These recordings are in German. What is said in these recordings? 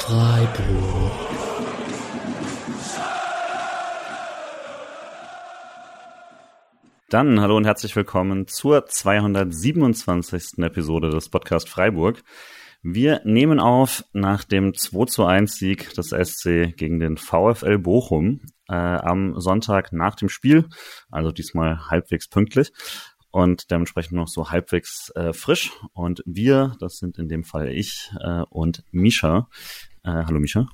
Freiburg. Dann hallo und herzlich willkommen zur 227. Episode des Podcast Freiburg. Wir nehmen auf nach dem 2 zu 1 Sieg des SC gegen den VfL Bochum äh, am Sonntag nach dem Spiel, also diesmal halbwegs pünktlich und dementsprechend noch so halbwegs äh, frisch. Und wir, das sind in dem Fall ich äh, und Misha. Äh, hallo Misha.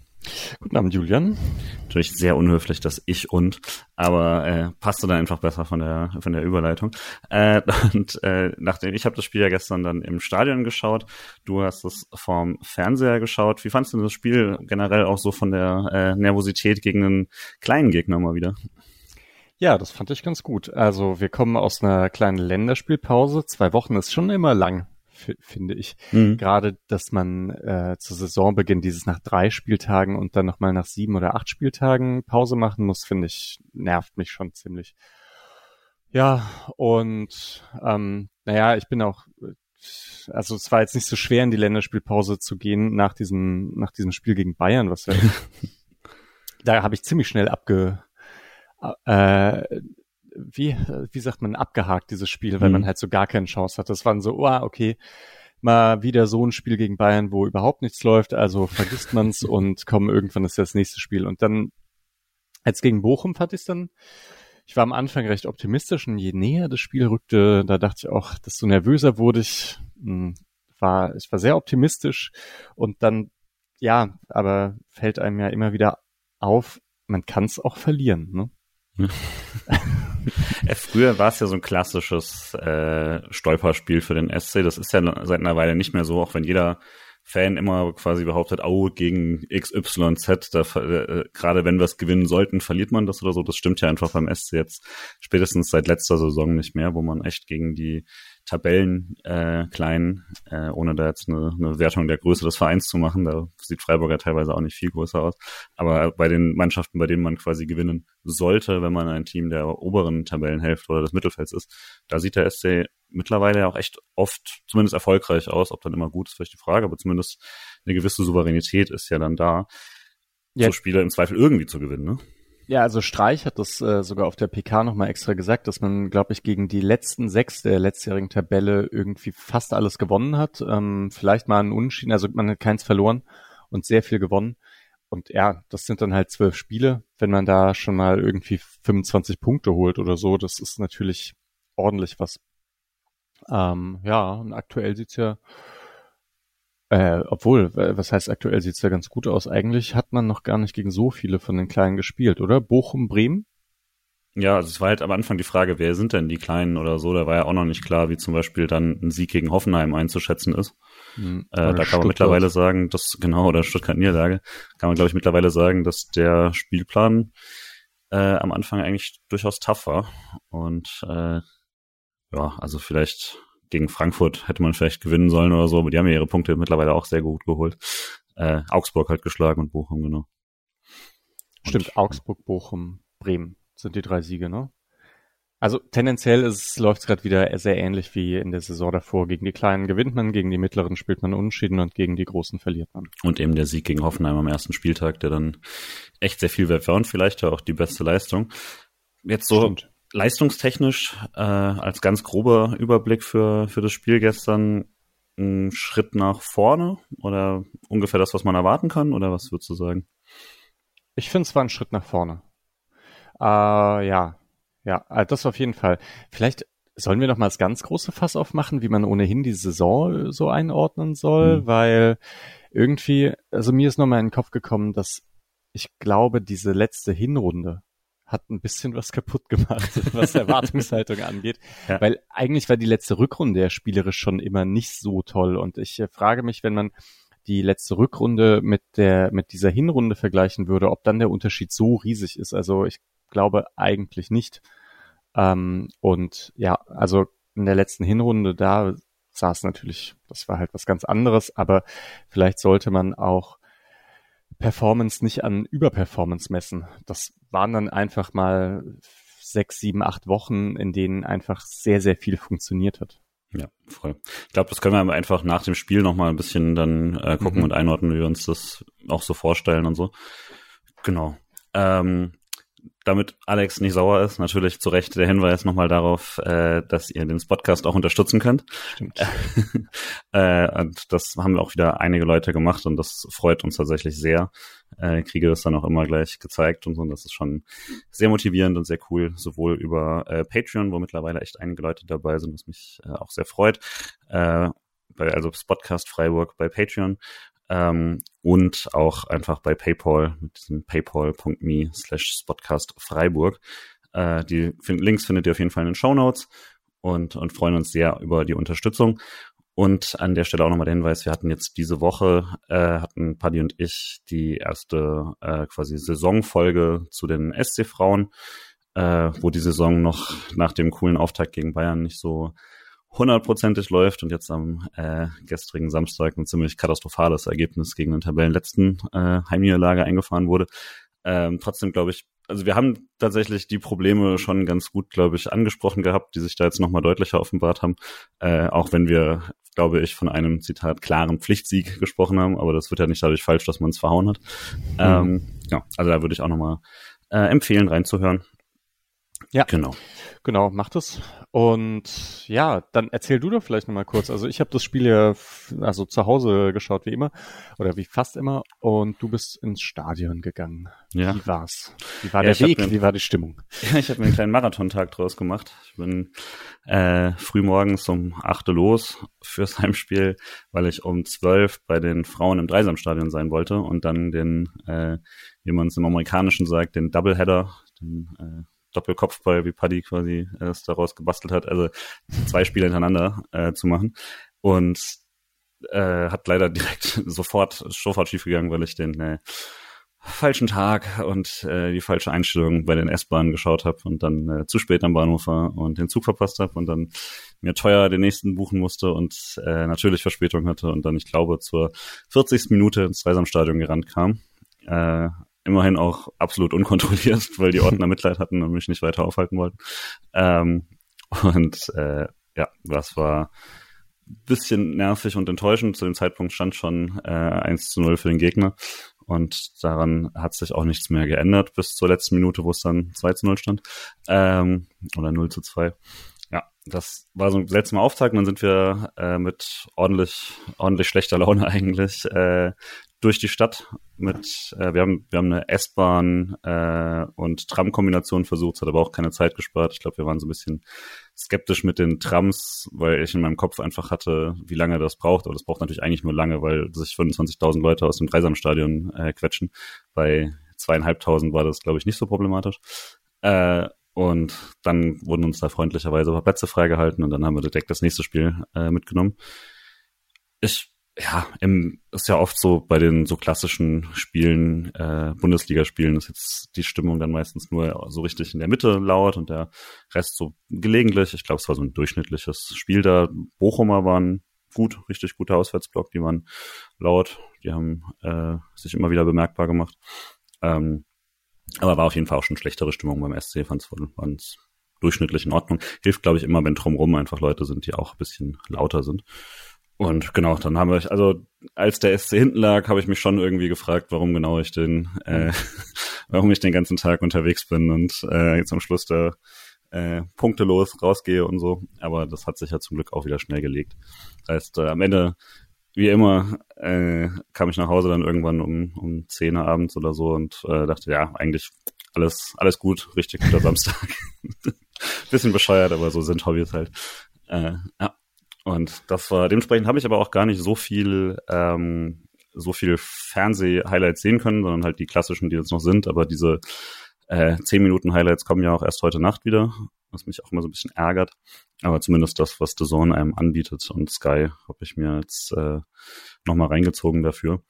Guten Abend, Julian. Natürlich sehr unhöflich, dass ich und, aber äh, passte dann einfach besser von der von der Überleitung. Äh, und äh, nachdem ich habe das Spiel ja gestern dann im Stadion geschaut, du hast es vom Fernseher geschaut. Wie fandest du das Spiel generell auch so von der äh, Nervosität gegen einen kleinen Gegner mal wieder? Ja, das fand ich ganz gut. Also wir kommen aus einer kleinen Länderspielpause. Zwei Wochen ist schon immer lang, finde ich. Mhm. Gerade, dass man äh, zu Saisonbeginn dieses nach drei Spieltagen und dann nochmal nach sieben oder acht Spieltagen Pause machen muss, finde ich, nervt mich schon ziemlich. Ja, und ähm, naja, ich bin auch, also es war jetzt nicht so schwer, in die Länderspielpause zu gehen nach diesem, nach diesem Spiel gegen Bayern, was ja, da habe ich ziemlich schnell abge, äh, wie, wie sagt man, abgehakt, dieses Spiel, weil mhm. man halt so gar keine Chance hat. Das waren so, oh, okay, mal wieder so ein Spiel gegen Bayern, wo überhaupt nichts läuft, also vergisst man's und komm, irgendwann ist das nächste Spiel. Und dann, als gegen Bochum fand ich dann, ich war am Anfang recht optimistisch und je näher das Spiel rückte, da dachte ich auch, desto nervöser wurde ich, hm, war, ich war sehr optimistisch und dann, ja, aber fällt einem ja immer wieder auf, man kann es auch verlieren, ne? Früher war es ja so ein klassisches äh, Stolperspiel für den SC. Das ist ja seit einer Weile nicht mehr so, auch wenn jeder Fan immer quasi behauptet, oh, gegen XYZ, da, äh, gerade wenn wir es gewinnen sollten, verliert man das oder so. Das stimmt ja einfach beim SC jetzt spätestens seit letzter Saison nicht mehr, wo man echt gegen die Tabellen äh, klein, äh, ohne da jetzt eine, eine Wertung der Größe des Vereins zu machen. Da sieht Freiburger teilweise auch nicht viel größer aus. Aber bei den Mannschaften, bei denen man quasi gewinnen sollte, wenn man ein Team der oberen Tabellenhälfte oder des Mittelfelds ist, da sieht der SC mittlerweile ja auch echt oft zumindest erfolgreich aus. Ob dann immer gut ist, vielleicht die Frage, aber zumindest eine gewisse Souveränität ist ja dann da, ja. so Spiele im Zweifel irgendwie zu gewinnen. Ne? Ja, also Streich hat das äh, sogar auf der PK nochmal extra gesagt, dass man, glaube ich, gegen die letzten sechs der letztjährigen Tabelle irgendwie fast alles gewonnen hat. Ähm, vielleicht mal einen Unentschieden, also man hat keins verloren und sehr viel gewonnen. Und ja, das sind dann halt zwölf Spiele. Wenn man da schon mal irgendwie 25 Punkte holt oder so, das ist natürlich ordentlich was. Ähm, ja, und aktuell sieht's ja äh, obwohl, was heißt aktuell sieht's ja ganz gut aus. Eigentlich hat man noch gar nicht gegen so viele von den Kleinen gespielt, oder? Bochum, Bremen? Ja, also es war halt am Anfang die Frage, wer sind denn die Kleinen oder so. Da war ja auch noch nicht klar, wie zum Beispiel dann ein Sieg gegen Hoffenheim einzuschätzen ist. Hm, äh, da kann man mittlerweile sagen, dass, genau, oder Stuttgart-Niederlage, kann man glaube ich mittlerweile sagen, dass der Spielplan äh, am Anfang eigentlich durchaus tough war. Und äh, ja, also vielleicht gegen Frankfurt hätte man vielleicht gewinnen sollen oder so, aber die haben ja ihre Punkte mittlerweile auch sehr gut geholt. Äh, Augsburg halt geschlagen und Bochum, genau. Stimmt, und, Augsburg, Bochum, Bremen sind die drei Siege, ne? Also tendenziell läuft es gerade wieder sehr ähnlich wie in der Saison davor. Gegen die Kleinen gewinnt man, gegen die Mittleren spielt man unentschieden und gegen die Großen verliert man. Und eben der Sieg gegen Hoffenheim am ersten Spieltag, der dann echt sehr viel wert war und vielleicht auch die beste Leistung. Jetzt so Stimmt leistungstechnisch äh, als ganz grober Überblick für, für das Spiel gestern ein Schritt nach vorne oder ungefähr das, was man erwarten kann? Oder was würdest du sagen? Ich finde es war ein Schritt nach vorne. Äh, ja, ja, äh, das auf jeden Fall. Vielleicht sollen wir noch mal das ganz große Fass aufmachen, wie man ohnehin die Saison so einordnen soll, mhm. weil irgendwie, also mir ist nochmal in den Kopf gekommen, dass ich glaube, diese letzte Hinrunde, hat ein bisschen was kaputt gemacht, was Erwartungshaltung angeht. Ja. Weil eigentlich war die letzte Rückrunde ja spielerisch schon immer nicht so toll. Und ich äh, frage mich, wenn man die letzte Rückrunde mit der, mit dieser Hinrunde vergleichen würde, ob dann der Unterschied so riesig ist. Also ich glaube eigentlich nicht. Ähm, und ja, also in der letzten Hinrunde, da es natürlich, das war halt was ganz anderes, aber vielleicht sollte man auch Performance nicht an Überperformance messen. Das waren dann einfach mal sechs, sieben, acht Wochen, in denen einfach sehr, sehr viel funktioniert hat. Ja, voll. Ich glaube, das können wir einfach nach dem Spiel nochmal ein bisschen dann äh, gucken mhm. und einordnen, wie wir uns das auch so vorstellen und so. Genau. Ähm, damit Alex nicht sauer ist, natürlich zu Recht der Hinweis nochmal darauf, äh, dass ihr den Podcast auch unterstützen könnt. Stimmt. äh, und das haben wir auch wieder einige Leute gemacht und das freut uns tatsächlich sehr. Äh, kriege das dann auch immer gleich gezeigt und so. Und das ist schon sehr motivierend und sehr cool, sowohl über äh, Patreon, wo mittlerweile echt einige Leute dabei sind, was mich äh, auch sehr freut. Äh, bei, also Podcast Freiburg bei Patreon ähm, und auch einfach bei PayPal mit diesem paypal.me slash Spotcast Freiburg. Äh, die Links findet ihr auf jeden Fall in den Show Notes und, und freuen uns sehr über die Unterstützung. Und an der Stelle auch nochmal der Hinweis, wir hatten jetzt diese Woche, äh, hatten Paddy und ich die erste äh, quasi Saisonfolge zu den SC-Frauen, äh, wo die Saison noch nach dem coolen Auftakt gegen Bayern nicht so hundertprozentig läuft und jetzt am äh, gestrigen Samstag ein ziemlich katastrophales Ergebnis gegen den Tabellenletzten äh, Heimniederlage eingefahren wurde. Ähm, trotzdem glaube ich, also wir haben tatsächlich die Probleme schon ganz gut, glaube ich, angesprochen gehabt, die sich da jetzt nochmal deutlicher offenbart haben. Äh, auch wenn wir, glaube ich, von einem Zitat klaren Pflichtsieg gesprochen haben, aber das wird ja nicht dadurch falsch, dass man es verhauen hat. Mhm. Ähm, ja, also da würde ich auch nochmal äh, empfehlen, reinzuhören. Ja, genau. Genau, macht es. Und ja, dann erzähl du doch vielleicht nochmal kurz. Also ich habe das Spiel ja also zu Hause geschaut, wie immer, oder wie fast immer, und du bist ins Stadion gegangen. Ja. Wie war's? Wie war ja, der Weg? Mir, wie war die Stimmung? Ja, ich habe mir einen kleinen Marathontag draus gemacht. Ich bin äh, früh morgens um acht los fürs Heimspiel, weil ich um zwölf bei den Frauen im Dreisamstadion sein wollte und dann den, äh, wie man es im Amerikanischen sagt, den Doubleheader, den äh, Doppelkopfball, wie Paddy quasi äh, es daraus gebastelt hat, also zwei Spiele hintereinander äh, zu machen. Und äh, hat leider direkt sofort, sofort schief gegangen, weil ich den äh, falschen Tag und äh, die falsche Einstellung bei den S-Bahnen geschaut habe und dann äh, zu spät am Bahnhof war und den Zug verpasst habe und dann mir teuer den nächsten buchen musste und äh, natürlich Verspätung hatte und dann, ich glaube, zur 40. Minute ins Dreisamstadion gerannt kam. Äh, immerhin auch absolut unkontrolliert, weil die Ordner Mitleid hatten und mich nicht weiter aufhalten wollten. Ähm, und äh, ja, das war bisschen nervig und enttäuschend. Zu dem Zeitpunkt stand schon äh, 1 zu 0 für den Gegner. Und daran hat sich auch nichts mehr geändert bis zur letzten Minute, wo es dann 2 zu 0 stand. Ähm, oder 0 zu 2. Ja, das war so ein seltsamer Auftakt. Und dann sind wir äh, mit ordentlich, ordentlich schlechter Laune eigentlich äh, durch die Stadt mit, äh, wir haben, wir haben eine S-Bahn äh, und Tram-Kombination versucht, hat aber auch keine Zeit gespart. Ich glaube, wir waren so ein bisschen skeptisch mit den Trams, weil ich in meinem Kopf einfach hatte, wie lange das braucht. Aber das braucht natürlich eigentlich nur lange, weil sich 25.000 Leute aus dem Dreisamstadion äh, quetschen. Bei zweieinhalbtausend war das, glaube ich, nicht so problematisch. Äh, und dann wurden uns da freundlicherweise ein paar Plätze freigehalten und dann haben wir direkt das nächste Spiel äh, mitgenommen. Ich ja, im, ist ja oft so bei den so klassischen Spielen, äh, Bundesligaspielen, ist jetzt die Stimmung dann meistens nur so richtig in der Mitte laut und der Rest so gelegentlich. Ich glaube, es war so ein durchschnittliches Spiel da. Bochumer waren gut, richtig guter Auswärtsblock, die waren laut, die haben äh, sich immer wieder bemerkbar gemacht. Ähm, aber war auf jeden Fall auch schon schlechtere Stimmung beim SC, fand es durchschnittlich in Ordnung. Hilft, glaube ich, immer, wenn drumherum einfach Leute sind, die auch ein bisschen lauter sind. Und genau, dann haben wir, also als der SC hinten lag, habe ich mich schon irgendwie gefragt, warum genau ich den, äh, warum ich den ganzen Tag unterwegs bin und äh, jetzt am Schluss da äh, punktelos rausgehe und so. Aber das hat sich ja zum Glück auch wieder schnell gelegt. Das heißt, äh, am Ende, wie immer, äh, kam ich nach Hause dann irgendwann um, um 10 Uhr abends oder so und äh, dachte, ja, eigentlich alles, alles gut, richtig guter Samstag. Bisschen bescheuert, aber so sind Hobbys halt. Äh, ja. Und das war, dementsprechend habe ich aber auch gar nicht so viel, ähm, so viel Fernseh-Highlights sehen können, sondern halt die klassischen, die jetzt noch sind. Aber diese äh, 10 Minuten Highlights kommen ja auch erst heute Nacht wieder, was mich auch immer so ein bisschen ärgert. Aber zumindest das, was The Zone einem anbietet und Sky, habe ich mir jetzt äh, nochmal reingezogen dafür.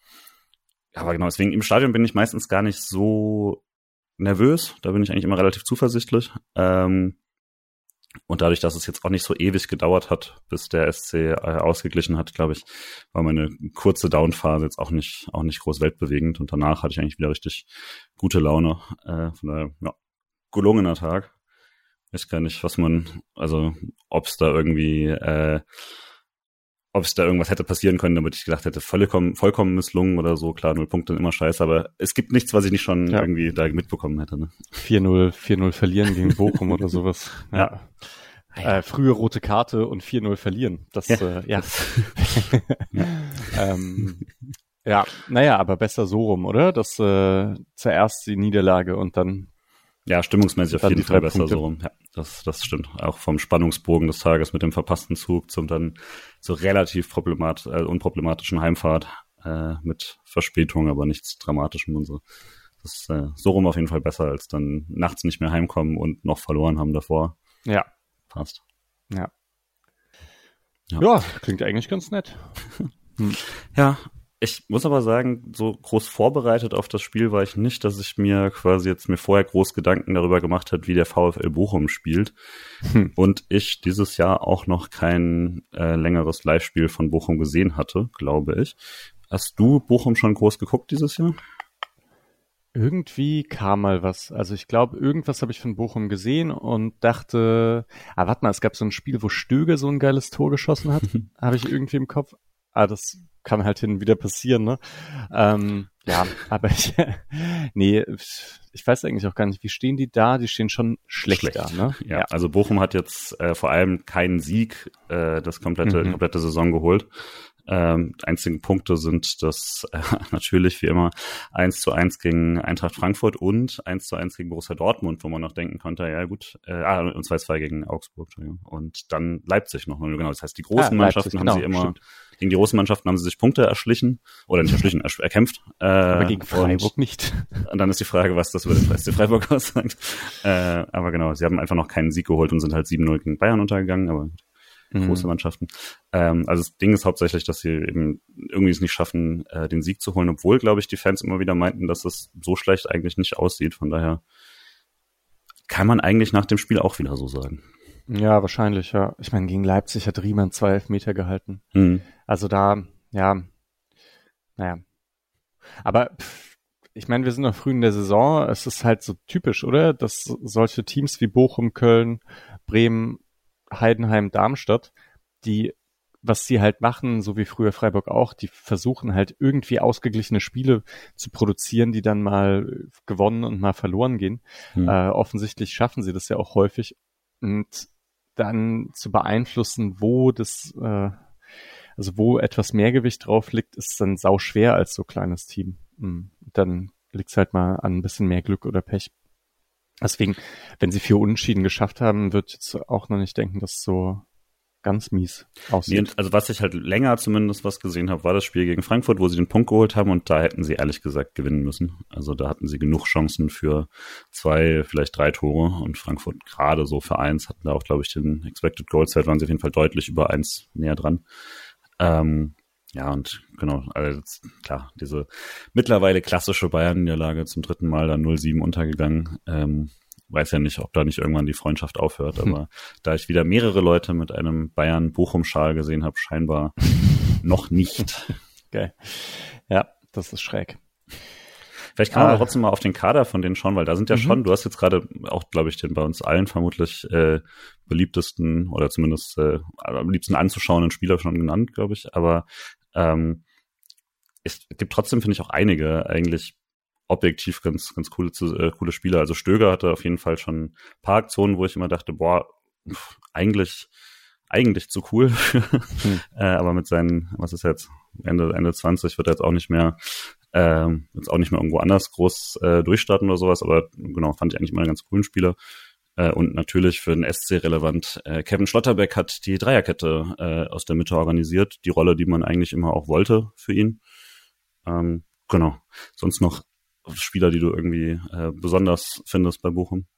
Aber genau, deswegen im Stadion bin ich meistens gar nicht so nervös. Da bin ich eigentlich immer relativ zuversichtlich. Ähm, und dadurch, dass es jetzt auch nicht so ewig gedauert hat, bis der SC äh, ausgeglichen hat, glaube ich, war meine kurze Downphase jetzt auch nicht, auch nicht groß weltbewegend. Und danach hatte ich eigentlich wieder richtig gute Laune. Äh, von daher, ja, gelungener Tag. weiß gar nicht, was man, also ob es da irgendwie, äh, ob es da irgendwas hätte passieren können, damit ich gedacht hätte, vollkommen, vollkommen misslungen oder so. Klar, null Punkte immer scheiße, aber es gibt nichts, was ich nicht schon ja. irgendwie da mitbekommen hätte. Ne? 4-0, 4-0 verlieren gegen Bochum oder sowas. Ja. ja. Äh, frühe rote Karte und 4-0 verlieren. Das, ja. Äh, ja. ja. ähm, ja, naja, aber besser so rum, oder? Das äh, zuerst die Niederlage und dann ja, stimmungsmäßig auf jeden Fall besser Punkte. so rum. Ja, das, das stimmt. Auch vom Spannungsbogen des Tages mit dem verpassten Zug zum dann so relativ problemat äh, unproblematischen Heimfahrt äh, mit Verspätung, aber nichts Dramatischem und so. Das ist äh, so rum auf jeden Fall besser, als dann nachts nicht mehr heimkommen und noch verloren haben davor. Ja. Passt. Ja. Ja, ja klingt eigentlich ganz nett. Hm. Ja, ich muss aber sagen, so groß vorbereitet auf das Spiel war ich nicht, dass ich mir quasi jetzt mir vorher groß Gedanken darüber gemacht hat, wie der VfL Bochum spielt. Hm. Und ich dieses Jahr auch noch kein äh, längeres Live-Spiel von Bochum gesehen hatte, glaube ich. Hast du Bochum schon groß geguckt dieses Jahr? Irgendwie kam mal was. Also ich glaube, irgendwas habe ich von Bochum gesehen und dachte, ah, warte mal, es gab so ein Spiel, wo Stöger so ein geiles Tor geschossen hat. habe ich irgendwie im Kopf. Ah, das kann halt hin und wieder passieren, ne? Ähm, ja, aber ich, nee, ich weiß eigentlich auch gar nicht, wie stehen die da? Die stehen schon schlecht, schlecht. da, ne? Ja, ja, also Bochum hat jetzt äh, vor allem keinen Sieg äh, das komplette, mhm. komplette Saison geholt. Ähm, einzigen Punkte sind das äh, natürlich wie immer eins zu eins gegen Eintracht Frankfurt und eins zu eins gegen Borussia Dortmund, wo man noch denken konnte, ja gut, äh, ah, und zwei zwei gegen Augsburg, und dann Leipzig noch, genau. Das heißt, die großen ja, Mannschaften haben genau, sie immer stimmt. Gegen die großen Mannschaften haben sie sich Punkte erschlichen oder nicht erschlichen, erkämpft. Äh, aber gegen Freiburg und, nicht. Und dann ist die Frage, was das über den SC Freiburg aussagt. Äh, aber genau, sie haben einfach noch keinen Sieg geholt und sind halt 7-0 gegen Bayern untergegangen, aber. Große Mannschaften. Ähm, also das Ding ist hauptsächlich, dass sie eben irgendwie es nicht schaffen, äh, den Sieg zu holen, obwohl, glaube ich, die Fans immer wieder meinten, dass es so schlecht eigentlich nicht aussieht. Von daher kann man eigentlich nach dem Spiel auch wieder so sagen. Ja, wahrscheinlich, ja. Ich meine, gegen Leipzig hat Riemann zwei Elfmeter gehalten. Mhm. Also da, ja, naja. Aber pff, ich meine, wir sind noch früh in der Saison. Es ist halt so typisch, oder? Dass solche Teams wie Bochum, Köln, Bremen, Heidenheim, Darmstadt, die, was sie halt machen, so wie früher Freiburg auch, die versuchen halt irgendwie ausgeglichene Spiele zu produzieren, die dann mal gewonnen und mal verloren gehen. Mhm. Äh, offensichtlich schaffen sie das ja auch häufig. Und dann zu beeinflussen, wo das, äh, also wo etwas mehr Gewicht drauf liegt, ist dann sau schwer als so kleines Team. Mhm. Dann liegt es halt mal an ein bisschen mehr Glück oder Pech. Deswegen, wenn sie vier Unentschieden geschafft haben, wird jetzt auch noch nicht denken, dass so ganz mies aussieht. Also was ich halt länger zumindest was gesehen habe, war das Spiel gegen Frankfurt, wo sie den Punkt geholt haben und da hätten sie ehrlich gesagt gewinnen müssen. Also da hatten sie genug Chancen für zwei, vielleicht drei Tore und Frankfurt gerade so für eins hatten da auch, glaube ich, den Expected Goal Zeit waren sie auf jeden Fall deutlich über eins näher dran. Ähm, ja, und genau, also jetzt, klar, diese mittlerweile klassische Bayern-Niederlage zum dritten Mal dann 0-7 untergegangen. Ähm, weiß ja nicht, ob da nicht irgendwann die Freundschaft aufhört, aber hm. da ich wieder mehrere Leute mit einem Bayern-Bochum-Schal gesehen habe, scheinbar noch nicht. Geil. Ja, das ist schräg. Vielleicht kann man ah. trotzdem mal auf den Kader von denen schauen, weil da sind ja mhm. schon, du hast jetzt gerade auch, glaube ich, den bei uns allen vermutlich äh, beliebtesten oder zumindest äh, am liebsten anzuschauenden Spieler schon genannt, glaube ich. Aber ähm, es gibt trotzdem, finde ich, auch einige eigentlich objektiv ganz, ganz coole, äh, coole Spieler. Also Stöger hatte auf jeden Fall schon ein paar Aktionen, wo ich immer dachte, boah, pff, eigentlich, eigentlich zu cool. hm. äh, aber mit seinen, was ist jetzt, Ende, Ende 20 wird er jetzt auch nicht mehr, äh, jetzt auch nicht mehr irgendwo anders groß äh, durchstarten oder sowas, aber genau, fand ich eigentlich immer einen ganz coolen Spieler. Äh, und natürlich für den SC relevant, äh, Kevin Schlotterbeck hat die Dreierkette äh, aus der Mitte organisiert, die Rolle, die man eigentlich immer auch wollte für ihn. Ähm, genau. Sonst noch Spieler, die du irgendwie besonders findest bei Bochum?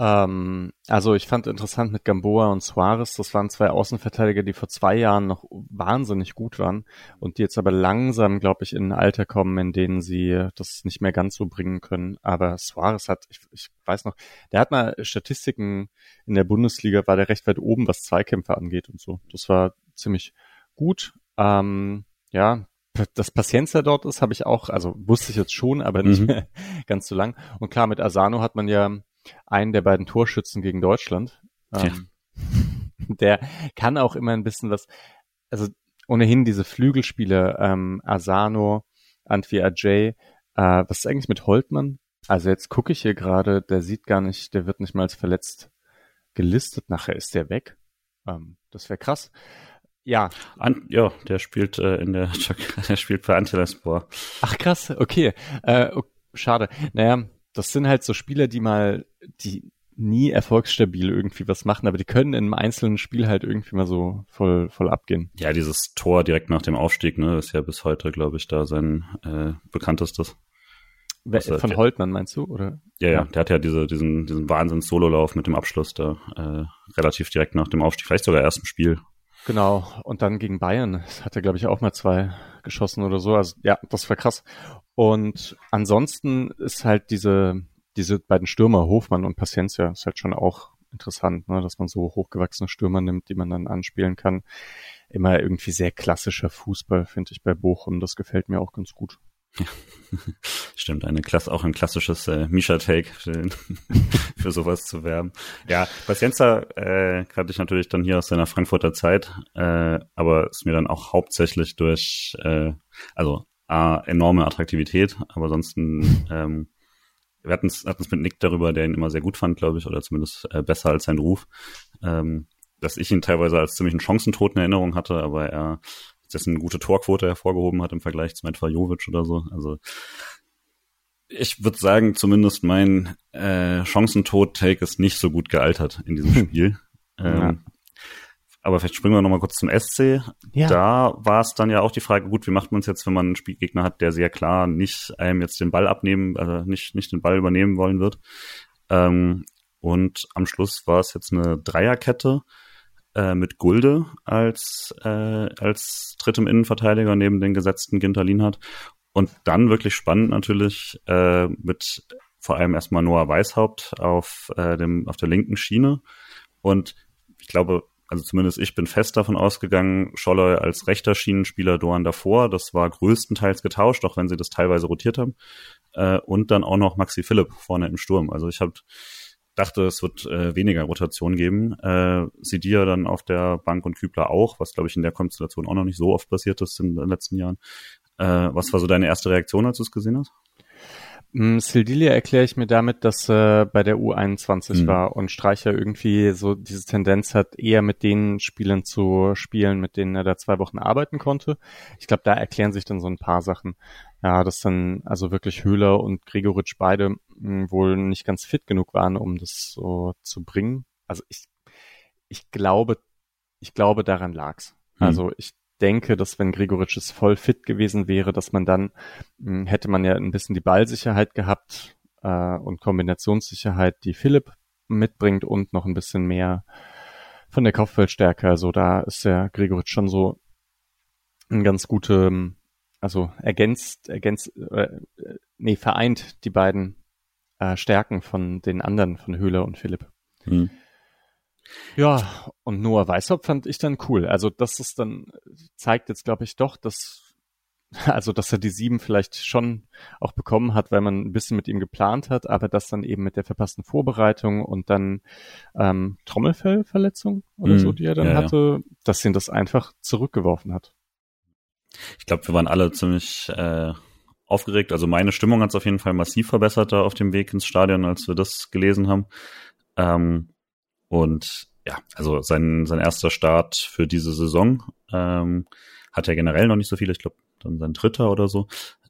Ähm, also ich fand interessant mit Gamboa und Suarez, das waren zwei Außenverteidiger, die vor zwei Jahren noch wahnsinnig gut waren und die jetzt aber langsam, glaube ich, in ein Alter kommen, in denen sie das nicht mehr ganz so bringen können. Aber Suarez hat, ich, ich weiß noch, der hat mal Statistiken in der Bundesliga, war der recht weit oben, was Zweikämpfe angeht und so. Das war ziemlich gut. Ähm, ja, dass Paciencia dort ist, habe ich auch, also wusste ich jetzt schon, aber nicht mhm. ganz so lang. Und klar, mit Asano hat man ja einen der beiden Torschützen gegen Deutschland. Ähm, der kann auch immer ein bisschen was, also ohnehin diese Flügelspiele, ähm, Asano, Antwi Ajay, äh, was ist eigentlich mit Holtmann? Also jetzt gucke ich hier gerade, der sieht gar nicht, der wird nicht mal als verletzt gelistet, nachher ist der weg. Ähm, das wäre krass. Ja. An, ja, der spielt äh, in der, der spielt bei Antilaspor. Ach krass, okay. Äh, okay. Schade. Naja, das sind halt so Spieler, die mal, die nie erfolgsstabil irgendwie was machen, aber die können in einem einzelnen Spiel halt irgendwie mal so voll, voll abgehen. Ja, dieses Tor direkt nach dem Aufstieg, ne, ist ja bis heute, glaube ich, da sein äh, bekanntestes. Also, von Holtmann meinst du, oder? Ja, ja, der hat ja diese, diesen, diesen Wahnsinns-Sololauf mit dem Abschluss da äh, relativ direkt nach dem Aufstieg, vielleicht sogar erst im Spiel. Genau, und dann gegen Bayern hat er, glaube ich, auch mal zwei geschossen oder so. Also ja, das war krass. Und ansonsten ist halt diese, diese beiden Stürmer, Hofmann und Paciencia, ist halt schon auch interessant, ne, dass man so hochgewachsene Stürmer nimmt, die man dann anspielen kann. Immer irgendwie sehr klassischer Fußball, finde ich bei Bochum. Das gefällt mir auch ganz gut. Ja. Stimmt, eine Klasse, auch ein klassisches äh, Misha-Take für, für sowas zu werben. Ja, Pacienza äh, kannte ich natürlich dann hier aus seiner Frankfurter Zeit, äh, aber ist mir dann auch hauptsächlich durch, äh, also A, enorme Attraktivität, aber ansonsten, ähm, wir hatten es mit Nick darüber, der ihn immer sehr gut fand, glaube ich, oder zumindest äh, besser als sein Ruf, ähm, dass ich ihn teilweise als ziemlich einen Chancentod in Erinnerung hatte, aber er dessen gute Torquote hervorgehoben hat im Vergleich zu etwa Jovic oder so. Also ich würde sagen, zumindest mein äh, Chancentod-Take ist nicht so gut gealtert in diesem Spiel. ähm, ja. Aber vielleicht springen wir nochmal kurz zum SC. Ja. Da war es dann ja auch die Frage, gut, wie macht man es jetzt, wenn man einen Spielgegner hat, der sehr klar nicht einem jetzt den Ball abnehmen, also nicht, nicht den Ball übernehmen wollen wird. Ähm, und am Schluss war es jetzt eine Dreierkette äh, mit Gulde als, äh, als drittem Innenverteidiger neben den gesetzten Ginter Lienhardt. Und dann wirklich spannend natürlich äh, mit vor allem erstmal Noah Weishaupt auf, äh, dem, auf der linken Schiene. Und ich glaube, also zumindest ich bin fest davon ausgegangen, Scholloy als rechter Schienenspieler Doan davor, das war größtenteils getauscht, auch wenn sie das teilweise rotiert haben. Äh, und dann auch noch Maxi Philipp vorne im Sturm. Also ich habe dachte, es wird äh, weniger Rotation geben. Äh, Sidia dann auf der Bank und Kübler auch, was glaube ich in der Konstellation auch noch nicht so oft passiert ist in den letzten Jahren. Äh, was war so deine erste Reaktion, als du es gesehen hast? Mm, Sildilia erkläre ich mir damit, dass er bei der U21 mhm. war und Streicher irgendwie so diese Tendenz hat, eher mit den Spielern zu spielen, mit denen er da zwei Wochen arbeiten konnte. Ich glaube, da erklären sich dann so ein paar Sachen. Ja, dass dann also wirklich Höhler und Gregoritsch beide mh, mm, wohl nicht ganz fit genug waren, um das so zu bringen. Also ich, ich glaube, ich glaube, daran lag's. Mhm. Also ich denke, dass wenn Gregoritsch voll fit gewesen wäre, dass man dann mh, hm, hätte man ja ein bisschen die Ballsicherheit gehabt äh, und Kombinationssicherheit, die Philipp mitbringt und noch ein bisschen mehr von der Kopfballstärke. Also da ist der Gregoritsch schon so ein ganz gute, also ergänzt, ergänzt, äh, nee, vereint die beiden äh, Stärken von den anderen, von Höhler und Philipp. Hm. Ja, und Noah Weishaupt fand ich dann cool. Also das ist dann, zeigt jetzt, glaube ich, doch, dass, also dass er die sieben vielleicht schon auch bekommen hat, weil man ein bisschen mit ihm geplant hat, aber das dann eben mit der verpassten Vorbereitung und dann ähm, Trommelfellverletzung oder mhm. so, die er dann ja, hatte, ja. dass ihn das einfach zurückgeworfen hat. Ich glaube, wir waren alle ziemlich äh, aufgeregt. Also meine Stimmung hat es auf jeden Fall massiv verbessert da auf dem Weg ins Stadion, als wir das gelesen haben. Ähm, und ja, also sein, sein erster Start für diese Saison ähm, hat er generell noch nicht so viele, ich glaube dann sein dritter oder so.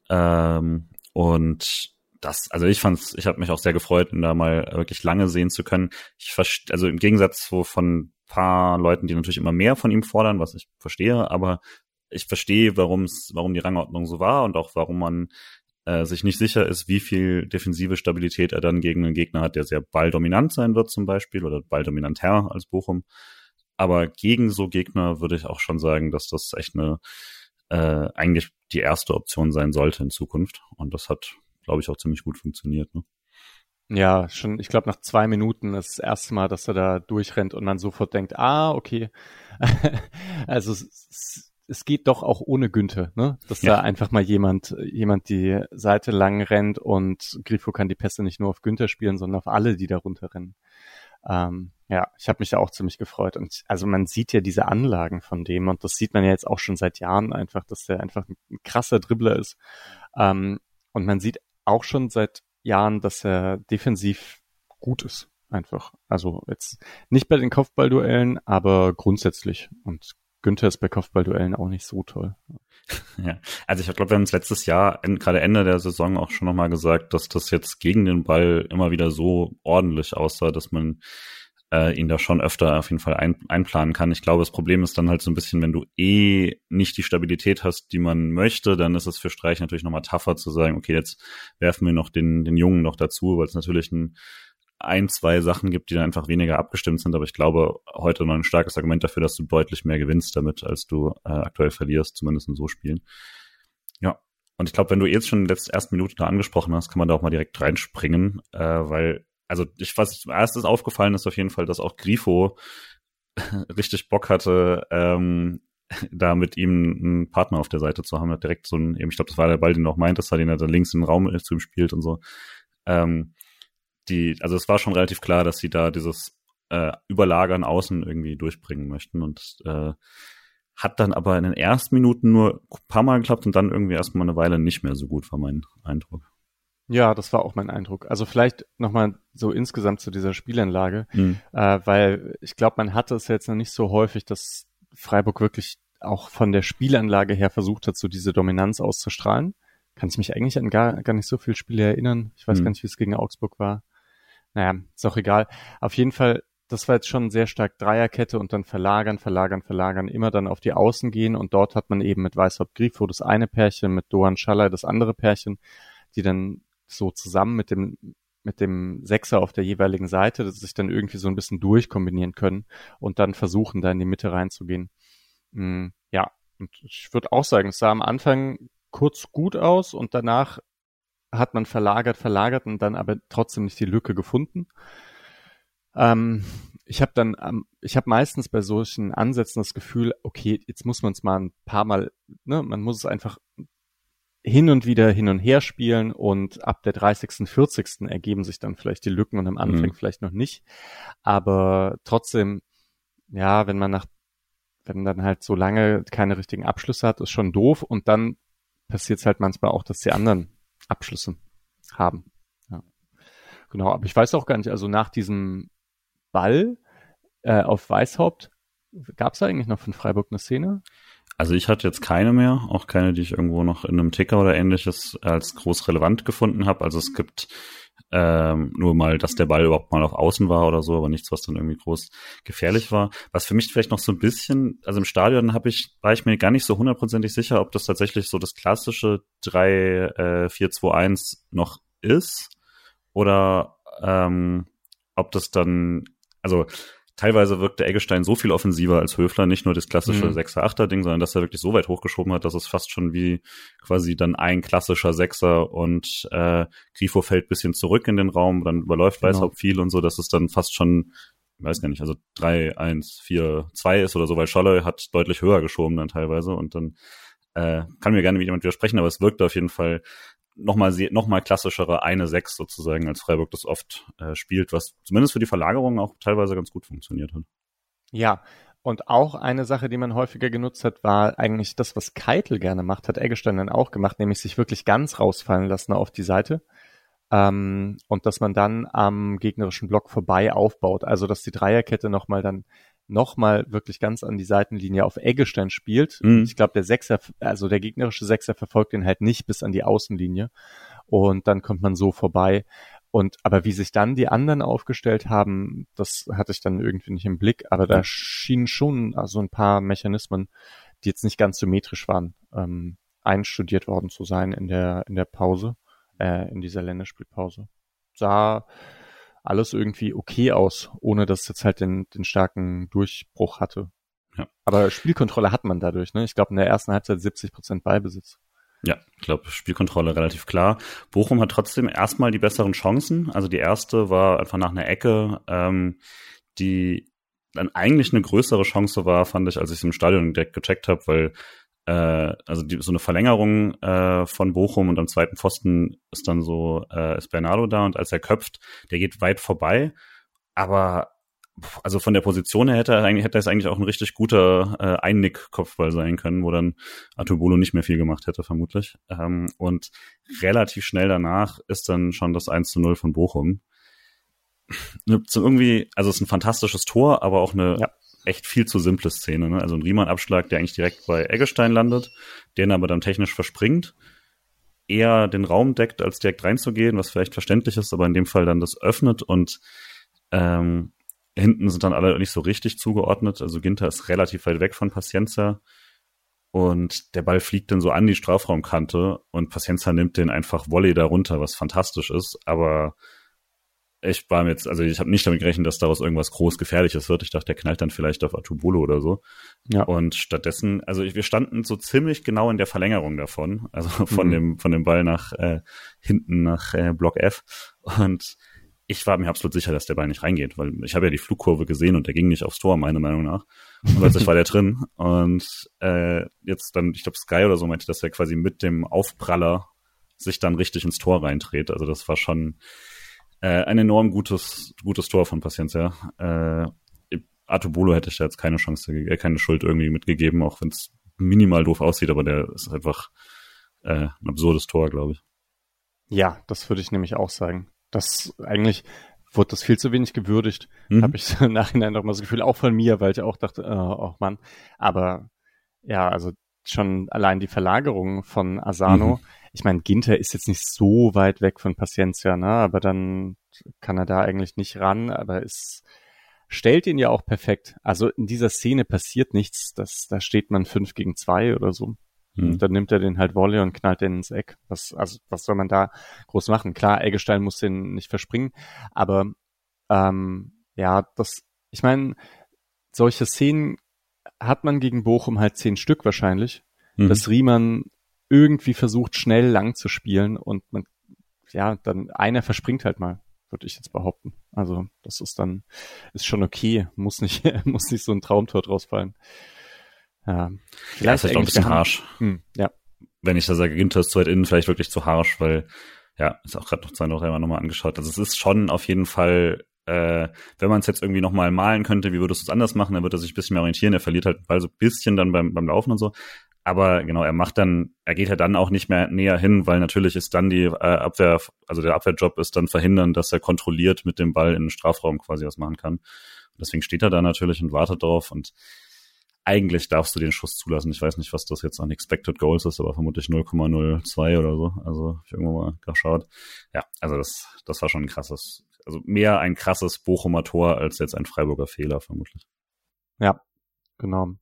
Ähm, und das, also ich fand's, ich habe mich auch sehr gefreut, ihn da mal wirklich lange sehen zu können. Ich verstehe, also im Gegensatz so von paar Leuten, die natürlich immer mehr von ihm fordern, was ich verstehe, aber ich verstehe, warum es, warum die Rangordnung so war und auch warum man äh, sich nicht sicher ist, wie viel defensive Stabilität er dann gegen einen Gegner hat, der sehr balldominant sein wird zum Beispiel oder balldominanter als Bochum. Aber gegen so Gegner würde ich auch schon sagen, dass das echt eine äh, eigentlich die erste Option sein sollte in Zukunft. Und das hat, glaube ich, auch ziemlich gut funktioniert. Ne? Ja, schon, ich glaube, nach zwei Minuten ist das erste Mal, dass er da durchrennt und man sofort denkt, ah, okay. also es geht doch auch ohne Günther, ne? Dass ja. da einfach mal jemand, jemand die Seite lang rennt und Grifo kann die Pässe nicht nur auf Günther spielen, sondern auf alle, die da runterrennen. Ähm, ja, ich habe mich da auch ziemlich gefreut. Und also man sieht ja diese Anlagen von dem und das sieht man ja jetzt auch schon seit Jahren einfach, dass der einfach ein krasser Dribbler ist. Ähm, und man sieht auch schon seit Jahren, dass er defensiv gut ist. Einfach. Also jetzt nicht bei den Kopfballduellen, aber grundsätzlich. Und Günther ist bei Kopfballduellen auch nicht so toll. Ja, also ich glaube, wir haben es letztes Jahr, gerade Ende der Saison auch schon nochmal gesagt, dass das jetzt gegen den Ball immer wieder so ordentlich aussah, dass man äh, ihn da schon öfter auf jeden Fall ein, einplanen kann. Ich glaube, das Problem ist dann halt so ein bisschen, wenn du eh nicht die Stabilität hast, die man möchte, dann ist es für Streich natürlich nochmal tougher zu sagen, okay, jetzt werfen wir noch den, den Jungen noch dazu, weil es natürlich ein ein, zwei Sachen gibt, die dann einfach weniger abgestimmt sind. Aber ich glaube, heute noch ein starkes Argument dafür, dass du deutlich mehr gewinnst damit, als du äh, aktuell verlierst, zumindest in so Spielen. Ja. Und ich glaube, wenn du jetzt schon in der letzten ersten Minute da angesprochen hast, kann man da auch mal direkt reinspringen, äh, weil, also ich, was zum erstes aufgefallen ist auf jeden Fall, dass auch Grifo richtig Bock hatte, ähm, da mit ihm einen Partner auf der Seite zu haben. Hat direkt so ein, eben, ich glaube, das war der Ball, den du auch meintest, den er da links in den Raum zu ihm spielt und so. Ähm, die, also es war schon relativ klar, dass sie da dieses äh, Überlagern außen irgendwie durchbringen möchten und äh, hat dann aber in den ersten Minuten nur ein paar Mal geklappt und dann irgendwie erstmal eine Weile nicht mehr so gut, war mein Eindruck. Ja, das war auch mein Eindruck. Also vielleicht nochmal so insgesamt zu dieser Spielanlage, mhm. äh, weil ich glaube, man hatte es jetzt noch nicht so häufig, dass Freiburg wirklich auch von der Spielanlage her versucht hat, so diese Dominanz auszustrahlen. Kann ich mich eigentlich an gar, gar nicht so viele Spiele erinnern. Ich weiß mhm. gar nicht, wie es gegen Augsburg war naja, ist auch egal. Auf jeden Fall, das war jetzt schon sehr stark Dreierkette und dann verlagern, verlagern, verlagern, immer dann auf die Außen gehen und dort hat man eben mit Weißhaupt Grifo das eine Pärchen, mit Doan Schaller das andere Pärchen, die dann so zusammen mit dem mit dem Sechser auf der jeweiligen Seite, dass sich dann irgendwie so ein bisschen durchkombinieren können und dann versuchen, da in die Mitte reinzugehen. Mm, ja, und ich würde auch sagen, es sah am Anfang kurz gut aus und danach hat man verlagert, verlagert und dann aber trotzdem nicht die Lücke gefunden. Ähm, ich habe dann, ähm, ich habe meistens bei solchen Ansätzen das Gefühl, okay, jetzt muss man es mal ein paar Mal, ne, man muss es einfach hin und wieder hin und her spielen und ab der 30., 40. ergeben sich dann vielleicht die Lücken und am Anfang mhm. vielleicht noch nicht. Aber trotzdem, ja, wenn man nach, wenn dann halt so lange keine richtigen Abschlüsse hat, ist schon doof und dann passiert es halt manchmal auch, dass die anderen Abschlüsse haben. Ja. Genau, aber ich weiß auch gar nicht, also nach diesem Ball äh, auf Weißhaupt, gab es eigentlich noch von Freiburg eine Szene? Also ich hatte jetzt keine mehr, auch keine, die ich irgendwo noch in einem Ticker oder ähnliches als groß relevant gefunden habe. Also es gibt ähm, nur mal, dass der Ball überhaupt mal auf Außen war oder so, aber nichts, was dann irgendwie groß gefährlich war. Was für mich vielleicht noch so ein bisschen, also im Stadion habe ich, war ich mir gar nicht so hundertprozentig sicher, ob das tatsächlich so das klassische 3-4-2-1 äh, noch ist oder ähm, ob das dann, also teilweise wirkte Eggestein so viel offensiver als Höfler, nicht nur das klassische mhm. 6er-8er-Ding, sondern dass er wirklich so weit hochgeschoben hat, dass es fast schon wie quasi dann ein klassischer Sechser und äh, Grifo fällt bisschen zurück in den Raum, dann überläuft genau. Weißhaupt viel und so, dass es dann fast schon, ich weiß gar nicht, also 3, 1, 4, 2 ist oder so, weil Scholle hat deutlich höher geschoben dann teilweise und dann äh, kann mir gerne mit jemand widersprechen, aber es wirkte auf jeden Fall nochmal noch mal klassischere eine Sechs sozusagen, als Freiburg das oft äh, spielt, was zumindest für die Verlagerung auch teilweise ganz gut funktioniert hat. Ja, und auch eine Sache, die man häufiger genutzt hat, war eigentlich das, was Keitel gerne macht, hat Eggestein dann auch gemacht, nämlich sich wirklich ganz rausfallen lassen auf die Seite. Ähm, und dass man dann am gegnerischen Block vorbei aufbaut. Also dass die Dreierkette nochmal dann nochmal wirklich ganz an die Seitenlinie auf Eggestein spielt. Mhm. Ich glaube, der Sechser, also der gegnerische Sechser verfolgt ihn halt nicht bis an die Außenlinie. Und dann kommt man so vorbei. Und aber wie sich dann die anderen aufgestellt haben, das hatte ich dann irgendwie nicht im Blick. Aber da schienen schon also ein paar Mechanismen, die jetzt nicht ganz symmetrisch waren, ähm, einstudiert worden zu sein in der in der Pause, äh, in dieser Länderspielpause. Sah alles irgendwie okay aus, ohne dass es jetzt halt den, den starken Durchbruch hatte. Ja. Aber Spielkontrolle hat man dadurch, ne? Ich glaube, in der ersten Halbzeit 70 Prozent Ballbesitz. Ja, ich glaube, Spielkontrolle relativ klar. Bochum hat trotzdem erstmal die besseren Chancen. Also die erste war einfach nach einer Ecke, ähm, die dann eigentlich eine größere Chance war, fand ich, als ich es im Stadion direkt gecheckt habe, weil also die, so eine Verlängerung äh, von Bochum und am zweiten Pfosten ist dann so, äh, ist Bernardo da und als er köpft, der geht weit vorbei, aber also von der Position her hätte er eigentlich, hätte es eigentlich auch ein richtig guter äh, Einnick-Kopfball sein können, wo dann Atubolo nicht mehr viel gemacht hätte, vermutlich. Ähm, und relativ schnell danach ist dann schon das 1 zu 0 von Bochum. So irgendwie, also es ist ein fantastisches Tor, aber auch eine ja. Echt viel zu simple Szene. Ne? Also ein Riemann-Abschlag, der eigentlich direkt bei Eggestein landet, den aber dann technisch verspringt, eher den Raum deckt, als direkt reinzugehen, was vielleicht verständlich ist, aber in dem Fall dann das öffnet und ähm, hinten sind dann alle nicht so richtig zugeordnet. Also Ginter ist relativ weit weg von Pacienza. Und der Ball fliegt dann so an die Strafraumkante und Pacienza nimmt den einfach Volley darunter, was fantastisch ist. Aber ich war mir jetzt, also ich habe nicht damit gerechnet, dass daraus irgendwas groß Gefährliches wird. Ich dachte, der knallt dann vielleicht auf Atubolo oder so. Ja. Und stattdessen, also wir standen so ziemlich genau in der Verlängerung davon, also von mhm. dem von dem Ball nach äh, hinten nach äh, Block F. Und ich war mir absolut sicher, dass der Ball nicht reingeht, weil ich habe ja die Flugkurve gesehen und der ging nicht aufs Tor, meiner Meinung nach. Und plötzlich war der drin. Und äh, jetzt dann, ich glaube, Sky oder so meinte, dass er quasi mit dem Aufpraller sich dann richtig ins Tor reindreht. Also das war schon äh, ein enorm gutes, gutes Tor von Paciencia. Äh, Artubolo hätte ich da jetzt keine Chance, äh, keine Schuld irgendwie mitgegeben, auch wenn es minimal doof aussieht, aber der ist einfach äh, ein absurdes Tor, glaube ich. Ja, das würde ich nämlich auch sagen. Das eigentlich wurde das viel zu wenig gewürdigt. Mhm. Habe ich so im Nachhinein noch mal das Gefühl, auch von mir, weil ich auch dachte, oh, oh Mann. Aber ja, also schon allein die Verlagerung von Asano. Mhm. Ich meine, Ginter ist jetzt nicht so weit weg von Paciencia, ne? Aber dann kann er da eigentlich nicht ran, aber es stellt ihn ja auch perfekt. Also in dieser Szene passiert nichts. Das, da steht man fünf gegen zwei oder so. Mhm. Dann nimmt er den halt Volley und knallt den ins Eck. Was, also, was soll man da groß machen? Klar, Eggestein muss den nicht verspringen, aber ähm, ja, das, ich meine, solche Szenen hat man gegen Bochum halt zehn Stück wahrscheinlich, mhm. dass Riemann irgendwie versucht, schnell lang zu spielen und man, ja, dann einer verspringt halt mal, würde ich jetzt behaupten. Also, das ist dann, ist schon okay, muss nicht, muss nicht so ein Traumtor draus fallen. Ja, vielleicht ja, ist vielleicht auch ein bisschen harsch. Hm, ja. Wenn ich da sage, Ginter ist zu weit innen, vielleicht wirklich zu harsch, weil, ja, ist auch gerade noch zwei noch einmal nochmal angeschaut. Also es ist schon auf jeden Fall, äh, wenn man es jetzt irgendwie nochmal malen könnte, wie würdest du es anders machen, dann wird er sich ein bisschen mehr orientieren. Er verliert halt Ball so ein bisschen dann beim, beim Laufen und so. Aber genau, er macht dann, er geht ja dann auch nicht mehr näher hin, weil natürlich ist dann die äh, Abwehr, also der Abwehrjob ist dann verhindern, dass er kontrolliert mit dem Ball in den Strafraum quasi was machen kann. deswegen steht er da natürlich und wartet drauf und eigentlich darfst du den Schuss zulassen. Ich weiß nicht, was das jetzt an Expected Goals ist, aber vermutlich 0,02 oder so. Also ich irgendwann mal geschaut. Ja, also das, das war schon ein krasses, also mehr ein krasses Bochumer Tor als jetzt ein Freiburger Fehler vermutlich. Ja, genau.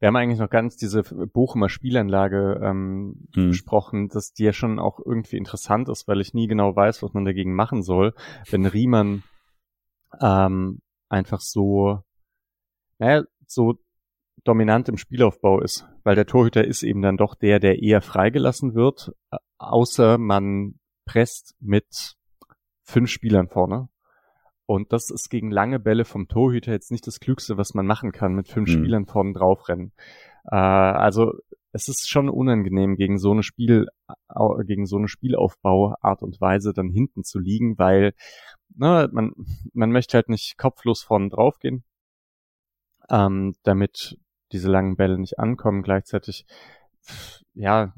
Wir haben eigentlich noch ganz diese Bochumer Spielanlage ähm, hm. besprochen, dass die ja schon auch irgendwie interessant ist, weil ich nie genau weiß, was man dagegen machen soll, wenn Riemann ähm, einfach so, naja, so dominant im Spielaufbau ist, weil der Torhüter ist eben dann doch der, der eher freigelassen wird, außer man presst mit fünf Spielern vorne. Und das ist gegen lange Bälle vom Torhüter jetzt nicht das Klügste, was man machen kann, mit fünf mhm. Spielern vorne draufrennen. Äh, also es ist schon unangenehm, gegen so eine Spiel, gegen so eine Spielaufbauart und Weise dann hinten zu liegen, weil ne, man, man möchte halt nicht kopflos vorne draufgehen, ähm, damit diese langen Bälle nicht ankommen. Gleichzeitig, ja,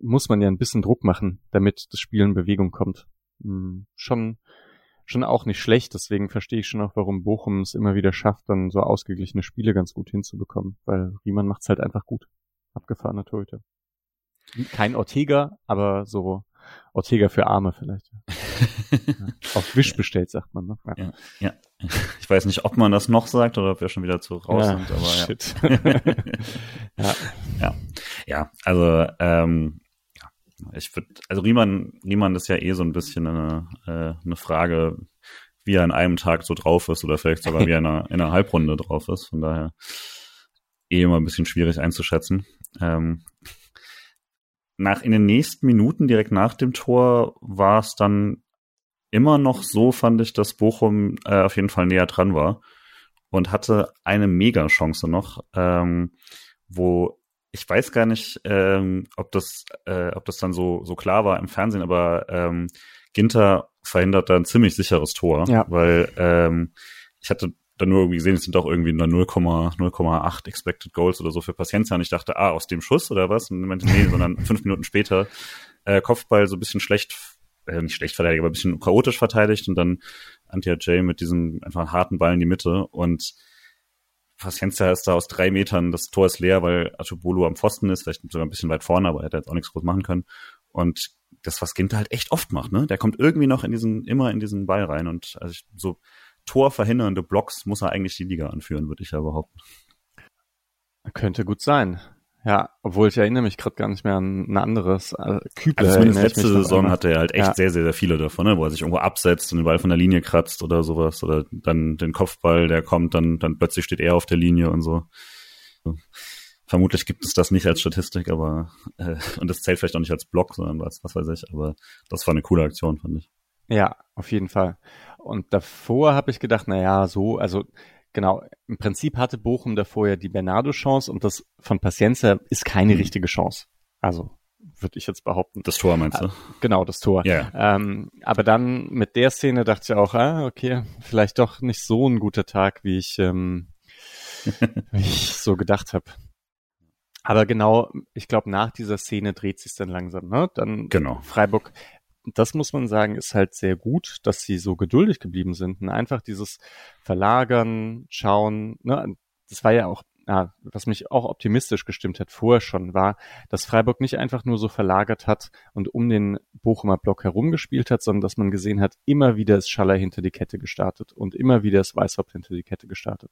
muss man ja ein bisschen Druck machen, damit das Spiel in Bewegung kommt. Hm, schon, schon auch nicht schlecht. Deswegen verstehe ich schon auch, warum Bochum es immer wieder schafft, dann so ausgeglichene Spiele ganz gut hinzubekommen. Weil Riemann macht es halt einfach gut. Abgefahrener Torhüter. Kein Ortega, aber so Ortega für Arme vielleicht. ja. Auf Wisch bestellt, sagt man. Ne? Ja. ja. Ja, Ich weiß nicht, ob man das noch sagt oder ob wir schon wieder zu raus sind, aber shit. ja. ja. Ja. Ja, also ähm, ich würde, also Riemann, Riemann ist ja eh so ein bisschen eine, äh, eine Frage, wie er in einem Tag so drauf ist oder vielleicht sogar wie er in einer, in einer Halbrunde drauf ist. Von daher eh immer ein bisschen schwierig einzuschätzen. Ähm, nach in den nächsten Minuten direkt nach dem Tor war es dann immer noch so, fand ich, dass Bochum äh, auf jeden Fall näher dran war und hatte eine Mega-Chance noch, ähm, wo ich weiß gar nicht, ähm, ob das, äh, ob das dann so so klar war im Fernsehen, aber ähm, Ginter verhindert da ein ziemlich sicheres Tor, ja. weil ähm, ich hatte dann nur irgendwie gesehen, es sind doch irgendwie nur 0,8 Expected Goals oder so für Paciencia und ich dachte, ah, aus dem Schuss oder was? Und meinte, nee, sondern fünf Minuten später äh, Kopfball so ein bisschen schlecht, äh, nicht schlecht verteidigt, aber ein bisschen chaotisch verteidigt und dann Antia Jay mit diesem einfach harten Ball in die Mitte und Paciencia ist da aus drei Metern, das Tor ist leer, weil Atubolo am Pfosten ist, vielleicht sogar ein bisschen weit vorne, aber er hätte jetzt auch nichts groß machen können. Und das, was Ginter halt echt oft macht, ne? Der kommt irgendwie noch in diesen, immer in diesen Ball rein und also ich, so torverhindernde Blocks muss er eigentlich die Liga anführen, würde ich ja behaupten. Könnte gut sein. Ja, obwohl ich erinnere mich gerade gar nicht mehr an ein anderes. Äh, Kübler. Also zumindest letzte Saison hatte er halt echt ja. sehr, sehr, sehr viele davon, ne? wo er sich irgendwo absetzt und den Ball von der Linie kratzt oder sowas. Oder dann den Kopfball, der kommt, dann, dann plötzlich steht er auf der Linie und so. Vermutlich gibt es das nicht als Statistik, aber äh, und das zählt vielleicht auch nicht als Block, sondern was, was weiß ich. Aber das war eine coole Aktion, fand ich. Ja, auf jeden Fall. Und davor habe ich gedacht, na ja, so, also genau, im Prinzip hatte Bochum davor ja die Bernardo-Chance und das von Paciencia ist keine mhm. richtige Chance. Also würde ich jetzt behaupten. Das Tor meinst du? Äh, genau, das Tor. Yeah. Ähm, aber dann mit der Szene dachte ich auch, ah, okay, vielleicht doch nicht so ein guter Tag, wie ich, ähm, wie ich so gedacht habe. Aber genau, ich glaube, nach dieser Szene dreht sich dann langsam. Ne? Dann genau. Freiburg das muss man sagen, ist halt sehr gut, dass sie so geduldig geblieben sind. Und einfach dieses Verlagern, Schauen, ne, das war ja auch, ja, was mich auch optimistisch gestimmt hat vorher schon, war, dass Freiburg nicht einfach nur so verlagert hat und um den Bochumer Block herumgespielt hat, sondern dass man gesehen hat, immer wieder ist Schaller hinter die Kette gestartet und immer wieder ist Weißhaupt hinter die Kette gestartet.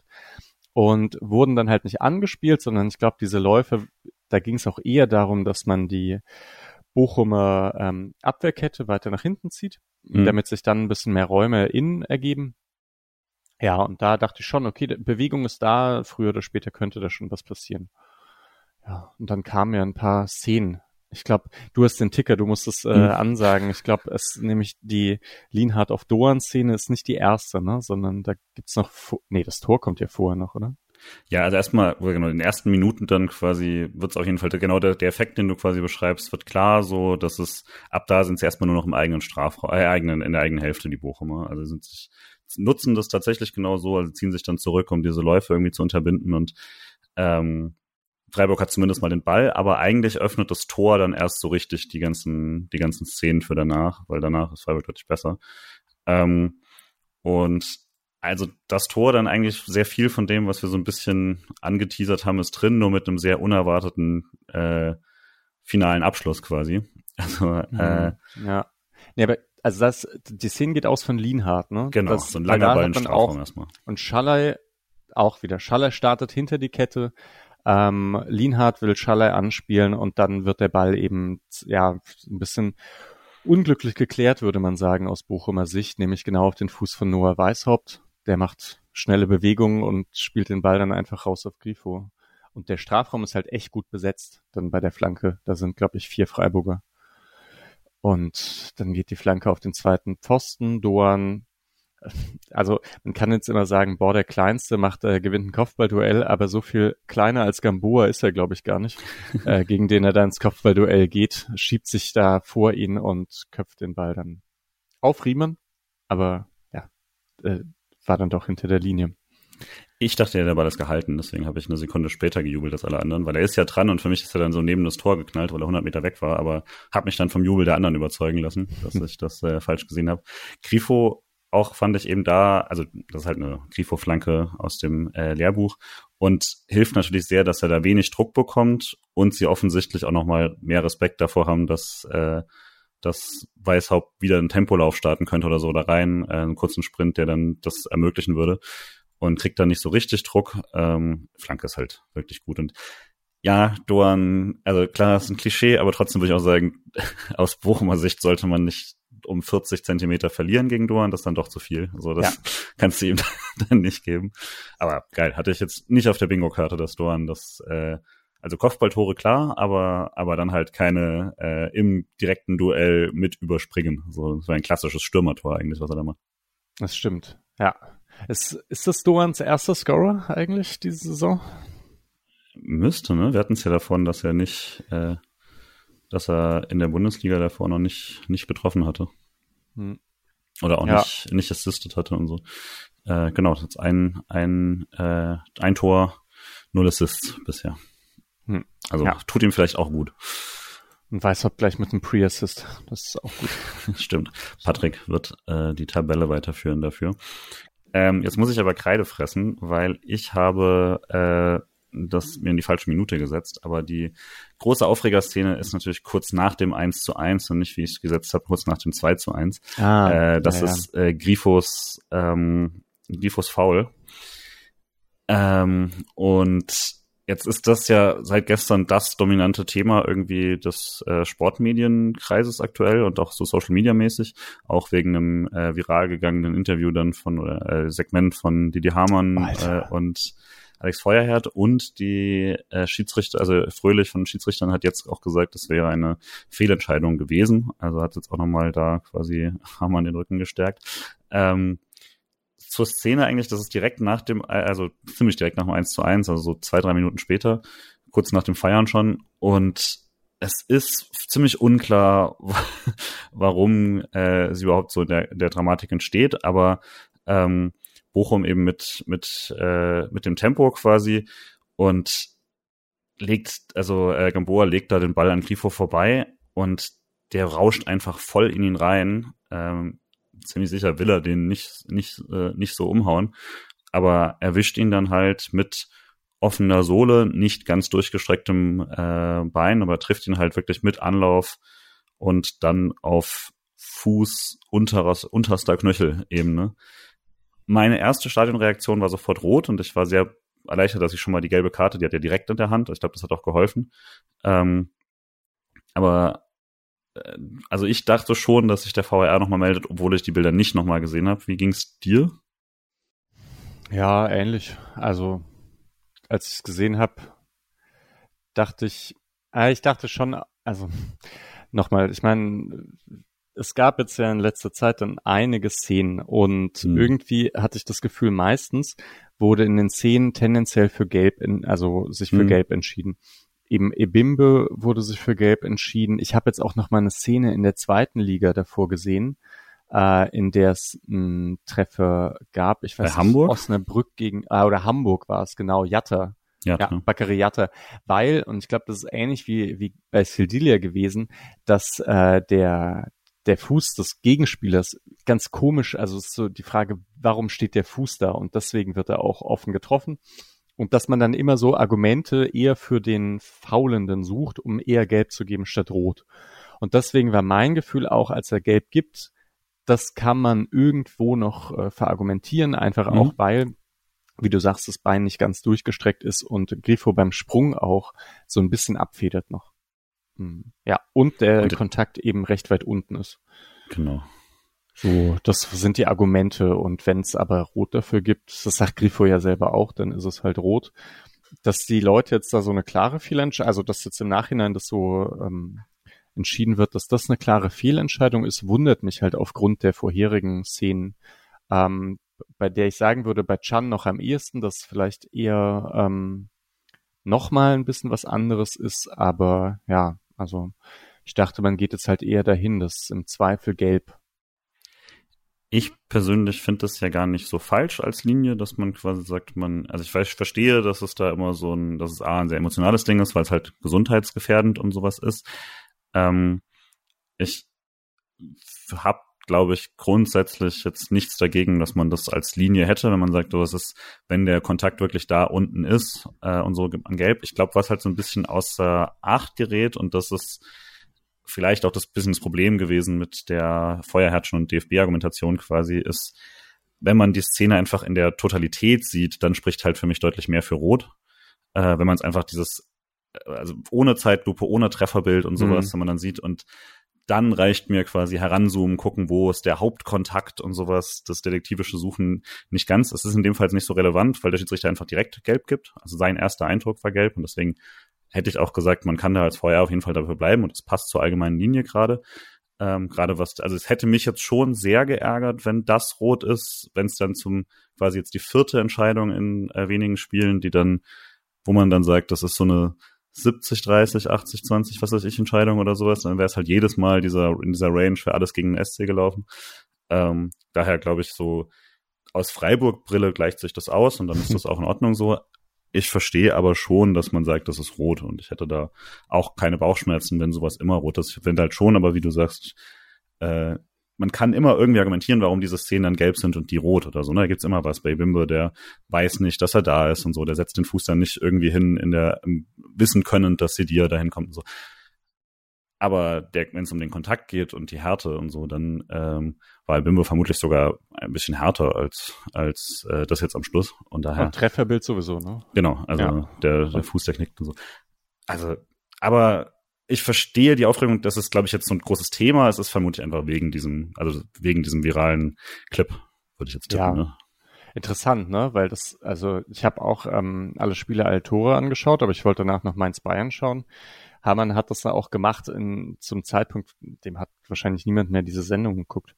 Und wurden dann halt nicht angespielt, sondern ich glaube, diese Läufe, da ging es auch eher darum, dass man die Bochumer ähm, Abwehrkette weiter nach hinten zieht, mhm. damit sich dann ein bisschen mehr Räume innen ergeben. Ja, und da dachte ich schon, okay, Bewegung ist da, früher oder später könnte da schon was passieren. Ja, und dann kamen ja ein paar Szenen. Ich glaube, du hast den Ticker, du musst es äh, mhm. ansagen. Ich glaube, es nämlich die Lienhardt auf Doan-Szene ist nicht die erste, ne? Sondern da gibt's noch, nee, das Tor kommt ja vorher noch, oder? Ja, also erstmal, genau, in den ersten Minuten dann quasi wird es auf jeden Fall genau der, der Effekt, den du quasi beschreibst, wird klar, so, dass es ab da sind sie erstmal nur noch im eigenen Strafraum, äh, eigenen, in der eigenen Hälfte, die Bochumer. Also sind sich, nutzen das tatsächlich genau so, also ziehen sich dann zurück, um diese Läufe irgendwie zu unterbinden und ähm, Freiburg hat zumindest mal den Ball, aber eigentlich öffnet das Tor dann erst so richtig die ganzen, die ganzen Szenen für danach, weil danach ist Freiburg deutlich besser. Ähm, und also das Tor dann eigentlich sehr viel von dem, was wir so ein bisschen angeteasert haben, ist drin, nur mit einem sehr unerwarteten äh, finalen Abschluss quasi. Also mhm. äh, ja. Nee, aber also das, die Szene geht aus von Lienhardt, ne? Genau, das, so ein langer Ball in Strafraum erstmal. Und Schallei auch wieder. Schallei startet hinter die Kette. Ähm, Lienhardt will Schallei anspielen und dann wird der Ball eben ja ein bisschen unglücklich geklärt, würde man sagen, aus Bochumer Sicht, nämlich genau auf den Fuß von Noah Weishaupt der macht schnelle Bewegungen und spielt den Ball dann einfach raus auf Grifo. Und der Strafraum ist halt echt gut besetzt, dann bei der Flanke. Da sind, glaube ich, vier Freiburger. Und dann geht die Flanke auf den zweiten Pfosten. Doan, also man kann jetzt immer sagen, boah, der Kleinste macht, äh, gewinnt ein Kopfballduell, aber so viel kleiner als Gamboa ist er, glaube ich, gar nicht, äh, gegen den er da ins Kopfballduell geht, schiebt sich da vor ihn und köpft den Ball dann auf Riemann. Aber ja, äh, war dann doch hinter der Linie. Ich dachte, der Ball ist gehalten, deswegen habe ich eine Sekunde später gejubelt als alle anderen, weil er ist ja dran und für mich ist er dann so neben das Tor geknallt, weil er 100 Meter weg war, aber habe mich dann vom Jubel der anderen überzeugen lassen, dass ich das äh, falsch gesehen habe. Grifo auch fand ich eben da, also das ist halt eine Grifo-Flanke aus dem äh, Lehrbuch und hilft natürlich sehr, dass er da wenig Druck bekommt und sie offensichtlich auch nochmal mehr Respekt davor haben, dass äh, dass Weißhaupt wieder einen Tempolauf starten könnte oder so da rein, äh, einen kurzen Sprint, der dann das ermöglichen würde und kriegt dann nicht so richtig Druck. Ähm, Flanke ist halt wirklich gut und ja, Doan, also klar, das ist ein Klischee, aber trotzdem würde ich auch sagen, aus Bochumer Sicht sollte man nicht um 40 Zentimeter verlieren gegen Doan, das ist dann doch zu viel. Also das ja. kannst du ihm dann nicht geben. Aber geil, hatte ich jetzt nicht auf der Bingo-Karte, dass Doan das äh, also Kopfballtore klar, aber, aber dann halt keine äh, im direkten Duell mit überspringen. So, so ein klassisches Stürmertor eigentlich, was er da macht. Das stimmt, ja. Ist, ist das Doans erster Scorer eigentlich diese Saison? müsste, ne? Wir hatten es ja davon, dass er nicht, äh, dass er in der Bundesliga davor noch nicht, nicht getroffen hatte. Hm. Oder auch ja. nicht, nicht assisted hatte und so. Äh, genau, das ist ein, ein, äh, ein Tor, null Assists bisher. Hm. Also ja. tut ihm vielleicht auch gut. Und Weißhaupt gleich mit einem Pre-Assist. Das ist auch gut. Stimmt. Patrick wird äh, die Tabelle weiterführen dafür. Ähm, jetzt muss ich aber Kreide fressen, weil ich habe äh, das mir in die falsche Minute gesetzt. Aber die große Aufregerszene ist natürlich kurz nach dem 1 zu 1 und nicht, wie ich es gesetzt habe, kurz nach dem 2 zu 1. Ah, äh, das ja, ist äh, Grifos, ähm, Grifos Foul. Ähm, und jetzt ist das ja seit gestern das dominante Thema irgendwie des äh, Sportmedienkreises aktuell und auch so Social Media mäßig, auch wegen einem äh, viral gegangenen Interview dann von oder äh, Segment von Didi Hamann äh, und Alex Feuerherd und die äh, Schiedsrichter, also Fröhlich von Schiedsrichtern hat jetzt auch gesagt, das wäre eine Fehlentscheidung gewesen. Also hat jetzt auch nochmal da quasi Hamann den Rücken gestärkt. Ähm, zur Szene eigentlich, das ist direkt nach dem, also ziemlich direkt nach dem 1 zu 1, also so zwei, drei Minuten später, kurz nach dem Feiern schon. Und es ist ziemlich unklar, warum äh, sie überhaupt so der, der Dramatik entsteht, aber ähm, Bochum eben mit, mit, äh, mit dem Tempo quasi und legt, also äh, Gamboa legt da den Ball an Grifo vorbei und der rauscht einfach voll in ihn rein. Ähm, ziemlich sicher will er den nicht, nicht, äh, nicht so umhauen, aber erwischt ihn dann halt mit offener Sohle, nicht ganz durchgestrecktem äh, Bein, aber trifft ihn halt wirklich mit Anlauf und dann auf Fuß unteres, unterster Knöchelebene. Meine erste Stadionreaktion war sofort rot und ich war sehr erleichtert, dass ich schon mal die gelbe Karte, die hat er direkt in der Hand. Ich glaube, das hat auch geholfen. Ähm, aber also ich dachte schon, dass sich der VR nochmal meldet, obwohl ich die Bilder nicht nochmal gesehen habe. Wie ging's dir? Ja, ähnlich. Also als ich es gesehen habe, dachte ich, äh, ich dachte schon, also nochmal, ich meine, es gab jetzt ja in letzter Zeit dann einige Szenen und mhm. irgendwie hatte ich das Gefühl, meistens wurde in den Szenen tendenziell für Gelb, in, also sich für mhm. Gelb entschieden eben Ebimbe wurde sich für Gelb entschieden. Ich habe jetzt auch noch mal eine Szene in der zweiten Liga davor gesehen, äh, in der es einen Treffer gab. Ich weiß Bei nicht, Hamburg? Osnabrück gegen, äh, oder Hamburg war es, genau, Jatta. Jatta. Ja, Bakary Jatta. Weil, und ich glaube, das ist ähnlich wie, wie bei Sildilia gewesen, dass äh, der, der Fuß des Gegenspielers ganz komisch, also ist so die Frage, warum steht der Fuß da? Und deswegen wird er auch offen getroffen. Und dass man dann immer so Argumente eher für den Faulenden sucht, um eher gelb zu geben statt rot. Und deswegen war mein Gefühl auch, als er gelb gibt, das kann man irgendwo noch äh, verargumentieren, einfach mhm. auch weil, wie du sagst, das Bein nicht ganz durchgestreckt ist und Grifo beim Sprung auch so ein bisschen abfedert noch. Hm. Ja, und der und, Kontakt eben recht weit unten ist. Genau. So, das sind die Argumente. Und wenn es aber Rot dafür gibt, das sagt Grifo ja selber auch, dann ist es halt Rot. Dass die Leute jetzt da so eine klare Fehlentscheidung, also dass jetzt im Nachhinein das so ähm, entschieden wird, dass das eine klare Fehlentscheidung ist, wundert mich halt aufgrund der vorherigen Szenen, ähm, bei der ich sagen würde, bei Chan noch am ehesten, dass vielleicht eher ähm, nochmal ein bisschen was anderes ist, aber ja, also ich dachte, man geht jetzt halt eher dahin, dass im Zweifel gelb ich persönlich finde das ja gar nicht so falsch als Linie, dass man quasi sagt, man, also ich, weiß, ich verstehe, dass es da immer so ein, dass es A, ein sehr emotionales Ding ist, weil es halt gesundheitsgefährdend und sowas ist. Ähm, ich habe, glaube ich, grundsätzlich jetzt nichts dagegen, dass man das als Linie hätte, wenn man sagt, so, das ist, wenn der Kontakt wirklich da unten ist äh, und so an Gelb. Ich glaube, was halt so ein bisschen außer Acht gerät und das ist vielleicht auch das bisschen das Problem gewesen mit der Feuerherrschen und DFB-Argumentation quasi ist, wenn man die Szene einfach in der Totalität sieht, dann spricht halt für mich deutlich mehr für Rot. Äh, wenn man es einfach dieses, äh, also ohne Zeitlupe, ohne Trefferbild und sowas, mhm. wenn man dann sieht und dann reicht mir quasi heranzoomen, gucken, wo ist der Hauptkontakt und sowas, das detektivische Suchen nicht ganz. Es ist in dem Fall nicht so relevant, weil der Schiedsrichter einfach direkt gelb gibt. Also sein erster Eindruck war gelb und deswegen hätte ich auch gesagt, man kann da als Vorher auf jeden Fall dafür bleiben und es passt zur allgemeinen Linie gerade. Ähm, gerade was, also es hätte mich jetzt schon sehr geärgert, wenn das rot ist, wenn es dann zum quasi jetzt die vierte Entscheidung in äh, wenigen Spielen, die dann wo man dann sagt, das ist so eine 70, 30, 80, 20, was weiß ich, Entscheidung oder sowas, dann wäre es halt jedes Mal dieser, in dieser Range für alles gegen den SC gelaufen. Ähm, daher glaube ich so, aus Freiburg-Brille gleicht sich das aus und dann ist das auch in Ordnung so. Ich verstehe aber schon, dass man sagt, das ist rot und ich hätte da auch keine Bauchschmerzen, wenn sowas immer rot ist. Ich finde halt schon, aber wie du sagst, äh, man kann immer irgendwie argumentieren, warum diese Szenen dann gelb sind und die rot oder so. Ne? Da gibt's immer was bei Bimbo, der weiß nicht, dass er da ist und so. Der setzt den Fuß dann nicht irgendwie hin in der im Wissen können, dass sie dir dahin kommt und so. Aber wenn es um den Kontakt geht und die Härte und so, dann ähm, war Bimbo vermutlich sogar ein bisschen härter als als äh, das jetzt am Schluss. Und daher. Und Trefferbild sowieso, ne? Genau, also ja. der, der Fuß, der knickt und so. Also, aber ich verstehe die Aufregung, das ist, glaube ich, jetzt so ein großes Thema. Es ist vermutlich einfach wegen diesem, also wegen diesem viralen Clip, würde ich jetzt tippen. Ja. Ne? Interessant, ne? Weil das, also ich habe auch ähm, alle Spiele alle Tore angeschaut, aber ich wollte danach noch Mainz Bayern schauen. Hamann hat das da auch gemacht in, zum Zeitpunkt, dem hat wahrscheinlich niemand mehr diese Sendung geguckt,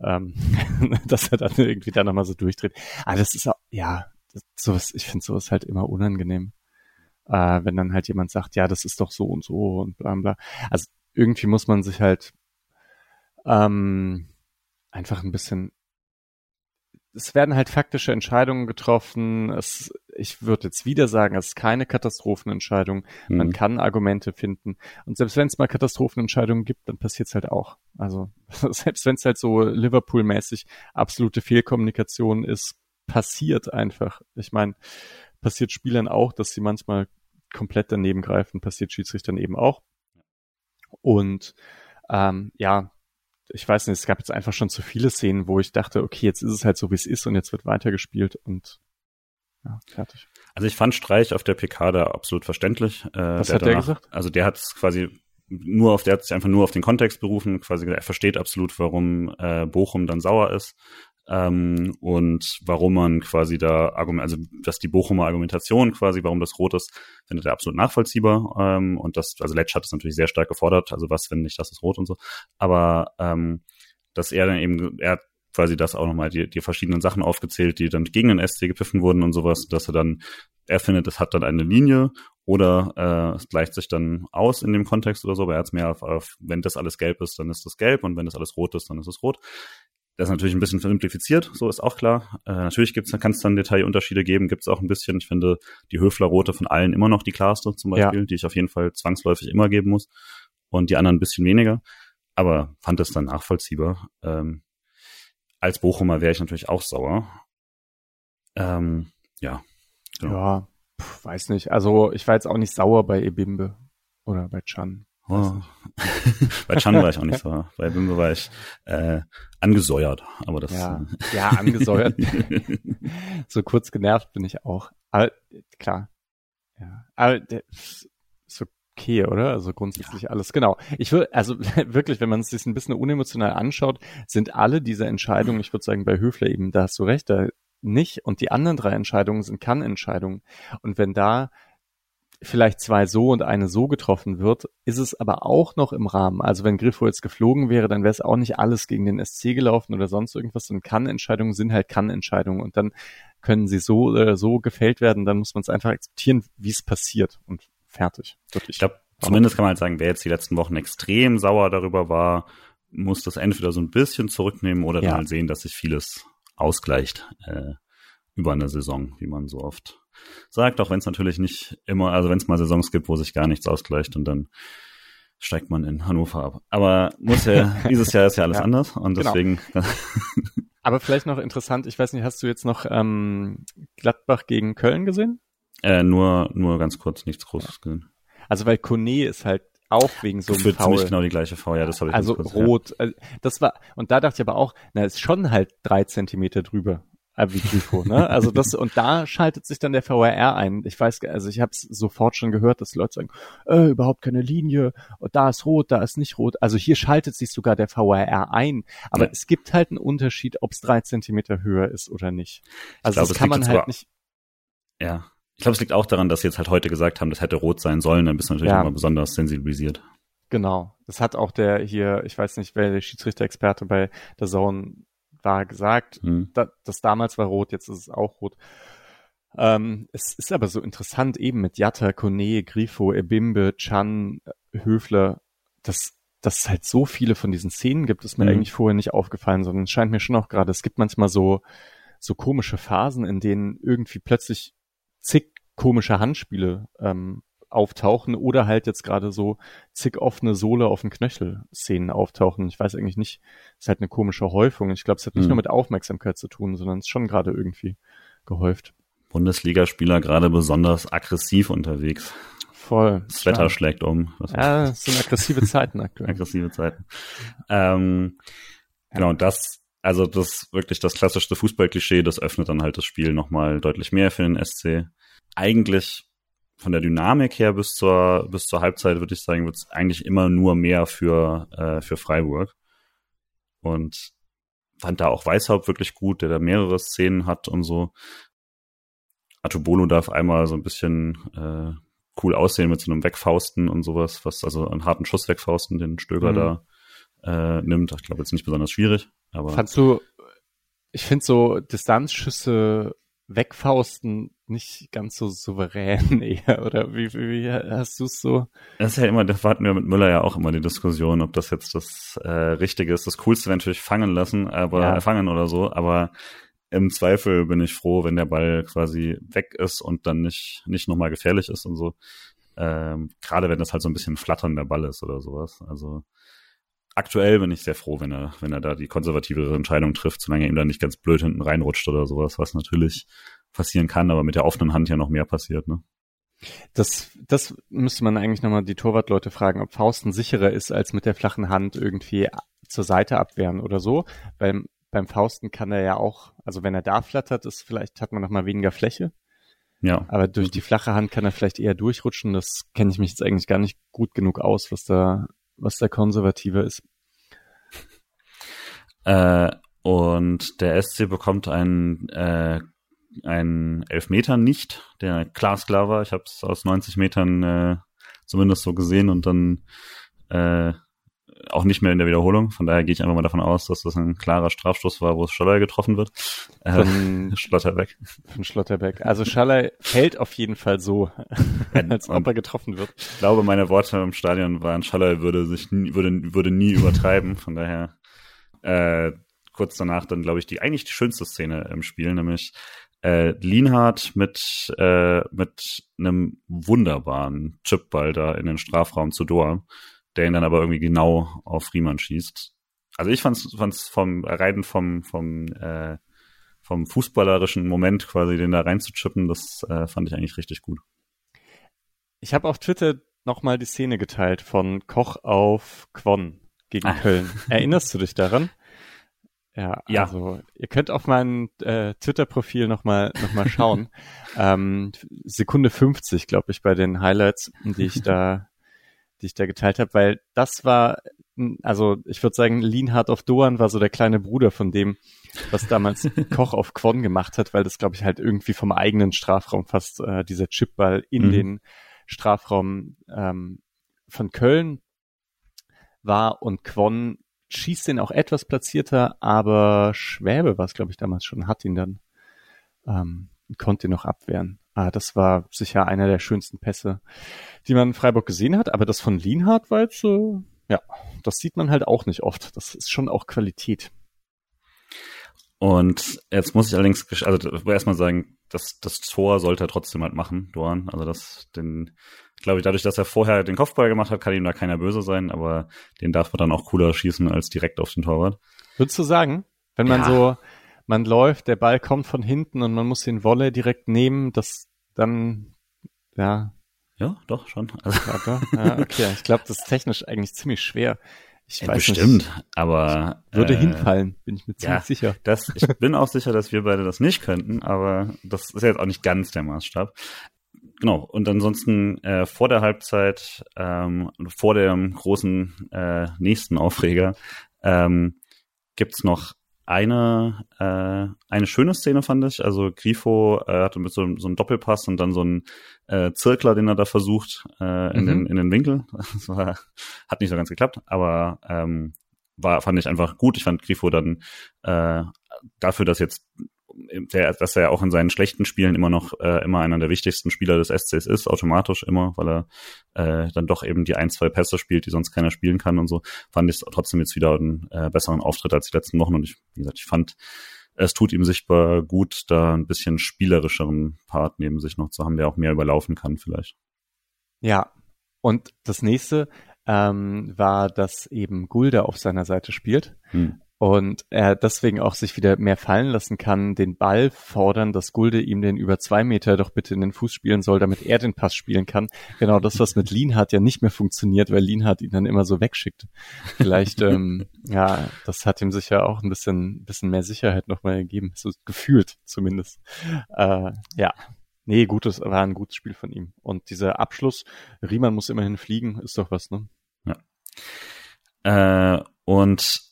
ähm, dass er dann irgendwie da nochmal so durchdreht. Aber das ist auch, ja, das, sowas, ich finde sowas halt immer unangenehm äh, wenn dann halt jemand sagt, ja, das ist doch so und so und bla bla. Also irgendwie muss man sich halt ähm, einfach ein bisschen es werden halt faktische Entscheidungen getroffen. Es, ich würde jetzt wieder sagen, es ist keine Katastrophenentscheidung. Mhm. Man kann Argumente finden. Und selbst wenn es mal Katastrophenentscheidungen gibt, dann passiert es halt auch. Also selbst wenn es halt so Liverpool-mäßig absolute Fehlkommunikation ist, passiert einfach. Ich meine, passiert Spielern auch, dass sie manchmal komplett daneben greifen, passiert Schiedsrichtern eben auch. Und ähm, ja, ich weiß nicht, es gab jetzt einfach schon zu viele Szenen, wo ich dachte, okay, jetzt ist es halt so, wie es ist und jetzt wird weitergespielt und ja, fertig. Also ich fand Streich auf der PK da absolut verständlich. Äh, Was der hat danach, der gesagt? Also der hat es quasi nur auf, der hat sich einfach nur auf den Kontext berufen, quasi er versteht absolut, warum äh, Bochum dann sauer ist ähm, und warum man quasi da argument, also dass die Bochumer Argumentation quasi, warum das rot ist, findet er absolut nachvollziehbar ähm, und das, also Letsch hat es natürlich sehr stark gefordert, also was, wenn nicht das ist rot und so, aber ähm, dass er dann eben, er hat quasi das auch nochmal, die, die verschiedenen Sachen aufgezählt, die dann gegen den SC gepfiffen wurden und sowas, dass er dann, er findet, es hat dann eine Linie oder äh, es gleicht sich dann aus in dem Kontext oder so, aber er hat es mehr auf, auf, wenn das alles gelb ist, dann ist das gelb und wenn das alles rot ist, dann ist es rot. Das ist natürlich ein bisschen simplifiziert, so ist auch klar. Äh, natürlich gibt's, kann es dann Detailunterschiede geben, gibt's auch ein bisschen. Ich finde die Höfler-Rote von allen immer noch die klarste zum Beispiel, ja. die ich auf jeden Fall zwangsläufig immer geben muss. Und die anderen ein bisschen weniger. Aber fand es dann nachvollziehbar. Ähm, als Bochumer wäre ich natürlich auch sauer. Ähm, ja. Genau. Ja, pf, weiß nicht. Also ich war jetzt auch nicht sauer bei Ebimbe oder bei Chan. Oh. bei Chan war ich auch nicht so. Bei Bimbe war ich äh, angesäuert. Aber das ja, ja angesäuert. so kurz genervt bin ich auch. Aber klar. Ja. Aber okay, oder? Also grundsätzlich ja. alles. Genau. Ich würde, also wirklich, wenn man es sich ein bisschen unemotional anschaut, sind alle diese Entscheidungen, ich würde sagen, bei Höfler eben, da hast du recht, da nicht. Und die anderen drei Entscheidungen sind Kann-Entscheidungen. Und wenn da vielleicht zwei so und eine so getroffen wird, ist es aber auch noch im Rahmen. Also wenn Griffo jetzt geflogen wäre, dann wäre es auch nicht alles gegen den SC gelaufen oder sonst irgendwas. Und Kann-Entscheidungen sind halt Kann-Entscheidungen und dann können sie so oder so gefällt werden. Dann muss man es einfach akzeptieren, wie es passiert und fertig. Wirklich. Ich glaube, zumindest kann man halt sagen, wer jetzt die letzten Wochen extrem sauer darüber war, muss das entweder so ein bisschen zurücknehmen oder ja. dann halt sehen, dass sich vieles ausgleicht äh, über eine Saison, wie man so oft sagt, auch wenn es natürlich nicht immer, also wenn es mal Saisons gibt, wo sich gar nichts ausgleicht und dann steigt man in Hannover ab. Aber muss ja, dieses Jahr ist ja alles ja, anders und genau. deswegen. Aber vielleicht noch interessant, ich weiß nicht, hast du jetzt noch ähm, Gladbach gegen Köln gesehen? Äh, nur, nur ganz kurz, nichts Großes gesehen. Also weil Kone ist halt auch wegen so einem Für Foul. genau die gleiche Foul, ja, das habe ich Also kurz, rot, ja. Äh, das war, und da dachte ich aber auch, na, ist schon halt drei Zentimeter drüber wie Grifo, ne? Also das und da schaltet sich dann der VRR ein. Ich weiß, also ich habe es sofort schon gehört, dass Leute sagen, äh, überhaupt keine Linie, und da ist rot, da ist nicht rot. Also hier schaltet sich sogar der VRR ein. Aber ja. es gibt halt einen Unterschied, ob es drei Zentimeter höher ist oder nicht. Also glaub, das kann man halt nicht. Ja. Ich glaube, es liegt auch daran, dass sie jetzt halt heute gesagt haben, das hätte rot sein sollen. Dann bist du natürlich ja. immer besonders sensibilisiert. Genau. Das hat auch der hier, ich weiß nicht, wer der Schiedsrichter-Experte bei der Zone war gesagt, mhm. da, das damals war rot, jetzt ist es auch rot. Ähm, es ist aber so interessant, eben mit Jatta, Kone, Grifo, Ebimbe, Chan, Höfler, dass, dass es halt so viele von diesen Szenen gibt, ist mir mhm. eigentlich vorher nicht aufgefallen, sondern es scheint mir schon auch gerade, es gibt manchmal so, so komische Phasen, in denen irgendwie plötzlich zig komische Handspiele ähm, auftauchen oder halt jetzt gerade so zig offene Sohle auf dem Knöchel Szenen auftauchen. Ich weiß eigentlich nicht, es ist halt eine komische Häufung. Ich glaube, es hat nicht mhm. nur mit Aufmerksamkeit zu tun, sondern es ist schon gerade irgendwie gehäuft. Bundesligaspieler gerade besonders aggressiv unterwegs. Voll. Das Wetter ja. schlägt um. Ja, es sind aggressive Zeiten aktuell. aggressive Zeiten. Ähm, ja. Genau, das, also das wirklich das klassischste Fußballklischee, das öffnet dann halt das Spiel nochmal deutlich mehr für den SC. Eigentlich von der Dynamik her bis zur, bis zur Halbzeit, würde ich sagen, wird es eigentlich immer nur mehr für, äh, für Freiburg. Und fand da auch Weißhaupt wirklich gut, der da mehrere Szenen hat und so. Atubolo darf einmal so ein bisschen äh, cool aussehen mit so einem Wegfausten und sowas, was also einen harten Schuss wegfausten, den Stöger mhm. da äh, nimmt. Ich glaube, jetzt nicht besonders schwierig. Aber Fandst du, ich finde so Distanzschüsse wegfausten nicht ganz so souverän eher, oder wie, wie hast du es so? Das ist ja immer, da hatten wir mit Müller ja auch immer die Diskussion, ob das jetzt das äh, Richtige ist. Das Coolste wäre natürlich fangen lassen, aber ja. fangen oder so, aber im Zweifel bin ich froh, wenn der Ball quasi weg ist und dann nicht, nicht nochmal gefährlich ist und so. Ähm, Gerade wenn das halt so ein bisschen flatternder Ball ist oder sowas. Also aktuell bin ich sehr froh, wenn er, wenn er da die konservativere Entscheidung trifft, solange er ihm da nicht ganz blöd hinten reinrutscht oder sowas, was natürlich passieren kann, aber mit der offenen Hand ja noch mehr passiert, ne? Das, das müsste man eigentlich nochmal die Torwartleute fragen, ob Fausten sicherer ist, als mit der flachen Hand irgendwie zur Seite abwehren oder so. Weil beim Fausten kann er ja auch, also wenn er da flattert, ist vielleicht hat man noch mal weniger Fläche. Ja. Aber durch die flache Hand kann er vielleicht eher durchrutschen. Das kenne ich mich jetzt eigentlich gar nicht gut genug aus, was da, was der Konservative ist. Äh, und der SC bekommt einen äh, ein Elfmeter nicht, der glasklar war. Ich habe es aus 90 Metern äh, zumindest so gesehen und dann äh, auch nicht mehr in der Wiederholung. Von daher gehe ich einfach mal davon aus, dass das ein klarer Strafstoß war, wo Schaller getroffen wird. Äh, von Schlotterbeck. Von Schlotterbeck. Also Schaller fällt auf jeden Fall so, als ob er getroffen wird. Ich glaube, meine Worte im Stadion waren, Schaller würde sich nie, würde, würde nie übertreiben. Von daher äh, kurz danach dann, glaube ich, die eigentlich die schönste Szene im Spiel, nämlich äh, Lienhardt mit, äh, mit einem wunderbaren Chipball da in den Strafraum zu Dor, der ihn dann aber irgendwie genau auf Riemann schießt. Also ich fand's, fand's vom Reiten vom, vom, äh, vom fußballerischen Moment quasi, den da reinzuchippen, das äh, fand ich eigentlich richtig gut. Ich habe auf Twitter nochmal die Szene geteilt von Koch auf Quon gegen ah. Köln. Erinnerst du dich daran? Ja, ja, also ihr könnt auf mein äh, Twitter-Profil nochmal noch mal schauen. ähm, Sekunde 50, glaube ich, bei den Highlights, die ich da, die ich da geteilt habe, weil das war, also ich würde sagen, Lienhardt auf Doan war so der kleine Bruder von dem, was damals Koch auf Quon gemacht hat, weil das, glaube ich, halt irgendwie vom eigenen Strafraum fast äh, dieser Chipball in mhm. den Strafraum ähm, von Köln war und Quon schießt den auch etwas platzierter, aber Schwäbe war es, glaube ich, damals schon, hat ihn dann, ähm, konnte ihn noch abwehren. Ah, das war sicher einer der schönsten Pässe, die man in Freiburg gesehen hat, aber das von Lienhardt war jetzt, äh, ja, das sieht man halt auch nicht oft. Das ist schon auch Qualität. Und jetzt muss ich allerdings, also erstmal sagen, das, das Tor sollte er trotzdem halt machen, Doan. Also das, den, glaube ich, dadurch, dass er vorher den Kopfball gemacht hat, kann ihm da keiner böse sein, aber den darf man dann auch cooler schießen als direkt auf den Torwart. Würdest du sagen, wenn man ja. so, man läuft, der Ball kommt von hinten und man muss den Wolle direkt nehmen, das dann, ja. Ja, doch, schon. Also. Ja, okay, ich glaube, das ist technisch eigentlich ziemlich schwer. Ich ja, weiß bestimmt, nicht. aber würde äh, hinfallen, bin ich mir ziemlich ja, sicher. Das, ich bin auch sicher, dass wir beide das nicht könnten, aber das ist jetzt auch nicht ganz der Maßstab genau, und ansonsten äh, vor der Halbzeit, ähm, vor dem großen äh, nächsten Aufreger, ähm, gibt's noch eine, äh, eine schöne Szene, fand ich. Also Grifo äh, hatte mit so, so einem Doppelpass und dann so einen äh, Zirkler, den er da versucht, äh, in, mhm. den, in den Winkel. Das war, hat nicht so ganz geklappt, aber ähm, war, fand ich einfach gut. Ich fand Grifo dann äh, dafür, dass jetzt der, dass er auch in seinen schlechten Spielen immer noch äh, immer einer der wichtigsten Spieler des SCs ist, automatisch immer, weil er äh, dann doch eben die ein, zwei Pässe spielt, die sonst keiner spielen kann und so, fand ich trotzdem jetzt wieder einen äh, besseren Auftritt als die letzten Wochen und ich, wie gesagt, ich fand, es tut ihm sichtbar gut, da ein bisschen spielerischeren Part neben sich noch zu haben, der auch mehr überlaufen kann vielleicht. Ja, und das nächste ähm, war, dass eben Gulda auf seiner Seite spielt. Hm und er deswegen auch sich wieder mehr fallen lassen kann, den Ball fordern, dass Gulde ihm den über zwei Meter doch bitte in den Fuß spielen soll, damit er den Pass spielen kann. Genau das, was mit Lienhardt ja nicht mehr funktioniert, weil Lienhardt ihn dann immer so wegschickt. Vielleicht, ähm, ja, das hat ihm sicher auch ein bisschen, bisschen mehr Sicherheit nochmal gegeben, so gefühlt zumindest. Äh, ja, nee, gutes, war ein gutes Spiel von ihm. Und dieser Abschluss, Riemann muss immerhin fliegen, ist doch was, ne? Ja. Äh, und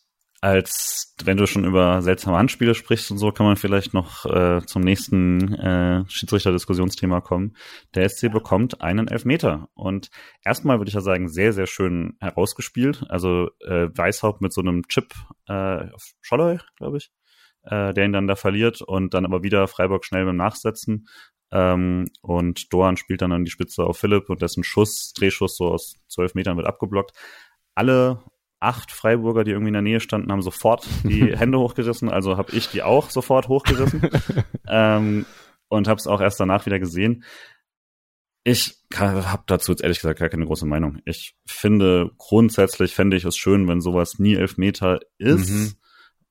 als wenn du schon über seltsame Handspiele sprichst und so, kann man vielleicht noch äh, zum nächsten äh, Schiedsrichter-Diskussionsthema kommen. Der SC bekommt einen Elfmeter und erstmal würde ich ja sagen, sehr, sehr schön herausgespielt. Also äh, Weißhaupt mit so einem Chip äh, auf Scholloy, glaube ich, äh, der ihn dann da verliert und dann aber wieder Freiburg schnell beim Nachsetzen. Ähm, und Doan spielt dann an die Spitze auf Philipp und dessen Schuss, Drehschuss so aus zwölf Metern wird abgeblockt. Alle acht Freiburger, die irgendwie in der Nähe standen, haben sofort die Hände hochgerissen. Also habe ich die auch sofort hochgerissen ähm, und habe es auch erst danach wieder gesehen. Ich habe dazu jetzt ehrlich gesagt gar keine große Meinung. Ich finde grundsätzlich fände ich es schön, wenn sowas nie Elfmeter ist, mhm.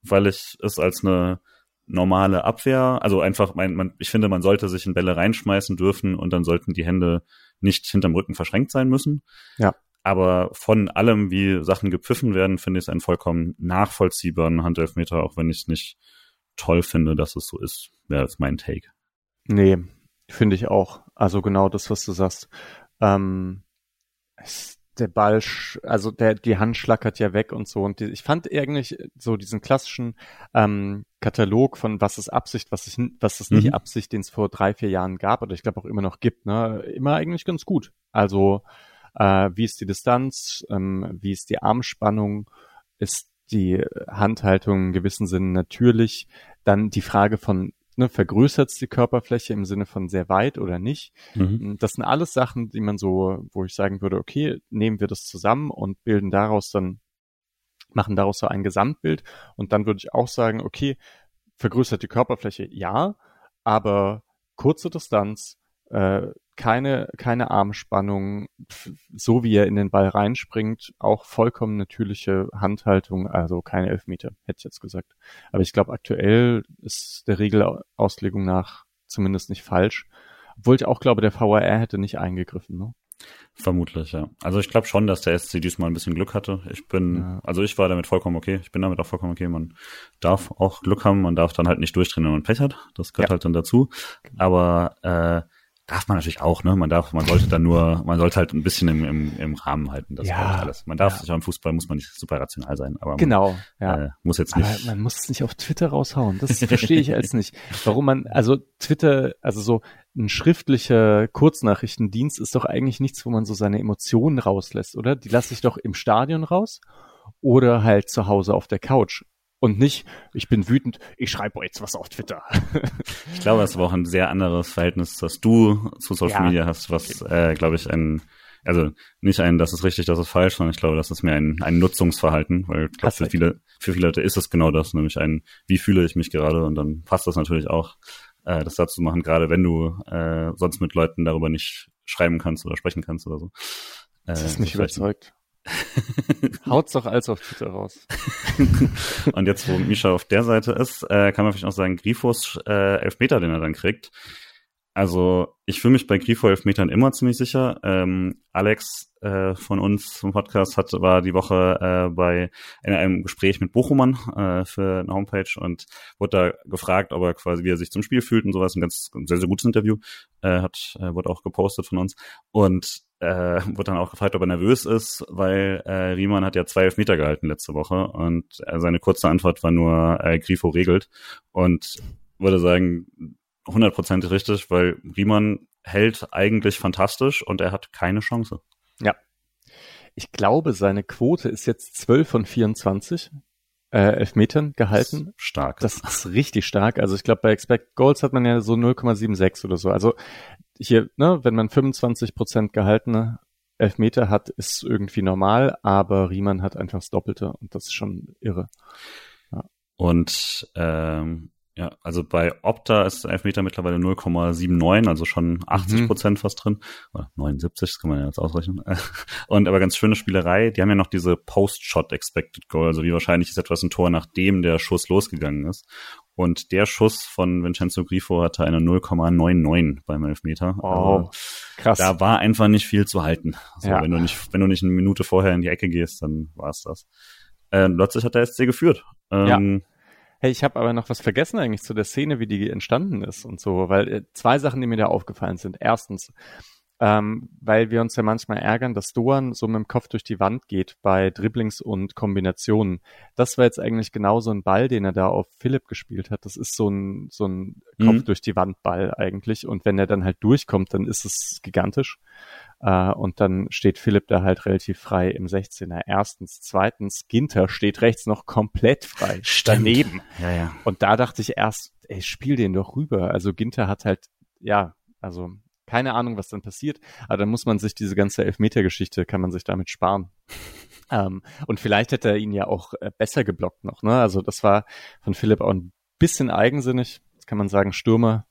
weil ich es als eine normale Abwehr, also einfach, mein, man, ich finde, man sollte sich in Bälle reinschmeißen dürfen und dann sollten die Hände nicht hinterm Rücken verschränkt sein müssen. Ja. Aber von allem, wie Sachen gepfiffen werden, finde ich es einen vollkommen nachvollziehbaren Handelfmeter, auch wenn ich es nicht toll finde, dass es so ist. Wäre jetzt mein Take. Nee, finde ich auch. Also genau das, was du sagst. Ähm, es, der Ball, also der, die Hand schlackert ja weg und so. Und die, ich fand eigentlich so diesen klassischen ähm, Katalog von was ist Absicht, was ist, was ist nicht mhm. Absicht, den es vor drei, vier Jahren gab oder ich glaube auch immer noch gibt, ne, immer eigentlich ganz gut. Also äh, wie ist die Distanz, ähm, wie ist die Armspannung, ist die Handhaltung in gewissem Sinne natürlich, dann die Frage von ne, vergrößert die Körperfläche im Sinne von sehr weit oder nicht. Mhm. Das sind alles Sachen, die man so, wo ich sagen würde, okay, nehmen wir das zusammen und bilden daraus dann, machen daraus so ein Gesamtbild. Und dann würde ich auch sagen, okay, vergrößert die Körperfläche, ja, aber kurze Distanz, äh, keine, keine Armspannung, so wie er in den Ball reinspringt, auch vollkommen natürliche Handhaltung, also keine Elfmeter, hätte ich jetzt gesagt. Aber ich glaube, aktuell ist der Regelauslegung nach zumindest nicht falsch. Obwohl ich auch glaube, der VAR hätte nicht eingegriffen. Ne? Vermutlich, ja. Also ich glaube schon, dass der SC diesmal ein bisschen Glück hatte. Ich bin, ja. also ich war damit vollkommen okay. Ich bin damit auch vollkommen okay. Man darf auch Glück haben, man darf dann halt nicht durchdrehen, wenn man Pech hat. Das gehört ja. halt dann dazu. Aber äh, darf man natürlich auch, ne? Man darf, man sollte dann nur, man sollte halt ein bisschen im, im, im Rahmen halten, das ja, alles. Man darf ja. sich im Fußball muss man nicht super rational sein, aber man, genau, ja. Äh, muss jetzt nicht. Aber man muss es nicht auf Twitter raushauen. Das verstehe ich als nicht. Warum man, also Twitter, also so ein schriftlicher Kurznachrichtendienst ist doch eigentlich nichts, wo man so seine Emotionen rauslässt, oder? Die lasse ich doch im Stadion raus oder halt zu Hause auf der Couch und nicht, ich bin wütend, ich schreibe jetzt was auf Twitter. ich glaube, das war auch ein sehr anderes Verhältnis, das du zu Social ja. Media hast, was, äh, glaube ich, ein, also nicht ein, das ist richtig, das ist falsch, sondern ich glaube, das ist mehr ein, ein Nutzungsverhalten, weil ich glaube, für viele, für viele Leute ist es genau das, nämlich ein, wie fühle ich mich gerade und dann passt das natürlich auch, äh, das dazu machen, gerade wenn du äh, sonst mit Leuten darüber nicht schreiben kannst oder sprechen kannst oder so. Äh, das ist nicht überzeugt. Haut's doch alles auf Twitter raus. und jetzt, wo Misha auf der Seite ist, äh, kann man vielleicht auch sagen, Grifos äh, Elfmeter, den er dann kriegt. Also ich fühle mich bei Grifo Elfmetern immer ziemlich sicher. Ähm, Alex äh, von uns vom Podcast hat, war die Woche äh, bei in einem Gespräch mit Bochumann äh, für eine Homepage und wurde da gefragt, ob er quasi wie er sich zum Spiel fühlt und sowas. Ein ganz ein sehr, sehr gutes Interview. Äh, hat, äh, wurde auch gepostet von uns. Und äh, wurde dann auch gefragt, ob er nervös ist, weil äh, Riemann hat ja zwei Elfmeter gehalten letzte Woche und äh, seine kurze Antwort war nur, äh, Grifo regelt und würde sagen, hundertprozentig richtig, weil Riemann hält eigentlich fantastisch und er hat keine Chance. Ja. Ich glaube, seine Quote ist jetzt 12 von 24. äh, Elfmetern gehalten. Stark. Das ist richtig stark. Also ich glaube, bei Expect Goals hat man ja so 0,76 oder so. Also hier, ne, wenn man 25 Prozent gehaltene Elfmeter hat, ist irgendwie normal, aber Riemann hat einfach das Doppelte und das ist schon irre. Ja. Und ähm, ja, also bei Opta ist Elfmeter mittlerweile 0,79, also schon 80 mhm. Prozent mhm. fast drin. Oder 79, das kann man ja jetzt ausrechnen. Und aber ganz schöne Spielerei, die haben ja noch diese Post-Shot Expected Goal, also wie wahrscheinlich ist etwas ein Tor, nachdem der Schuss losgegangen ist. Und der Schuss von Vincenzo Grifo hatte eine 0,99 beim Elfmeter. Oh, also, krass. Da war einfach nicht viel zu halten. Also ja. wenn du nicht, wenn du nicht eine Minute vorher in die Ecke gehst, dann war es das. Äh, plötzlich hat der SC geführt. Ähm, ja. Hey, ich habe aber noch was vergessen eigentlich zu der Szene, wie die entstanden ist und so, weil äh, zwei Sachen, die mir da aufgefallen sind. Erstens, ähm, weil wir uns ja manchmal ärgern, dass Doan so mit dem Kopf durch die Wand geht bei Dribblings und Kombinationen. Das war jetzt eigentlich genau so ein Ball, den er da auf Philipp gespielt hat. Das ist so ein, so ein Kopf mhm. durch die Wand Ball eigentlich. Und wenn er dann halt durchkommt, dann ist es gigantisch. Uh, und dann steht Philipp da halt relativ frei im 16er. Erstens. Zweitens, Ginter steht rechts noch komplett frei. Stimmt. Daneben. Ja, ja. Und da dachte ich erst, ey, spiel den doch rüber. Also Ginter hat halt, ja, also keine Ahnung, was dann passiert. Aber dann muss man sich diese ganze Elfmeter-Geschichte, kann man sich damit sparen. ähm, und vielleicht hätte er ihn ja auch äh, besser geblockt noch. Ne? Also das war von Philipp auch ein bisschen eigensinnig. Das kann man sagen, Stürmer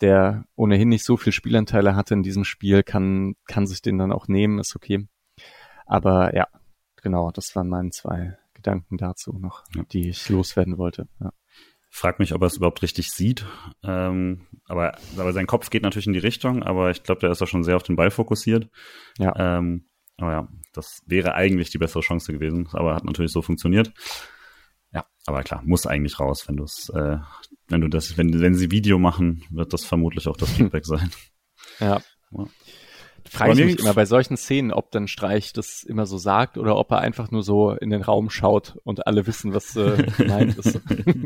der ohnehin nicht so viel Spielanteile hatte in diesem Spiel, kann, kann sich den dann auch nehmen, ist okay. Aber ja, genau, das waren meine zwei Gedanken dazu noch, ja. die ich loswerden wollte. Ja. Frag mich, ob er es überhaupt richtig sieht. Ähm, aber, aber sein Kopf geht natürlich in die Richtung, aber ich glaube, der ist auch schon sehr auf den Ball fokussiert. Ja. Ähm, aber ja, das wäre eigentlich die bessere Chance gewesen, aber hat natürlich so funktioniert. Ja, aber klar, muss eigentlich raus, wenn du es, äh, wenn du das, wenn, wenn sie Video machen, wird das vermutlich auch das Feedback sein. Ja. ja. Frage ich mich immer bei solchen Szenen, ob dann Streich das immer so sagt oder ob er einfach nur so in den Raum schaut und alle wissen, was äh, gemeint ist.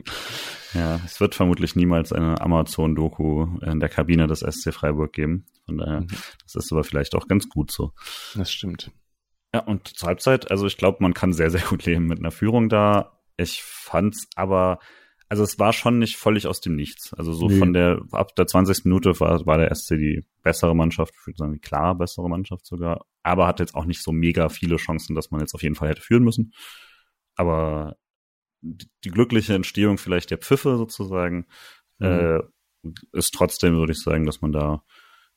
ja, es wird vermutlich niemals eine Amazon-Doku in der Kabine des SC Freiburg geben. Von daher, mhm. das ist aber vielleicht auch ganz gut so. Das stimmt. Ja, und zur Halbzeit, also ich glaube, man kann sehr, sehr gut leben mit einer Führung da. Ich fand's aber, also es war schon nicht völlig aus dem Nichts. Also so nee. von der, ab der 20. Minute war, war der SC die bessere Mannschaft, ich würde sagen, die klar bessere Mannschaft sogar, aber hat jetzt auch nicht so mega viele Chancen, dass man jetzt auf jeden Fall hätte führen müssen. Aber die glückliche Entstehung vielleicht der Pfiffe sozusagen, mhm. äh, ist trotzdem, würde ich sagen, dass man da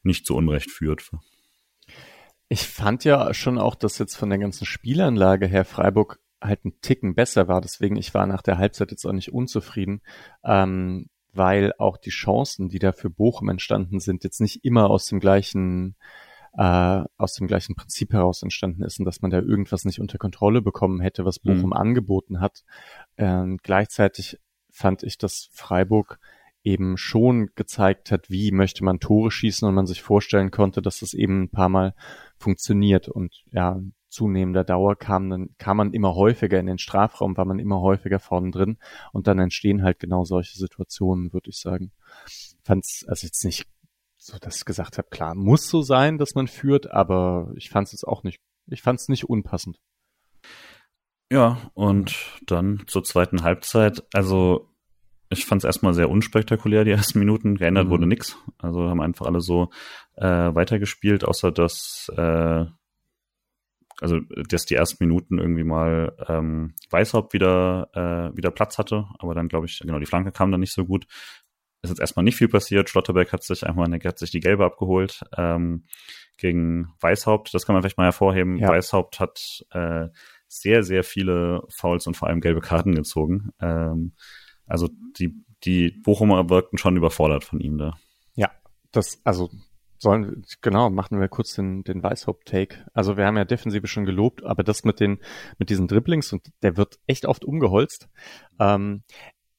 nicht zu Unrecht führt. Ich fand ja schon auch, dass jetzt von der ganzen Spielanlage her Freiburg halt ein Ticken besser war. Deswegen, ich war nach der Halbzeit jetzt auch nicht unzufrieden, ähm, weil auch die Chancen, die da für Bochum entstanden sind, jetzt nicht immer aus dem gleichen äh, aus dem gleichen Prinzip heraus entstanden ist und dass man da irgendwas nicht unter Kontrolle bekommen hätte, was Bochum mhm. angeboten hat. Ähm, gleichzeitig fand ich, dass Freiburg eben schon gezeigt hat, wie möchte man Tore schießen und man sich vorstellen konnte, dass das eben ein paar Mal funktioniert. Und ja, zunehmender Dauer kam dann, kam man immer häufiger in den Strafraum, war man immer häufiger vorne drin und dann entstehen halt genau solche Situationen, würde ich sagen. Fand's also jetzt nicht so, dass ich gesagt habe, klar, muss so sein, dass man führt, aber ich fand es jetzt auch nicht, ich fand es nicht unpassend. Ja, und dann zur zweiten Halbzeit, also ich fand es erstmal sehr unspektakulär, die ersten Minuten. Geändert mhm. wurde nichts. Also haben einfach alle so äh, weitergespielt, außer dass äh, also dass die ersten Minuten irgendwie mal ähm, Weißhaupt wieder, äh, wieder Platz hatte, aber dann glaube ich, genau, die Flanke kam dann nicht so gut. Ist jetzt erstmal nicht viel passiert. Schlotterbeck hat sich einmal, hat sich die gelbe abgeholt ähm, gegen Weißhaupt. Das kann man vielleicht mal hervorheben. Ja. Weißhaupt hat äh, sehr, sehr viele Fouls und vor allem gelbe Karten gezogen. Ähm, also die, die Bochumer wirkten schon überfordert von ihm da. Ja, das, also Sollen, genau, machen wir kurz den, den Weißhaupt-Take. Also wir haben ja Defensive schon gelobt, aber das mit den, mit diesen Dribblings und der wird echt oft umgeholzt. Ähm,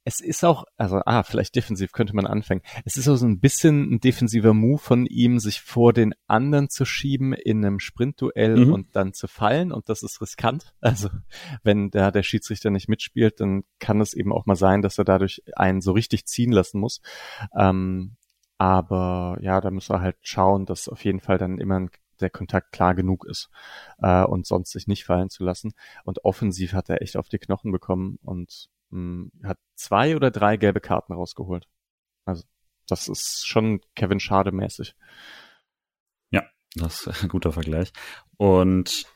es ist auch, also, ah, vielleicht defensiv könnte man anfangen. Es ist auch so ein bisschen ein defensiver Move von ihm, sich vor den anderen zu schieben in einem Sprintduell mhm. und dann zu fallen und das ist riskant. Also, wenn da der Schiedsrichter nicht mitspielt, dann kann es eben auch mal sein, dass er dadurch einen so richtig ziehen lassen muss. Ähm, aber ja, da müssen wir halt schauen, dass auf jeden Fall dann immer der Kontakt klar genug ist äh, und sonst sich nicht fallen zu lassen. Und offensiv hat er echt auf die Knochen bekommen und mh, hat zwei oder drei gelbe Karten rausgeholt. Also das ist schon Kevin Schade mäßig. Ja, das ist ein guter Vergleich. Und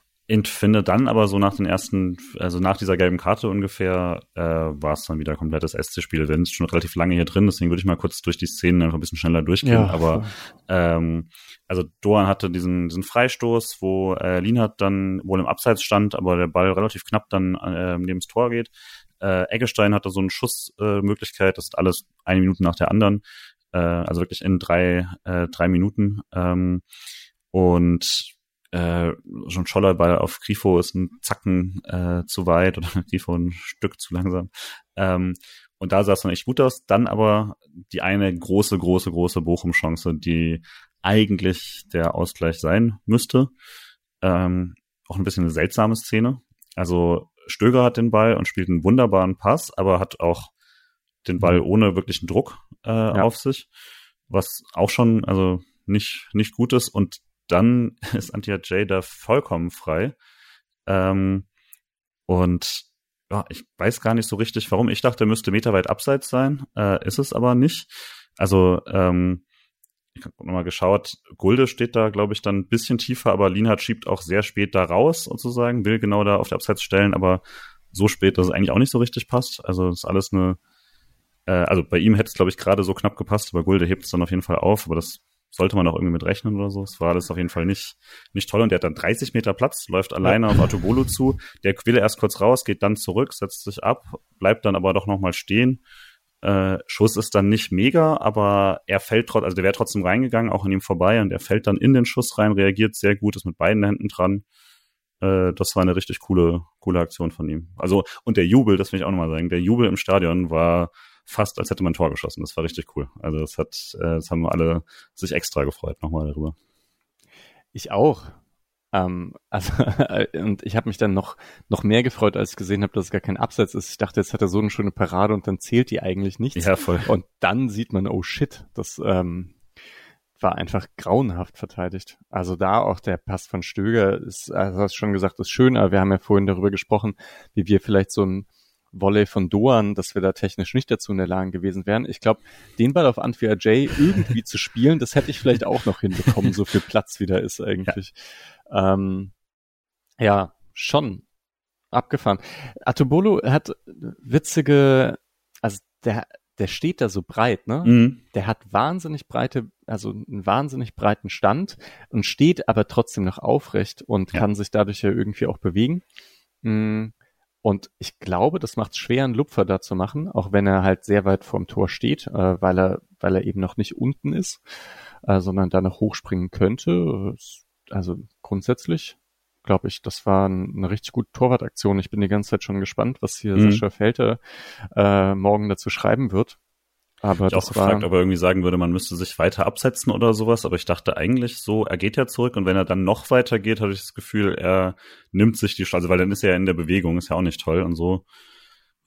finde dann aber so nach den ersten, also nach dieser gelben Karte ungefähr, äh, war es dann wieder komplettes SC-Spiel. Wir sind schon relativ lange hier drin, deswegen würde ich mal kurz durch die Szenen einfach ein bisschen schneller durchgehen. Ja, aber ähm, also Doan hatte diesen, diesen Freistoß, wo äh, Lienhardt dann wohl im Abseits stand, aber der Ball relativ knapp dann äh, neben das Tor geht. Äh, Eggestein hatte so eine Schussmöglichkeit, äh, das ist alles eine Minute nach der anderen, äh, also wirklich in drei, äh, drei Minuten. Ähm, und äh, schon Schollerball auf Grifo ist ein Zacken äh, zu weit oder Grifo ein Stück zu langsam. Ähm, und da sah es dann echt gut aus. Dann aber die eine große, große, große Bochum-Chance, die eigentlich der Ausgleich sein müsste. Ähm, auch ein bisschen eine seltsame Szene. Also Stöger hat den Ball und spielt einen wunderbaren Pass, aber hat auch den Ball mhm. ohne wirklichen Druck äh, ja. auf sich, was auch schon also nicht nicht gut ist. Und dann ist Antia J da vollkommen frei. Ähm, und ja, ich weiß gar nicht so richtig, warum. Ich dachte, er müsste meterweit abseits sein. Äh, ist es aber nicht. Also, ähm, ich habe nochmal geschaut, Gulde steht da, glaube ich, dann ein bisschen tiefer, aber Lienhardt schiebt auch sehr spät da raus, sozusagen, will genau da auf der Abseits stellen, aber so spät, dass es eigentlich auch nicht so richtig passt. Also, das ist alles eine, äh, also bei ihm hätte es, glaube ich, gerade so knapp gepasst, aber Gulde hebt es dann auf jeden Fall auf, aber das sollte man auch irgendwie mit rechnen oder so. Es war alles auf jeden Fall nicht, nicht toll. Und der hat dann 30 Meter Platz, läuft alleine ja. auf Atobolo zu. Der will erst kurz raus, geht dann zurück, setzt sich ab, bleibt dann aber doch nochmal stehen. Äh, Schuss ist dann nicht mega, aber er fällt trotzdem, also der wäre trotzdem reingegangen, auch an ihm vorbei und er fällt dann in den Schuss rein, reagiert sehr gut, ist mit beiden Händen dran. Äh, das war eine richtig coole, coole Aktion von ihm. Also, und der Jubel, das will ich auch nochmal sagen, der Jubel im Stadion war fast, als hätte man ein Tor geschossen. Das war richtig cool. Also das hat, äh, das haben wir alle sich extra gefreut nochmal darüber. Ich auch. Ähm, also, und ich habe mich dann noch, noch mehr gefreut, als ich gesehen habe, dass es gar kein Abseits ist. Ich dachte, jetzt hat er so eine schöne Parade und dann zählt die eigentlich nichts. Ja, voll. Und dann sieht man, oh shit, das ähm, war einfach grauenhaft verteidigt. Also da auch der Pass von Stöger ist, also hast schon gesagt, ist schön, aber wir haben ja vorhin darüber gesprochen, wie wir vielleicht so ein Volley von Doan, dass wir da technisch nicht dazu in der Lage gewesen wären. Ich glaube, den Ball auf Antwia J irgendwie zu spielen, das hätte ich vielleicht auch noch hinbekommen, so viel Platz wie da ist eigentlich. Ja, ähm, ja schon abgefahren. Atobolo hat witzige, also der, der steht da so breit, ne? Mhm. Der hat wahnsinnig breite, also einen wahnsinnig breiten Stand und steht aber trotzdem noch aufrecht und ja. kann sich dadurch ja irgendwie auch bewegen. Mhm. Und ich glaube, das macht es schwer, einen Lupfer da zu machen, auch wenn er halt sehr weit vorm Tor steht, äh, weil er, weil er eben noch nicht unten ist, äh, sondern da noch hochspringen könnte. Also grundsätzlich glaube ich, das war eine richtig gute Torwartaktion. Ich bin die ganze Zeit schon gespannt, was hier mhm. Sascha Felter äh, morgen dazu schreiben wird. Aber ich auch gefragt, ob er irgendwie sagen würde, man müsste sich weiter absetzen oder sowas. Aber ich dachte eigentlich so, er geht ja zurück und wenn er dann noch weiter geht, hatte ich das Gefühl, er nimmt sich die Chance, weil dann ist er ja in der Bewegung, ist ja auch nicht toll und so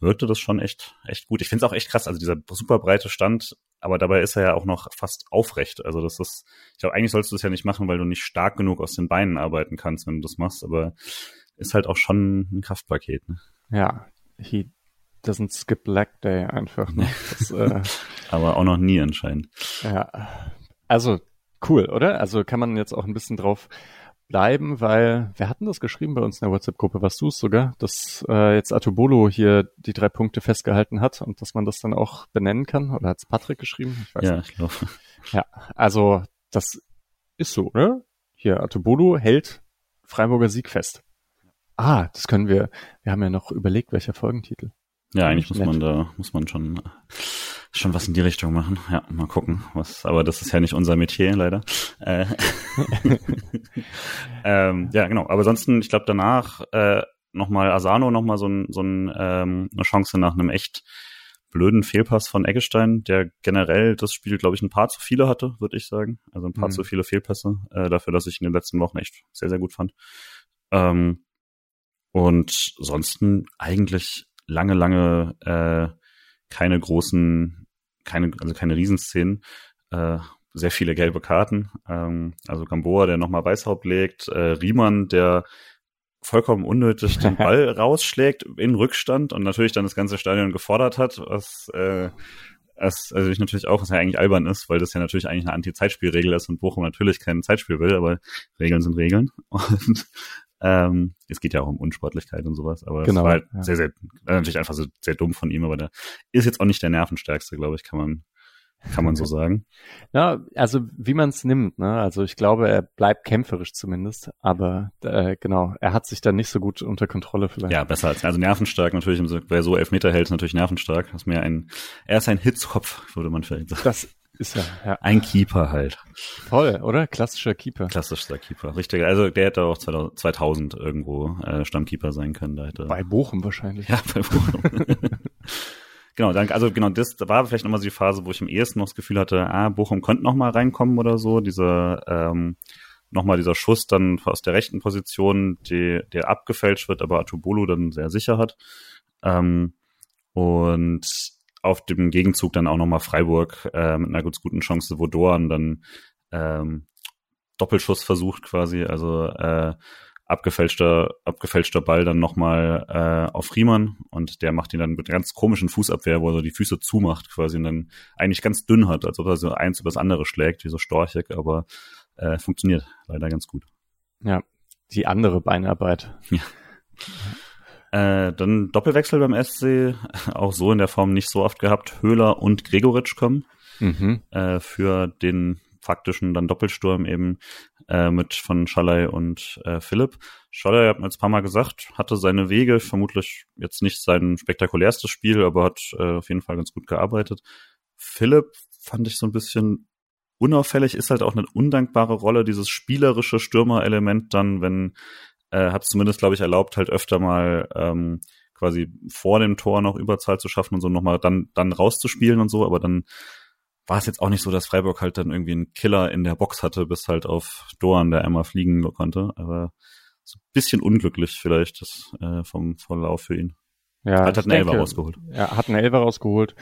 wirkte das schon echt, echt gut. Ich finde es auch echt krass, also dieser super breite Stand, aber dabei ist er ja auch noch fast aufrecht. Also das ist, ich glaube, eigentlich sollst du das ja nicht machen, weil du nicht stark genug aus den Beinen arbeiten kannst, wenn du das machst, aber ist halt auch schon ein Kraftpaket. Ne? Ja, he doesn't skip leg day einfach. Ne? Das, äh, Aber auch noch nie anscheinend. Ja, also cool, oder? Also kann man jetzt auch ein bisschen drauf bleiben, weil wir hatten das geschrieben bei uns in der WhatsApp-Gruppe, was du es sogar, dass äh, jetzt Atobolo hier die drei Punkte festgehalten hat und dass man das dann auch benennen kann. Oder hat es Patrick geschrieben? Ich weiß ja, nicht. ich glaube. Ja, also das ist so, oder? Hier, Atobolo hält Freiburger Sieg fest. Ah, das können wir, wir haben ja noch überlegt, welcher Folgentitel. Ja, eigentlich muss man da, muss man schon, schon was in die Richtung machen. Ja, mal gucken, was, aber das ist ja nicht unser Metier, leider. Äh, ähm, ja, genau. Aber ansonsten, ich glaube danach, äh, nochmal Asano nochmal so, ein, so ein, ähm, eine Chance nach einem echt blöden Fehlpass von Eggestein, der generell das Spiel, glaube ich, ein paar zu viele hatte, würde ich sagen. Also ein paar mhm. zu viele Fehlpässe, äh, dafür, dass ich in den letzten Wochen echt sehr, sehr gut fand. Ähm, und ansonsten eigentlich lange, lange äh, keine großen, keine, also keine Riesenszenen. Äh, sehr viele gelbe Karten. Ähm, also Gamboa, der nochmal Weißhaupt legt, äh, Riemann, der vollkommen unnötig den Ball rausschlägt in Rückstand und natürlich dann das ganze Stadion gefordert hat, was äh, was also ich natürlich auch, was ja eigentlich albern ist, weil das ja natürlich eigentlich eine Anti-Zeitspielregel ist und Bochum natürlich kein Zeitspiel will, aber Regeln sind Regeln. Und ähm, es geht ja auch um Unsportlichkeit und sowas, aber genau, es war halt ja. sehr, sehr, natürlich einfach so sehr dumm von ihm, aber der ist jetzt auch nicht der nervenstärkste, glaube ich, kann man, kann man so sagen. Ja, also wie man es nimmt, ne? Also ich glaube, er bleibt kämpferisch zumindest, aber äh, genau, er hat sich dann nicht so gut unter Kontrolle vielleicht. Ja, besser als, also nervenstark natürlich, wer so Elfmeter hält, ist natürlich nervenstark. Das ist mehr ein, er ist ein Hitzkopf, würde man vielleicht sagen. Das ist ja, ja. Ein Keeper halt. Voll, oder? Klassischer Keeper. Klassischer Keeper, richtig. Also der hätte auch 2000 irgendwo äh, Stammkeeper sein können. Da hätte, bei Bochum wahrscheinlich. Ja, bei Bochum. genau, dann, also genau, das war vielleicht nochmal so die Phase, wo ich im ehesten noch das Gefühl hatte, ah, Bochum könnte nochmal reinkommen oder so. Dieser, ähm, nochmal dieser Schuss dann aus der rechten Position, die, der abgefälscht wird, aber Atubolo dann sehr sicher hat. Ähm, und auf dem Gegenzug dann auch nochmal Freiburg äh, mit einer ganz guten Chance, wo Doan dann ähm, Doppelschuss versucht quasi, also äh, abgefälschter, abgefälschter Ball dann nochmal äh, auf Riemann und der macht ihn dann mit ganz komischen Fußabwehr, wo er so die Füße zumacht quasi und dann eigentlich ganz dünn hat, als ob er so eins übers andere schlägt, wie so storchig, aber äh, funktioniert leider ganz gut. Ja, die andere Beinarbeit. Ja. Äh, dann Doppelwechsel beim SC, auch so in der Form nicht so oft gehabt. Höhler und Gregoritsch kommen Mhm. äh, für den faktischen dann Doppelsturm eben äh, mit von Schalay und äh, Philipp. Schalay, hat man jetzt ein paar Mal gesagt, hatte seine Wege, vermutlich jetzt nicht sein spektakulärstes Spiel, aber hat äh, auf jeden Fall ganz gut gearbeitet. Philipp fand ich so ein bisschen unauffällig, ist halt auch eine undankbare Rolle, dieses spielerische Stürmerelement dann, wenn äh, hat es zumindest, glaube ich, erlaubt, halt öfter mal ähm, quasi vor dem Tor noch Überzahl zu schaffen und so nochmal dann, dann rauszuspielen und so, aber dann war es jetzt auch nicht so, dass Freiburg halt dann irgendwie einen Killer in der Box hatte, bis halt auf Doan, der einmal fliegen konnte. Aber so ein bisschen unglücklich vielleicht das äh, vom Verlauf für ihn. Ja, hat halt einen Elfer rausgeholt. Er hat einen Elfer rausgeholt.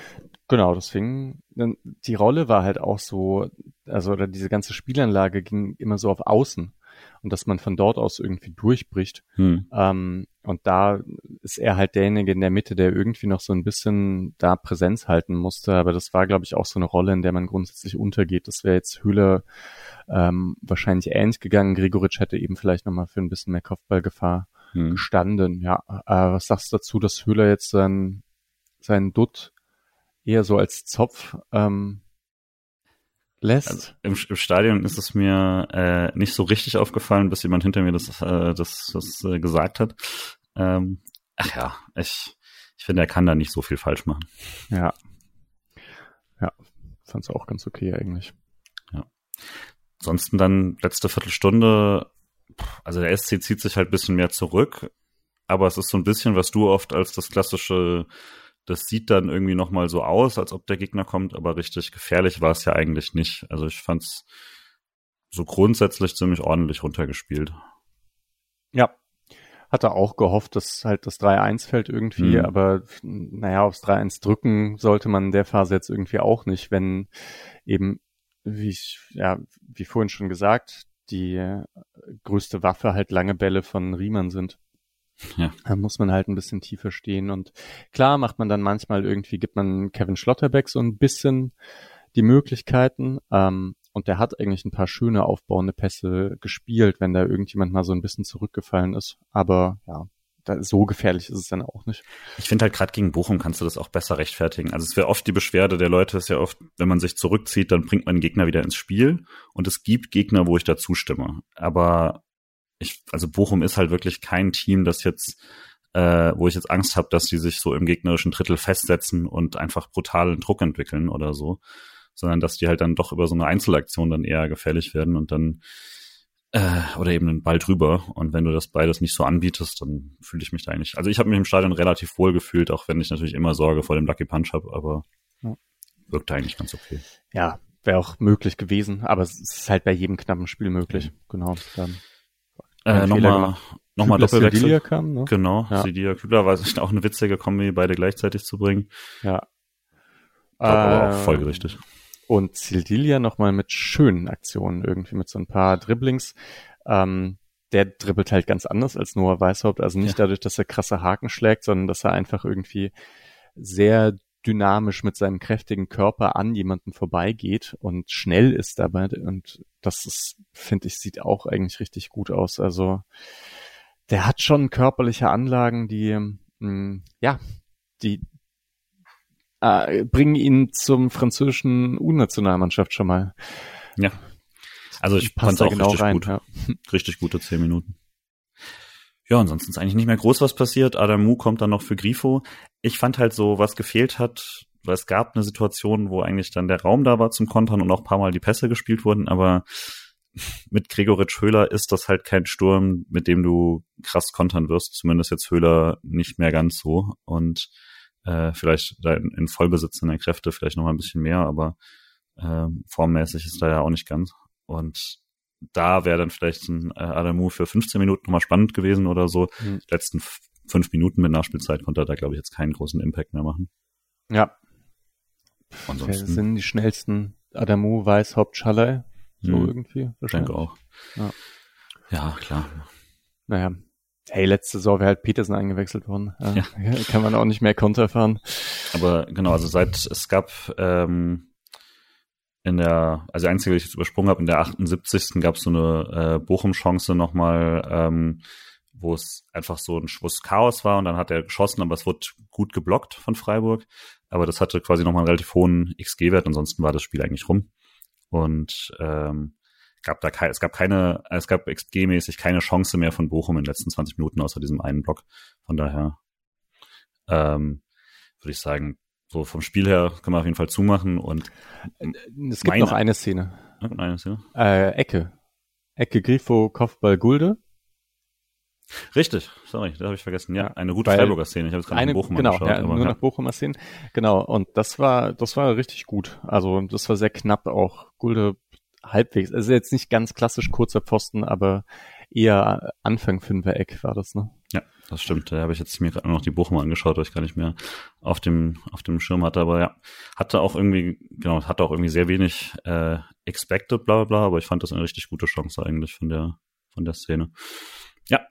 Genau, deswegen, die Rolle war halt auch so, also oder diese ganze Spielanlage ging immer so auf Außen und dass man von dort aus irgendwie durchbricht. Hm. Ähm, und da ist er halt derjenige in der Mitte, der irgendwie noch so ein bisschen da Präsenz halten musste. Aber das war, glaube ich, auch so eine Rolle, in der man grundsätzlich untergeht. Das wäre jetzt Höhle ähm, wahrscheinlich ähnlich gegangen. Gregoritsch hätte eben vielleicht nochmal für ein bisschen mehr Kopfballgefahr Hm. gestanden. Ja, äh, was sagst du dazu, dass Höhler jetzt sein, sein Dutt eher so als Zopf ähm, lässt? Also im, im Stadion ist es mir äh, nicht so richtig aufgefallen, bis jemand hinter mir das, äh, das, das äh, gesagt hat. Ähm, ach ja, ich, ich finde, er kann da nicht so viel falsch machen. Ja. Ja, fand's auch ganz okay eigentlich. Ansonsten dann letzte Viertelstunde, also der SC zieht sich halt ein bisschen mehr zurück, aber es ist so ein bisschen, was du oft als das klassische, das sieht dann irgendwie nochmal so aus, als ob der Gegner kommt, aber richtig gefährlich war es ja eigentlich nicht. Also ich fand's so grundsätzlich ziemlich ordentlich runtergespielt. Ja. Hatte auch gehofft, dass halt das 3-1 fällt irgendwie, Mhm. aber naja, aufs 3-1 drücken sollte man in der Phase jetzt irgendwie auch nicht, wenn eben, wie ich, ja, wie vorhin schon gesagt, die äh, größte Waffe halt lange Bälle von Riemann sind. Ja. Da muss man halt ein bisschen tiefer stehen und klar macht man dann manchmal irgendwie, gibt man Kevin Schlotterbeck so ein bisschen die Möglichkeiten, ähm, und der hat eigentlich ein paar schöne aufbauende Pässe gespielt, wenn da irgendjemand mal so ein bisschen zurückgefallen ist. Aber ja, da, so gefährlich ist es dann auch nicht. Ich finde halt gerade gegen Bochum kannst du das auch besser rechtfertigen. Also es wäre oft die Beschwerde der Leute, ist ja oft, wenn man sich zurückzieht, dann bringt man den Gegner wieder ins Spiel. Und es gibt Gegner, wo ich da zustimme. Aber ich, also Bochum ist halt wirklich kein Team, das jetzt, äh, wo ich jetzt Angst habe, dass die sich so im gegnerischen Drittel festsetzen und einfach brutalen Druck entwickeln oder so. Sondern dass die halt dann doch über so eine Einzelaktion dann eher gefährlich werden und dann äh, oder eben einen Ball drüber. Und wenn du das beides nicht so anbietest, dann fühle ich mich da eigentlich. Also ich habe mich im Stadion relativ wohl gefühlt, auch wenn ich natürlich immer Sorge vor dem Lucky Punch habe, aber Ja. wirkte eigentlich ganz okay. Ja, wäre auch möglich gewesen, aber es ist halt bei jedem knappen Spiel möglich. Genau. Dann Äh, nochmal nochmal Doppelwechsel. Sevilla kam, ne? Genau, Ja. Sidia Kübler war es auch eine witzige Kombi, beide gleichzeitig zu bringen. Ja. War aber Äh, auch folgerichtig. Und Sildilia nochmal mit schönen Aktionen, irgendwie mit so ein paar Dribblings. Ähm, der dribbelt halt ganz anders als Noah Weishaupt. Also nicht ja. dadurch, dass er krasse Haken schlägt, sondern dass er einfach irgendwie sehr dynamisch mit seinem kräftigen Körper an jemanden vorbeigeht und schnell ist dabei. Und das ist, finde ich, sieht auch eigentlich richtig gut aus. Also der hat schon körperliche Anlagen, die, mh, hm, ja, die äh, bringen ihn zum französischen U-Nationalmannschaft schon mal. Ja. Also ich fand auch genau richtig rein, gut. Ja. Richtig gute zehn Minuten. Ja, ansonsten ist eigentlich nicht mehr groß was passiert. Adamu kommt dann noch für Grifo. Ich fand halt so, was gefehlt hat, weil es gab eine Situation, wo eigentlich dann der Raum da war zum Kontern und auch ein paar Mal die Pässe gespielt wurden, aber mit Gregoritsch Höhler ist das halt kein Sturm, mit dem du krass kontern wirst. Zumindest jetzt Höhler nicht mehr ganz so. Und äh, vielleicht in Vollbesitz in der Kräfte vielleicht noch mal ein bisschen mehr, aber äh, formmäßig ist da ja auch nicht ganz. Und da wäre dann vielleicht ein äh, Adamu für 15 Minuten nochmal spannend gewesen oder so. Mhm. Die letzten fünf Minuten mit Nachspielzeit konnte er da, glaube ich, jetzt keinen großen Impact mehr machen. Ja. Ansonsten Wer sind die schnellsten Adamu, Weiß, Hauptschallei. So mhm. irgendwie. Ich denke auch. Ja. ja, klar. Naja. Hey, letzte Saison wäre halt Peterson eingewechselt worden. Ja. Kann man auch nicht mehr Konter fahren. Aber genau, also seit es gab ähm, in der, also die einzige, die ich jetzt übersprungen habe, in der 78. gab es so eine äh, Bochum-Chance nochmal, ähm, wo es einfach so ein Schwuss Chaos war und dann hat er geschossen, aber es wurde gut geblockt von Freiburg. Aber das hatte quasi nochmal einen relativ hohen XG-Wert, ansonsten war das Spiel eigentlich rum. Und ähm, gab da kein, es gab keine, es gab XG-mäßig keine Chance mehr von Bochum in den letzten 20 Minuten außer diesem einen Block. Von daher ähm, würde ich sagen, so vom Spiel her können wir auf jeden Fall zumachen und es gibt meine, noch eine Szene. Eine Szene. Äh, Ecke. Ecke Grifo, Kopfball Gulde. Richtig, sorry, da habe ich vergessen. Ja, eine gute Freiburger Szene. Ich habe es gerade eine, Bochum genau, angeschaut. Ja, aber, nur ja. nach Bochumer Szene. Genau, und das war, das war richtig gut. Also das war sehr knapp auch. Gulde halbwegs. Also jetzt nicht ganz klassisch kurzer Pfosten, aber eher Anfang Fünfer-Eck war das, ne? Das stimmt. Da habe ich jetzt mir gerade noch die Bochumer angeschaut, weil ich gar nicht mehr auf dem, auf dem Schirm hatte. Aber ja, hatte auch irgendwie, genau, hatte auch irgendwie sehr wenig äh, expected, bla bla bla, aber ich fand das eine richtig gute Chance eigentlich von der, von der Szene. Ja,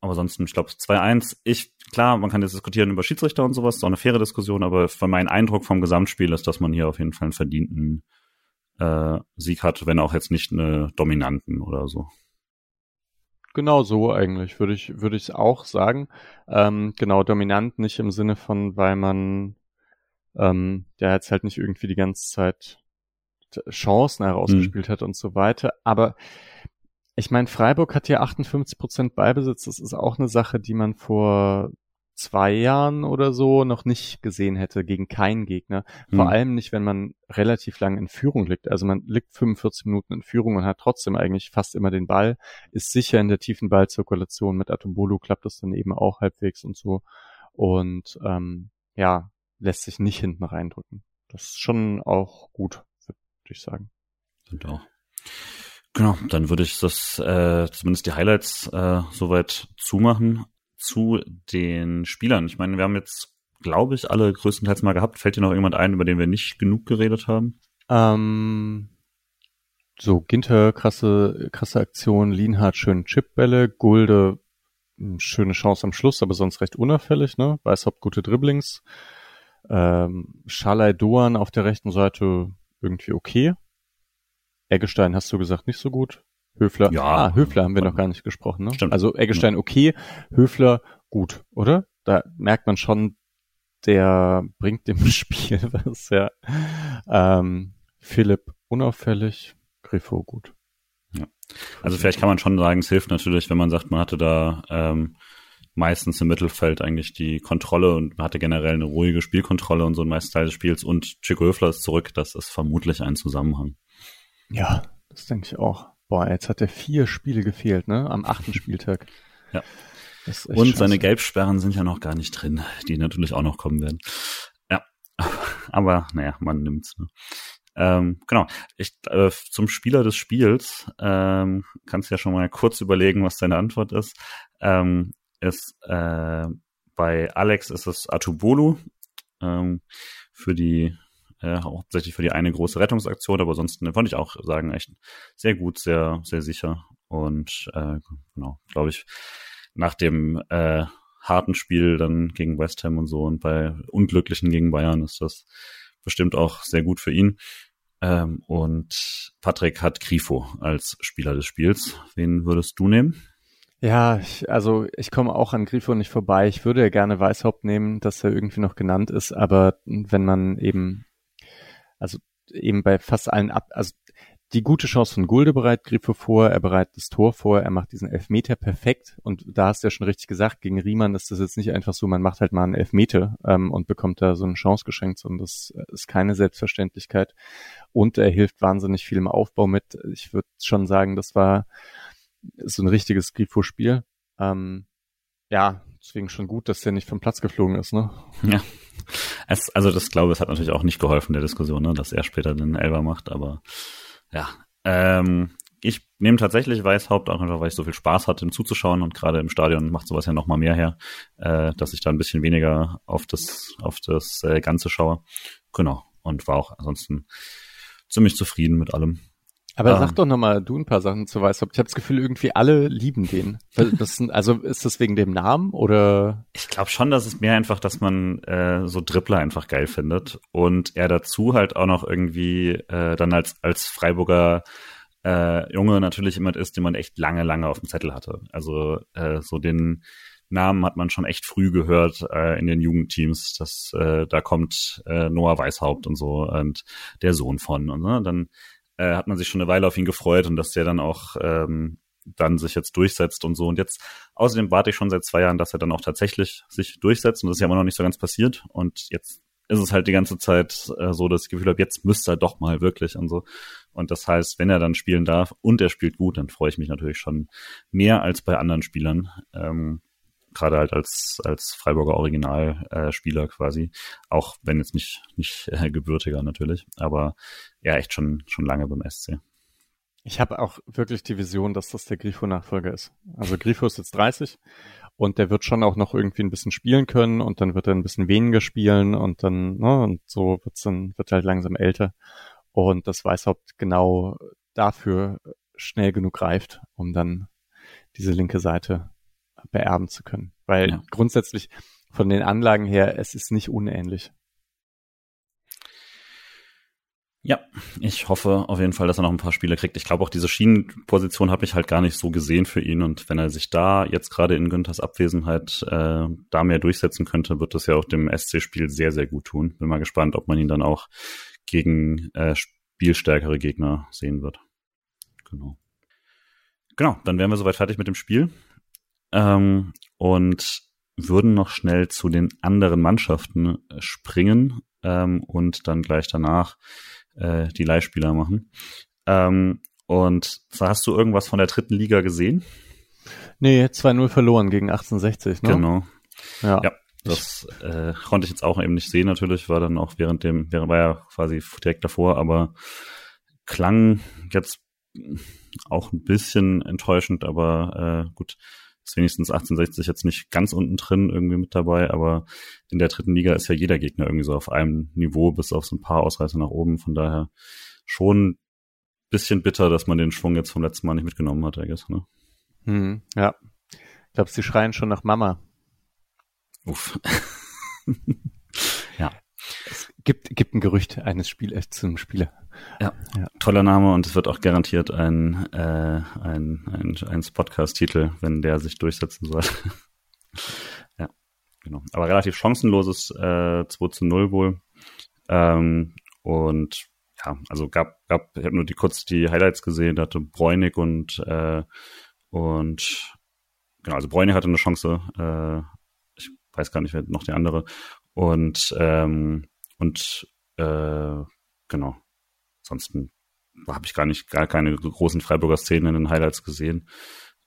aber ansonsten, ich glaube, 2-1. Ich, klar, man kann jetzt diskutieren über Schiedsrichter und sowas, ist auch eine faire Diskussion, aber meinen Eindruck vom Gesamtspiel ist, dass man hier auf jeden Fall einen verdienten äh, Sieg hat, wenn auch jetzt nicht eine dominanten oder so. Genau so eigentlich, würde ich, würde ich auch sagen. Ähm, genau, dominant nicht im Sinne von, weil man ähm, der jetzt halt nicht irgendwie die ganze Zeit Chancen herausgespielt mhm. hat und so weiter. Aber ich meine, Freiburg hat hier 58 Prozent Beibesitz. Das ist auch eine Sache, die man vor zwei Jahren oder so noch nicht gesehen hätte gegen keinen Gegner. Vor hm. allem nicht, wenn man relativ lang in Führung liegt. Also man liegt 45 Minuten in Führung und hat trotzdem eigentlich fast immer den Ball, ist sicher in der tiefen Ballzirkulation. Mit Atombolo klappt das dann eben auch halbwegs und so. Und ähm, ja, lässt sich nicht hinten reindrücken. Das ist schon auch gut, würde ich sagen. Sind auch. Genau, dann würde ich das äh, zumindest die Highlights äh, soweit zumachen zu den Spielern. Ich meine, wir haben jetzt, glaube ich, alle größtenteils mal gehabt. Fällt dir noch jemand ein, über den wir nicht genug geredet haben? Ähm, so, Ginter, krasse, krasse Aktion, Lienhardt, schöne Chipbälle, Gulde, hm, schöne Chance am Schluss, aber sonst recht unauffällig, ne? Weißhaupt gute Dribblings. Ähm, Schalai Doan auf der rechten Seite irgendwie okay. Eggestein hast du gesagt nicht so gut. Höfler. Ja. Ah, Höfler haben wir noch gar nicht gesprochen. Ne? Stimmt. Also Eggestein okay, Höfler gut, oder? Da merkt man schon, der bringt dem Spiel was, ja. Ähm, Philipp unauffällig, Griffo gut. Ja. Also vielleicht kann man schon sagen, es hilft natürlich, wenn man sagt, man hatte da ähm, meistens im Mittelfeld eigentlich die Kontrolle und hatte generell eine ruhige Spielkontrolle und so ein meisten Teil des Spiels und Chico Höfler ist zurück, das ist vermutlich ein Zusammenhang. Ja, das denke ich auch. Boah, jetzt hat er vier Spiele gefehlt, ne? Am achten Spieltag. ja. Und scheiße. seine Gelbsperren sind ja noch gar nicht drin, die natürlich auch noch kommen werden. Ja. Aber naja, man nimmt's. Ne? Ähm, genau. Ich, äh, zum Spieler des Spiels ähm, kannst du ja schon mal kurz überlegen, was deine Antwort ist. Ähm, ist äh, bei Alex ist es Atubolu ähm, für die äh, hauptsächlich für die eine große Rettungsaktion, aber sonst ne, fand ich auch sagen, echt sehr gut, sehr, sehr sicher. Und äh, genau, glaube ich, nach dem äh, harten Spiel dann gegen West Ham und so und bei Unglücklichen gegen Bayern ist das bestimmt auch sehr gut für ihn. Ähm, und Patrick hat Grifo als Spieler des Spiels. Wen würdest du nehmen? Ja, ich, also ich komme auch an Grifo nicht vorbei. Ich würde ja gerne Weißhaupt nehmen, dass er irgendwie noch genannt ist, aber wenn man eben, also eben bei fast allen ab, also die gute Chance von Gulde bereitet Grifo vor, er bereitet das Tor vor, er macht diesen Elfmeter perfekt und da hast du ja schon richtig gesagt, gegen Riemann ist das jetzt nicht einfach so, man macht halt mal einen Elfmeter ähm, und bekommt da so eine Chance geschenkt, sondern das ist keine Selbstverständlichkeit und er hilft wahnsinnig viel im Aufbau mit. Ich würde schon sagen, das war so ein richtiges Grifo-Spiel. Ähm, ja, deswegen schon gut, dass der nicht vom Platz geflogen ist, ne? Ja. Es, also das glaube ich, hat natürlich auch nicht geholfen der Diskussion, ne, dass er später den Elber macht, aber ja, ähm, ich nehme tatsächlich Weißhaupt auch einfach, weil ich so viel Spaß hatte, ihm zuzuschauen und gerade im Stadion macht sowas ja noch mal mehr her, äh, dass ich da ein bisschen weniger auf das auf das äh, Ganze schaue. Genau und war auch ansonsten ziemlich zufrieden mit allem. Aber ähm, sag doch noch mal du ein paar Sachen zu Weißhaupt. Ich habe das Gefühl, irgendwie alle lieben den. Das sind, also ist das wegen dem Namen oder? Ich glaube schon, dass es mehr einfach, dass man äh, so Dribbler einfach geil findet und er dazu halt auch noch irgendwie äh, dann als als Freiburger äh, Junge natürlich jemand ist, den man echt lange, lange auf dem Zettel hatte. Also äh, so den Namen hat man schon echt früh gehört äh, in den Jugendteams, dass äh, da kommt äh, Noah Weißhaupt und so und der Sohn von und ne, dann äh, hat man sich schon eine Weile auf ihn gefreut und dass der dann auch ähm, dann sich jetzt durchsetzt und so. Und jetzt, außerdem warte ich schon seit zwei Jahren, dass er dann auch tatsächlich sich durchsetzt und das ist ja immer noch nicht so ganz passiert. Und jetzt ist es halt die ganze Zeit äh, so, dass ich das Gefühl habe, jetzt müsste er doch mal wirklich und so. Und das heißt, wenn er dann spielen darf und er spielt gut, dann freue ich mich natürlich schon mehr als bei anderen Spielern. Ähm, gerade halt als, als Freiburger Originalspieler äh, quasi. Auch wenn jetzt nicht, nicht äh, gebürtiger natürlich, aber ja, echt schon, schon lange beim SC. Ich habe auch wirklich die Vision, dass das der Grifo-Nachfolger ist. Also Grifo ist jetzt 30 und der wird schon auch noch irgendwie ein bisschen spielen können und dann wird er ein bisschen weniger spielen und dann, ne, und so wird's dann, wird halt langsam älter. Und das Weißhaupt genau dafür schnell genug greift, um dann diese linke Seite beerben zu können. Weil ja. grundsätzlich von den Anlagen her, es ist nicht unähnlich. Ja, ich hoffe auf jeden Fall, dass er noch ein paar Spiele kriegt. Ich glaube auch diese Schienenposition habe ich halt gar nicht so gesehen für ihn und wenn er sich da jetzt gerade in Günthers Abwesenheit äh, da mehr durchsetzen könnte, wird das ja auch dem SC-Spiel sehr, sehr gut tun. Bin mal gespannt, ob man ihn dann auch gegen äh, spielstärkere Gegner sehen wird. Genau. Genau, dann wären wir soweit fertig mit dem Spiel ähm, und würden noch schnell zu den anderen Mannschaften äh, springen ähm, und dann gleich danach äh, die Leihspieler machen. Ähm, und hast du irgendwas von der dritten Liga gesehen? Nee, 2-0 verloren gegen 1860, ne? Genau. Ja. ja das äh, konnte ich jetzt auch eben nicht sehen, natürlich, war dann auch während dem, war ja quasi direkt davor, aber klang jetzt auch ein bisschen enttäuschend, aber äh, gut, ist wenigstens 1860 jetzt nicht ganz unten drin irgendwie mit dabei, aber in der dritten Liga ist ja jeder Gegner irgendwie so auf einem Niveau, bis auf so ein paar Ausreißer nach oben. Von daher schon bisschen bitter, dass man den Schwung jetzt vom letzten Mal nicht mitgenommen hat, I guess, ne? Hm, ja. Ich glaube, sie schreien schon nach Mama. Uff. ja. Es gibt, gibt ein Gerücht eines Spielers zum Spieler. Ja, ja, toller Name und es wird auch garantiert ein, äh, ein, ein, ein Podcast-Titel, wenn der sich durchsetzen soll. ja, genau. Aber relativ chancenloses äh, 2 zu 0 wohl. Ähm, und ja, also gab, gab, ich habe nur die kurz die Highlights gesehen, da hatte Bräunig und äh, und genau, also Bräunig hatte eine Chance, äh, ich weiß gar nicht, wer noch der andere. Und ähm, und äh, genau, Ansonsten habe ich gar nicht, gar keine großen Freiburger Szenen in den Highlights gesehen.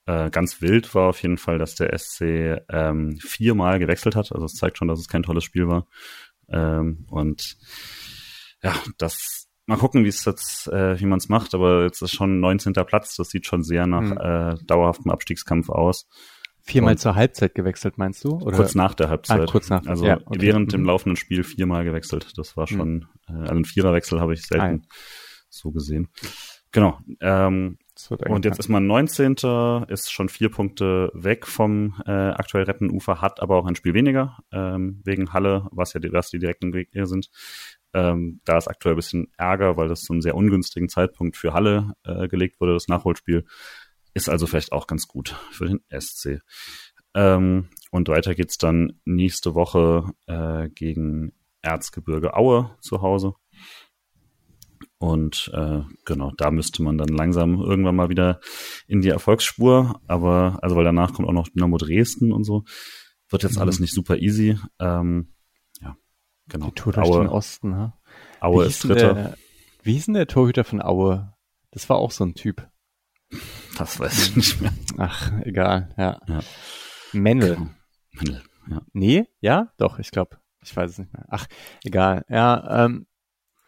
Äh, ganz wild war auf jeden Fall, dass der SC ähm, viermal gewechselt hat. Also es zeigt schon, dass es kein tolles Spiel war. Ähm, und ja, das mal gucken, wie es jetzt, äh, wie man es macht, aber jetzt ist schon 19. Platz. Das sieht schon sehr nach mhm. äh, dauerhaftem Abstiegskampf aus. Viermal und zur Halbzeit gewechselt, meinst du? Oder? Kurz nach der Halbzeit. Ah, kurz nach. Also ja, okay. während mhm. dem laufenden Spiel viermal gewechselt. Das war schon Äh, also einen Viererwechsel habe ich selten Ein. so gesehen. Genau. Ähm, und jetzt ist man 19. ist schon vier Punkte weg vom äh, aktuell rettenden Ufer, hat aber auch ein Spiel weniger, ähm, wegen Halle, was ja die, was die direkten Gegner sind. Ähm, da ist aktuell ein bisschen Ärger, weil das zu einem sehr ungünstigen Zeitpunkt für Halle äh, gelegt wurde, das Nachholspiel. Ist also vielleicht auch ganz gut für den SC. Ähm, und weiter geht's dann nächste Woche äh, gegen Erzgebirge Aue zu Hause. Und äh, genau, da müsste man dann langsam irgendwann mal wieder in die Erfolgsspur. Aber, also weil danach kommt auch noch Dynamo Dresden und so. Wird jetzt mhm. alles nicht super easy. Ähm, ja, genau. Die Tour durch Aue, den Osten, ha? Aue ist Dritter. Der, wie hieß denn der Torhüter von Aue? Das war auch so ein Typ. Das weiß ich nicht mehr. Ach, egal, ja. ja. Mendel. Genau. Mendel, ja. Nee, ja, doch, ich glaube. Ich weiß es nicht mehr. Ach, egal. Ja, ähm,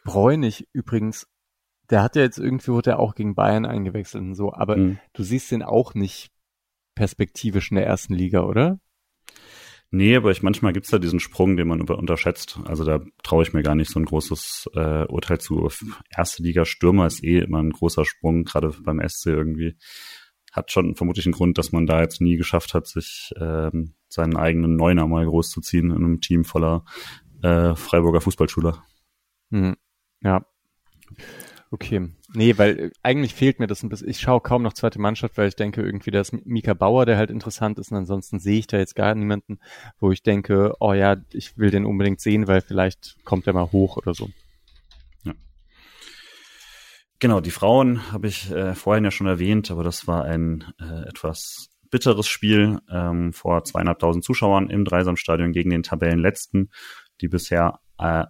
Bräunig übrigens, der hat ja jetzt irgendwie, wurde er auch gegen Bayern eingewechselt und so, aber mhm. du siehst den auch nicht perspektivisch in der ersten Liga, oder? Nee, aber ich, manchmal gibt's da diesen Sprung, den man unterschätzt. Also da traue ich mir gar nicht so ein großes äh, Urteil zu. Erste Liga Stürmer ist eh immer ein großer Sprung, gerade beim SC irgendwie. Hat schon vermutlich einen Grund, dass man da jetzt nie geschafft hat, sich ähm, seinen eigenen Neuner mal groß zu ziehen in einem Team voller äh, Freiburger Fußballschüler. Hm. Ja. Okay. Nee, weil äh, eigentlich fehlt mir das ein bisschen. Ich schaue kaum noch zweite Mannschaft, weil ich denke irgendwie, dass Mika Bauer, der halt interessant ist und ansonsten sehe ich da jetzt gar niemanden, wo ich denke, oh ja, ich will den unbedingt sehen, weil vielleicht kommt er mal hoch oder so. Ja. Genau, die Frauen habe ich äh, vorhin ja schon erwähnt, aber das war ein äh, etwas bitteres Spiel ähm, vor zweieinhalbtausend Zuschauern im Dreisamstadion gegen den Tabellenletzten, die bisher äh,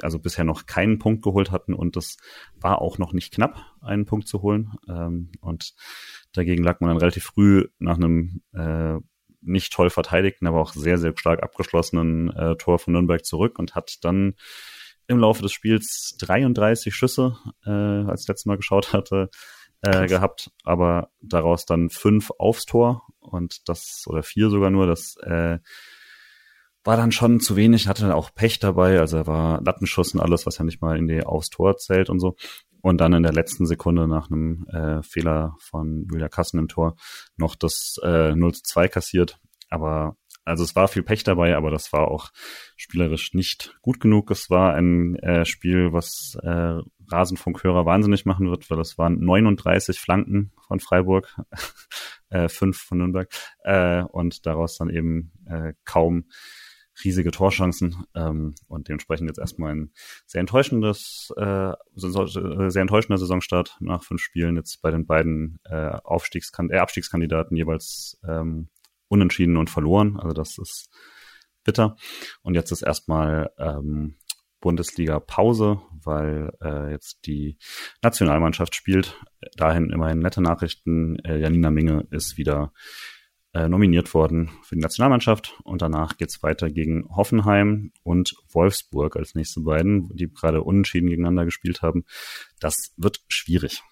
also bisher noch keinen Punkt geholt hatten und das war auch noch nicht knapp, einen Punkt zu holen. Ähm, und dagegen lag man dann relativ früh nach einem äh, nicht toll verteidigten, aber auch sehr, sehr stark abgeschlossenen äh, Tor von Nürnberg zurück und hat dann im Laufe des Spiels 33 Schüsse, äh, als ich letztes Mal geschaut hatte, äh, gehabt, aber daraus dann fünf aufs Tor und das, oder vier sogar nur, das äh, war dann schon zu wenig, hatte auch Pech dabei, also er war Lattenschuss und alles, was ja nicht mal in die aufs Tor zählt und so. Und dann in der letzten Sekunde nach einem äh, Fehler von Julia Kassen im Tor noch das äh, 0 zu 2 kassiert. Aber also es war viel Pech dabei, aber das war auch spielerisch nicht gut genug. Es war ein äh, Spiel, was äh, Rasenfunkhörer wahnsinnig machen wird, weil es waren 39 Flanken von Freiburg, äh, fünf von Nürnberg äh, und daraus dann eben äh, kaum riesige Torchancen ähm, und dementsprechend jetzt erstmal ein sehr enttäuschendes, äh, sehr enttäuschender Saisonstart nach fünf Spielen jetzt bei den beiden äh, Aufstiegskan äh, Abstiegskandidaten jeweils ähm, unentschieden und verloren. Also das ist bitter. Und jetzt ist erstmal ähm, Bundesliga-Pause, weil äh, jetzt die Nationalmannschaft spielt. Dahin immerhin nette Nachrichten. Äh, Janina Minge ist wieder äh, nominiert worden für die Nationalmannschaft und danach geht's weiter gegen Hoffenheim und Wolfsburg als nächste beiden, die gerade unentschieden gegeneinander gespielt haben. Das wird schwierig.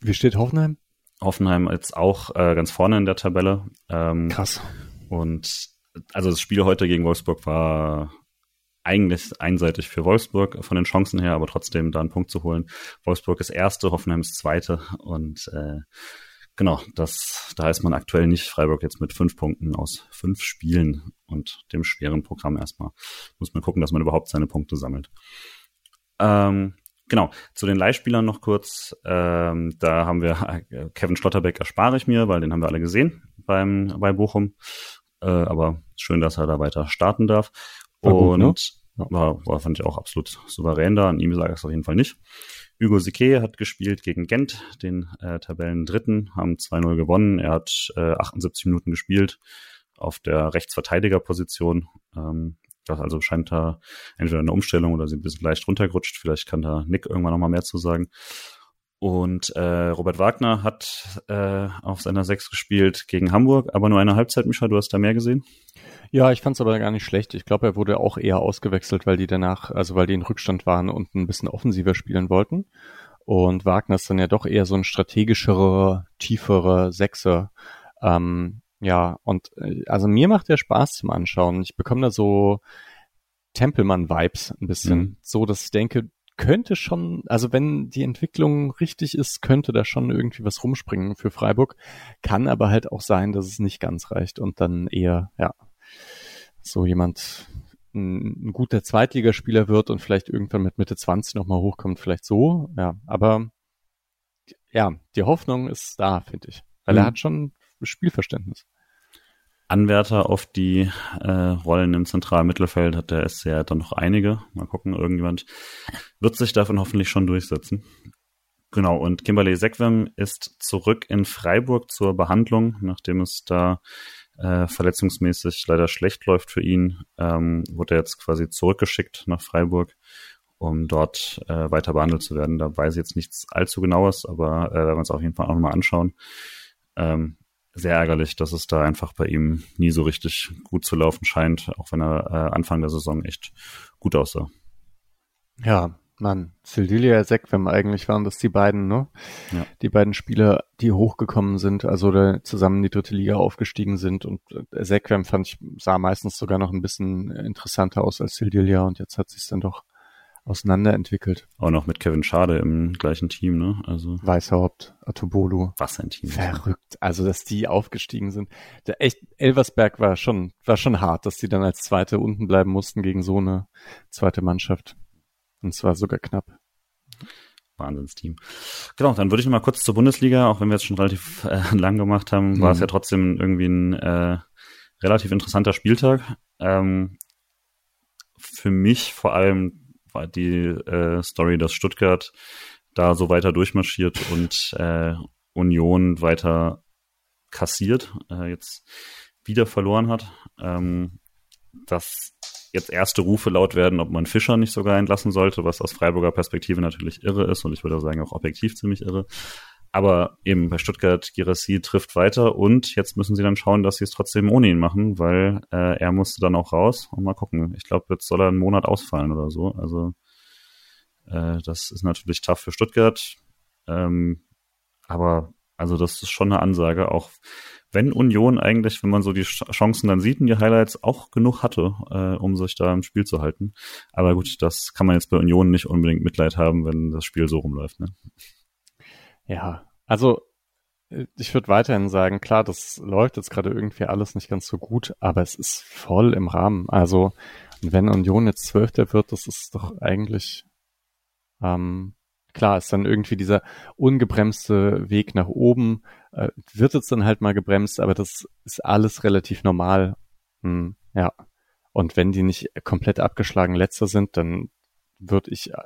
Wie steht Hoffenheim? Hoffenheim jetzt auch äh, ganz vorne in der Tabelle. Ähm, Krass. Und also das Spiel heute gegen Wolfsburg war eigentlich einseitig für Wolfsburg von den Chancen her, aber trotzdem da einen Punkt zu holen. Wolfsburg ist erste, Hoffenheim ist zweite und äh, Genau, das, da ist man aktuell nicht. Freiburg jetzt mit fünf Punkten aus fünf Spielen und dem schweren Programm erstmal. Muss man gucken, dass man überhaupt seine Punkte sammelt. Ähm, genau, zu den Leihspielern noch kurz. Ähm, da haben wir äh, Kevin Schlotterbeck erspare ich mir, weil den haben wir alle gesehen beim, bei Bochum. Äh, aber schön, dass er da weiter starten darf. War und gut, ne? War, war, fand ich auch absolut souverän da. An ihm sage ich es auf jeden Fall nicht. Hugo Sique hat gespielt gegen Gent, den äh, Tabellendritten, haben 2-0 gewonnen. Er hat äh, 78 Minuten gespielt auf der Rechtsverteidigerposition. Ähm, das also scheint da entweder eine Umstellung oder sie ein bisschen leicht runtergerutscht. Vielleicht kann da Nick irgendwann noch mal mehr zu sagen. Und äh, Robert Wagner hat äh, auf seiner Sechs gespielt gegen Hamburg, aber nur eine Halbzeit, Micha, du hast da mehr gesehen? Ja, ich fand es aber gar nicht schlecht. Ich glaube, er wurde auch eher ausgewechselt, weil die danach, also weil die in Rückstand waren und ein bisschen offensiver spielen wollten. Und Wagner ist dann ja doch eher so ein strategischerer, tieferer Sechser. Ähm, ja, und äh, also mir macht der Spaß zum Anschauen. Ich bekomme da so Tempelmann-Vibes ein bisschen. Mhm. So, dass ich denke, könnte schon, also wenn die Entwicklung richtig ist, könnte da schon irgendwie was rumspringen für Freiburg. Kann aber halt auch sein, dass es nicht ganz reicht und dann eher, ja, so jemand ein, ein guter Zweitligaspieler wird und vielleicht irgendwann mit Mitte 20 nochmal hochkommt, vielleicht so, ja. Aber ja, die Hoffnung ist da, finde ich. Weil mhm. er hat schon Spielverständnis. Anwärter auf die äh, Rollen im zentralen Mittelfeld hat der SCR dann noch einige. Mal gucken, irgendjemand wird sich davon hoffentlich schon durchsetzen. Genau, und Kimberley Sekwem ist zurück in Freiburg zur Behandlung, nachdem es da äh, verletzungsmäßig leider schlecht läuft für ihn, ähm, wurde er jetzt quasi zurückgeschickt nach Freiburg, um dort äh, weiter behandelt zu werden. Da weiß ich jetzt nichts allzu genaues, aber äh, werden wir uns auf jeden Fall auch nochmal anschauen. Ähm, sehr ärgerlich, dass es da einfach bei ihm nie so richtig gut zu laufen scheint, auch wenn er äh, Anfang der Saison echt gut aussah. Ja, Mann, Sildilia Sekwem eigentlich waren das die beiden, ne? Ja. Die beiden Spieler, die hochgekommen sind, also oder zusammen in die dritte Liga aufgestiegen sind und äh, Sekwem fand ich, sah meistens sogar noch ein bisschen interessanter aus als Sildilia und jetzt hat sich dann doch auseinanderentwickelt. Auch noch mit Kevin Schade im gleichen Team, ne? Also Weißhaupt, Atobolo. Was ein Team. Verrückt. Also, dass die aufgestiegen sind. Der echt, Elversberg war schon, war schon hart, dass die dann als Zweite unten bleiben mussten gegen so eine zweite Mannschaft. Und zwar sogar knapp. Wahnsinnsteam. Genau, dann würde ich noch mal kurz zur Bundesliga, auch wenn wir jetzt schon relativ äh, lang gemacht haben, mhm. war es ja trotzdem irgendwie ein äh, relativ interessanter Spieltag. Ähm, für mich vor allem die äh, Story, dass Stuttgart da so weiter durchmarschiert und äh, Union weiter kassiert, äh, jetzt wieder verloren hat. Ähm, dass jetzt erste Rufe laut werden, ob man Fischer nicht sogar entlassen sollte, was aus Freiburger Perspektive natürlich irre ist und ich würde sagen auch objektiv ziemlich irre. Aber eben bei Stuttgart, Girassi trifft weiter und jetzt müssen sie dann schauen, dass sie es trotzdem ohne ihn machen, weil äh, er musste dann auch raus und mal gucken. Ich glaube, jetzt soll er einen Monat ausfallen oder so. Also äh, das ist natürlich tough für Stuttgart. Ähm, aber also das ist schon eine Ansage, auch wenn Union eigentlich, wenn man so die Chancen dann sieht in die Highlights, auch genug hatte, äh, um sich da im Spiel zu halten. Aber gut, das kann man jetzt bei Union nicht unbedingt Mitleid haben, wenn das Spiel so rumläuft. Ne? Ja, also äh, ich würde weiterhin sagen, klar, das läuft jetzt gerade irgendwie alles nicht ganz so gut, aber es ist voll im Rahmen. Also wenn Union jetzt Zwölfter wird, das ist doch eigentlich ähm, klar, ist dann irgendwie dieser ungebremste Weg nach oben, äh, wird jetzt dann halt mal gebremst, aber das ist alles relativ normal. Hm, ja. Und wenn die nicht komplett abgeschlagen letzter sind, dann würde ich äh,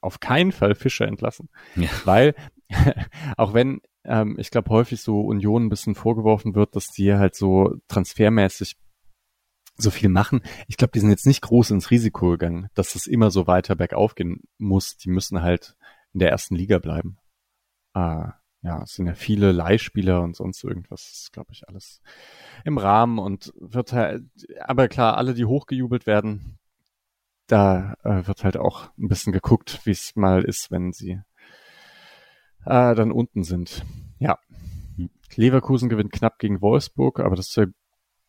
auf keinen Fall Fischer entlassen. Ja. Weil, auch wenn ähm, ich glaube häufig so Union ein bisschen vorgeworfen wird, dass die halt so transfermäßig so viel machen. Ich glaube, die sind jetzt nicht groß ins Risiko gegangen, dass es immer so weiter bergauf gehen muss. Die müssen halt in der ersten Liga bleiben. Ah, ja, es sind ja viele Leihspieler und sonst irgendwas, glaube ich, alles im Rahmen und wird halt, aber klar, alle, die hochgejubelt werden, da äh, wird halt auch ein bisschen geguckt, wie es mal ist, wenn sie äh, dann unten sind. Ja. Leverkusen gewinnt knapp gegen Wolfsburg, aber das ist ja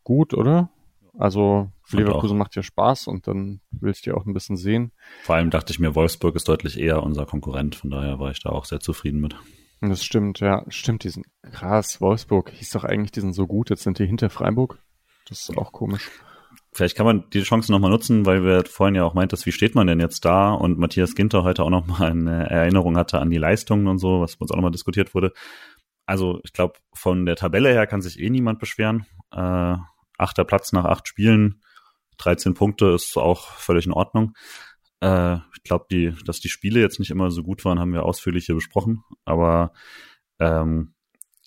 gut, oder? Also Leverkusen macht ja Spaß und dann willst du ja auch ein bisschen sehen. Vor allem dachte ich mir, Wolfsburg ist deutlich eher unser Konkurrent, von daher war ich da auch sehr zufrieden mit. Das stimmt, ja, stimmt, die sind krass. Wolfsburg hieß doch eigentlich, die sind so gut, jetzt sind die hinter Freiburg. Das ist auch komisch. Vielleicht kann man diese Chance nochmal nutzen, weil wir vorhin ja auch meintest, wie steht man denn jetzt da? Und Matthias Ginter heute auch nochmal eine Erinnerung hatte an die Leistungen und so, was bei uns auch nochmal diskutiert wurde. Also ich glaube, von der Tabelle her kann sich eh niemand beschweren. Äh, achter Platz nach acht Spielen, 13 Punkte ist auch völlig in Ordnung. Äh, ich glaube, die, dass die Spiele jetzt nicht immer so gut waren, haben wir ausführlich hier besprochen. Aber ähm,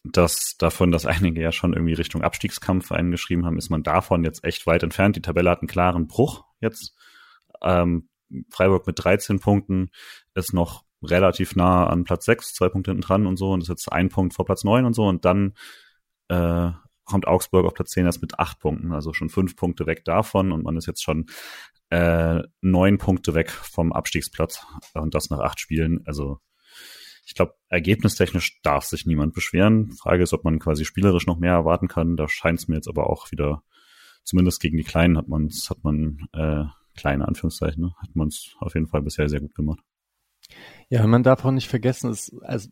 dass davon, dass einige ja schon irgendwie Richtung Abstiegskampf eingeschrieben haben, ist man davon jetzt echt weit entfernt. Die Tabelle hat einen klaren Bruch jetzt. Ähm, Freiburg mit 13 Punkten ist noch relativ nah an Platz 6, zwei Punkte hinten dran und so und ist jetzt ein Punkt vor Platz 9 und so und dann äh, kommt Augsburg auf Platz 10 erst mit acht Punkten, also schon fünf Punkte weg davon und man ist jetzt schon äh, neun Punkte weg vom Abstiegsplatz und das nach acht Spielen. Also ich glaube, ergebnistechnisch darf sich niemand beschweren. Frage ist, ob man quasi spielerisch noch mehr erwarten kann. Da scheint es mir jetzt aber auch wieder, zumindest gegen die Kleinen hat man hat man äh, kleine Anführungszeichen, ne, hat man es auf jeden Fall bisher sehr gut gemacht. Ja, man darf auch nicht vergessen, es, also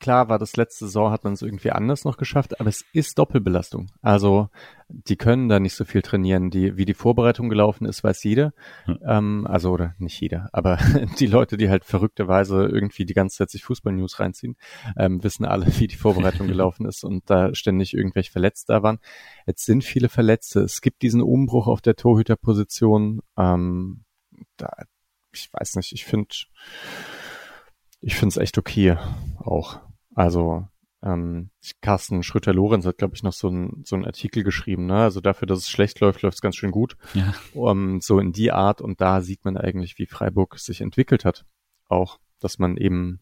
Klar war das letzte Saison, hat man es irgendwie anders noch geschafft, aber es ist Doppelbelastung. Also die können da nicht so viel trainieren. Die, wie die Vorbereitung gelaufen ist, weiß jeder. Hm. Ähm, also oder nicht jeder, aber die Leute, die halt verrückterweise irgendwie die ganze Zeit sich Fußball-News reinziehen, ähm, wissen alle, wie die Vorbereitung gelaufen ist und da ständig irgendwelche Verletzte da waren. Jetzt sind viele Verletzte. Es gibt diesen Umbruch auf der Torhüterposition. Ähm, da, ich weiß nicht, ich finde ich finde es echt okay auch. Also ähm, Carsten Schröter-Lorenz hat, glaube ich, noch so ein so ein Artikel geschrieben. Ne? Also dafür, dass es schlecht läuft, läuft es ganz schön gut. Ja. Um, so in die Art. Und da sieht man eigentlich, wie Freiburg sich entwickelt hat. Auch, dass man eben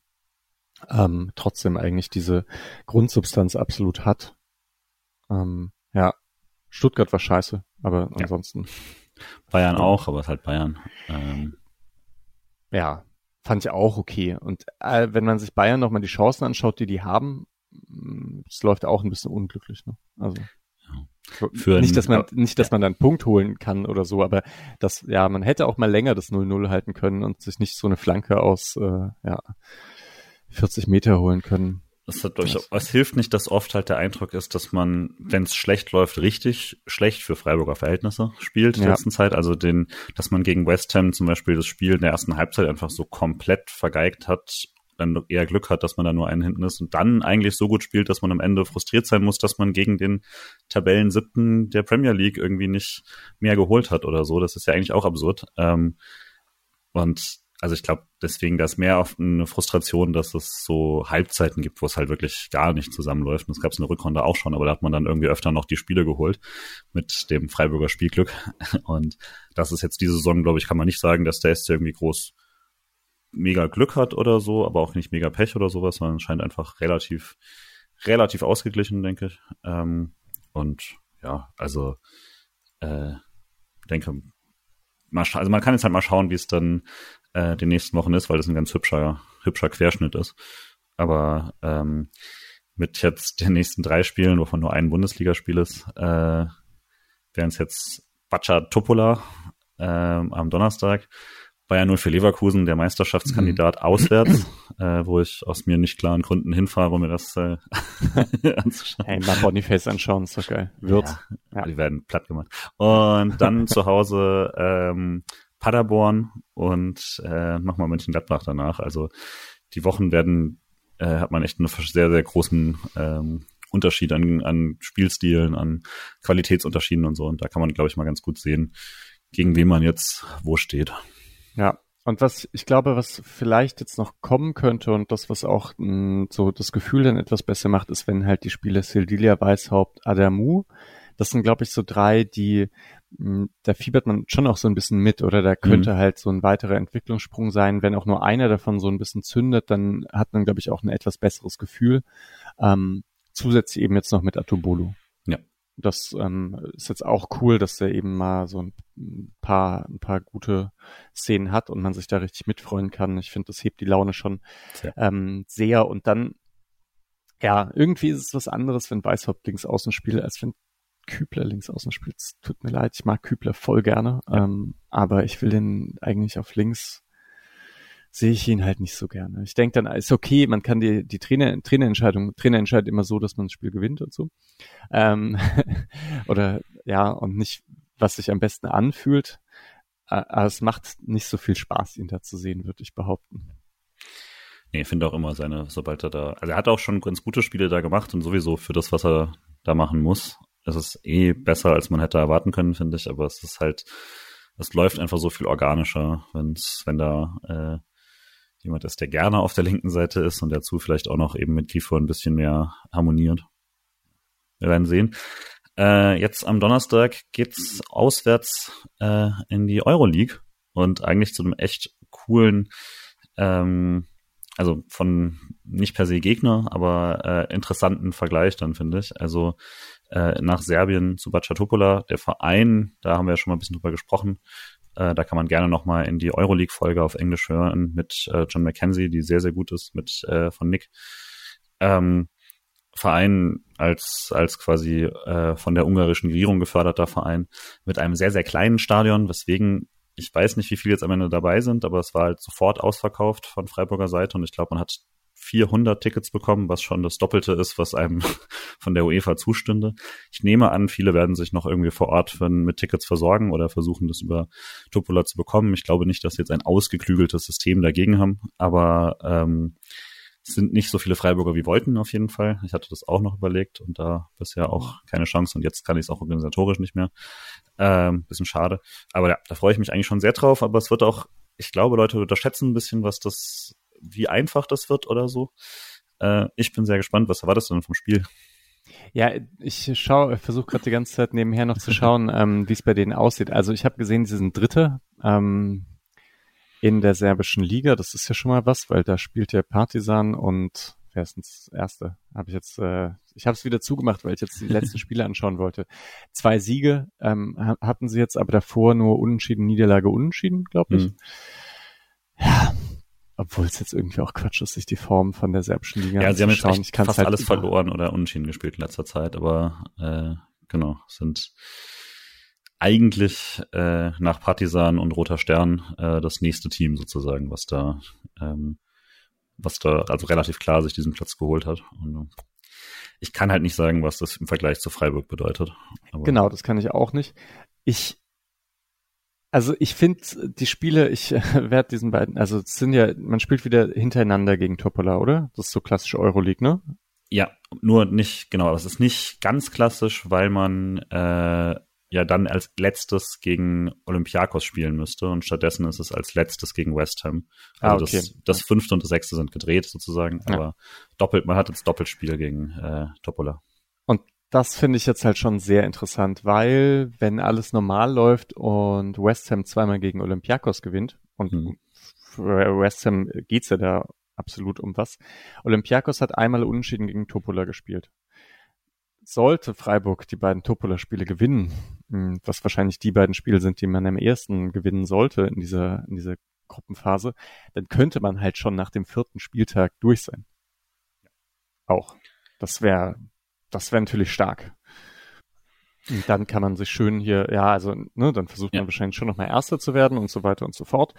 ähm, trotzdem eigentlich diese Grundsubstanz absolut hat. Ähm, ja, Stuttgart war scheiße, aber ja. ansonsten. Bayern auch, aber es ist halt Bayern. Ähm. Ja, fand ich auch okay. Und äh, wenn man sich Bayern nochmal die Chancen anschaut, die die haben, mm, es läuft auch ein bisschen unglücklich. Ne? Also für nicht, dass man nicht, dass man dann einen Punkt holen kann oder so, aber das, ja, man hätte auch mal länger das 0-0 halten können und sich nicht so eine Flanke aus äh, ja, 40 Meter holen können. Das hat durchaus, es hilft nicht, dass oft halt der Eindruck ist, dass man, wenn es schlecht läuft, richtig schlecht für Freiburger Verhältnisse spielt in der ja. letzten Zeit. Also den, dass man gegen West Ham zum Beispiel das Spiel in der ersten Halbzeit einfach so komplett vergeigt hat, dann eher Glück hat, dass man da nur einen hinten ist und dann eigentlich so gut spielt, dass man am Ende frustriert sein muss, dass man gegen den Tabellen siebten der Premier League irgendwie nicht mehr geholt hat oder so. Das ist ja eigentlich auch absurd. Ähm, und also ich glaube, deswegen, da ist mehr auf eine Frustration, dass es so Halbzeiten gibt, wo es halt wirklich gar nicht zusammenläuft. Und das gab es in der Rückrunde auch schon, aber da hat man dann irgendwie öfter noch die Spiele geholt mit dem Freiburger Spielglück. Und das ist jetzt diese Saison, glaube ich, kann man nicht sagen, dass der SC irgendwie groß mega Glück hat oder so, aber auch nicht mega Pech oder sowas, sondern scheint einfach relativ, relativ ausgeglichen, denke ich. Ähm, und ja, also äh, denke, also man kann jetzt halt mal schauen, wie es dann äh, den nächsten Wochen ist, weil das ein ganz hübscher, hübscher Querschnitt ist. Aber ähm, mit jetzt den nächsten drei Spielen, wovon nur ein Bundesligaspiel ist, äh, wären es jetzt Bacha Topola äh, am Donnerstag, Bayern 0 Leverkusen, der Meisterschaftskandidat mhm. auswärts, äh, wo ich aus mir nicht klaren Gründen hinfahre, um mir das äh, anzuschauen. Hey, mal Boniface anschauen, ist doch geil. Wird. Ja, ja. Die werden platt gemacht. Und dann zu Hause ähm, Paderborn und äh, nochmal Mönchengladbach danach. Also die Wochen werden, äh, hat man echt einen sehr, sehr großen ähm, Unterschied an, an Spielstilen, an Qualitätsunterschieden und so. Und da kann man, glaube ich, mal ganz gut sehen, gegen wen man jetzt wo steht. Ja, und was ich glaube, was vielleicht jetzt noch kommen könnte und das, was auch mh, hm, so das Gefühl dann etwas besser macht, ist, wenn halt die Spiele Sildilia, Weishaupt, Adamu, das sind, glaube ich, so drei, die hm, da fiebert man schon auch so ein bisschen mit oder da könnte mhm. halt so ein weiterer Entwicklungssprung sein. Wenn auch nur einer davon so ein bisschen zündet, dann hat man, glaube ich, auch ein etwas besseres Gefühl. Ähm, zusätzlich eben jetzt noch mit Atubolu. Ja. Das ähm, ist jetzt auch cool, dass er eben mal so ein paar, ein paar gute Szenen hat und man sich da richtig mitfreuen kann. Ich finde, das hebt die Laune schon ähm, sehr. Und dann, ja, irgendwie ist es was anderes, wenn Weißhaupt links außen spielt, als wenn Kübler links außen spielt. Tut mir leid, ich mag Kübler voll gerne, ähm, aber ich will den eigentlich auf links sehe ich ihn halt nicht so gerne. Ich denke dann, ist okay, man kann die, die Trainer, Trainerentscheidung, Trainer entscheidet immer so, dass man das Spiel gewinnt und so. Ähm, oder ja, und nicht, was sich am besten anfühlt. Aber es macht nicht so viel Spaß, ihn da zu sehen, würde ich behaupten. Nee, ich finde auch immer seine, sobald er da, also er hat auch schon ganz gute Spiele da gemacht und sowieso für das, was er da machen muss es ist eh besser, als man hätte erwarten können, finde ich, aber es ist halt, es läuft einfach so viel organischer, wenn's, wenn da äh, jemand ist, der gerne auf der linken Seite ist und dazu vielleicht auch noch eben mit Kiefer ein bisschen mehr harmoniert. Wir werden sehen. Äh, jetzt am Donnerstag geht's auswärts äh, in die Euroleague und eigentlich zu einem echt coolen ähm, also von nicht per se Gegner, aber äh, interessanten Vergleich dann, finde ich. Also äh, nach Serbien zu Bacatopola, der Verein, da haben wir ja schon mal ein bisschen drüber gesprochen, äh, da kann man gerne nochmal in die Euroleague-Folge auf Englisch hören mit äh, John McKenzie, die sehr, sehr gut ist, mit äh, von Nick. Ähm, Verein als, als quasi äh, von der ungarischen Regierung geförderter Verein mit einem sehr, sehr kleinen Stadion, weswegen ich weiß nicht, wie viele jetzt am Ende dabei sind, aber es war halt sofort ausverkauft von Freiburger Seite und ich glaube, man hat 400 Tickets bekommen, was schon das Doppelte ist, was einem von der UEFA zustünde. Ich nehme an, viele werden sich noch irgendwie vor Ort mit Tickets versorgen oder versuchen, das über Topola zu bekommen. Ich glaube nicht, dass sie jetzt ein ausgeklügeltes System dagegen haben, aber ähm, es sind nicht so viele Freiburger wie wollten auf jeden Fall. Ich hatte das auch noch überlegt und da bisher auch keine Chance und jetzt kann ich es auch organisatorisch nicht mehr. Ähm, bisschen schade. Aber ja, da freue ich mich eigentlich schon sehr drauf, aber es wird auch, ich glaube, Leute unterschätzen ein bisschen, was das wie einfach das wird oder so. Äh, ich bin sehr gespannt. Was erwartest du denn vom Spiel? Ja, ich schaue, versuche gerade die ganze Zeit nebenher noch zu schauen, ähm, wie es bei denen aussieht. Also ich habe gesehen, sie sind Dritte ähm, in der serbischen Liga. Das ist ja schon mal was, weil da spielt ja Partisan und wer ist denn das Erste? Habe ich jetzt, äh, ich habe es wieder zugemacht, weil ich jetzt die letzten Spiele anschauen wollte. Zwei Siege ähm, hatten sie jetzt, aber davor nur Unentschieden, Niederlage, Unentschieden, glaube ich. Mhm. Ja, obwohl es jetzt irgendwie auch Quatsch ist, sich die Form von der serbischen Liga Ja, sie haben jetzt schauen. Ich fast halt alles verloren oder unentschieden gespielt in letzter Zeit, aber äh, genau, sind eigentlich äh, nach Partisan und Roter Stern äh, das nächste Team sozusagen, was da ähm, was da also relativ klar sich diesen Platz geholt hat. Und, äh, ich kann halt nicht sagen, was das im Vergleich zu Freiburg bedeutet. genau, das kann ich auch nicht. Ich also ich finde die Spiele, ich äh, werde diesen beiden, also es sind ja, man spielt wieder hintereinander gegen Topola, oder? Das ist so klassische Euroleague, ne? Ja, nur nicht, genau, es ist nicht ganz klassisch, weil man äh, ja dann als letztes gegen Olympiakos spielen müsste und stattdessen ist es als letztes gegen West Ham. Also ah, okay. das, das fünfte und das sechste sind gedreht sozusagen, ja. aber doppelt, man hat jetzt Doppelspiel gegen äh, Topola. Und das finde ich jetzt halt schon sehr interessant, weil wenn alles normal läuft und West Ham zweimal gegen Olympiakos gewinnt und mhm. für West Ham geht's ja da absolut um was. Olympiakos hat einmal unentschieden gegen Topola gespielt. Sollte Freiburg die beiden Topola-Spiele gewinnen, hm, was wahrscheinlich die beiden Spiele sind, die man am ersten gewinnen sollte in dieser, in dieser Gruppenphase, dann könnte man halt schon nach dem vierten Spieltag durch sein. Auch. Das wäre das wäre natürlich stark. Und dann kann man sich schön hier, ja, also, ne, dann versucht ja. man wahrscheinlich schon nochmal Erster zu werden und so weiter und so fort.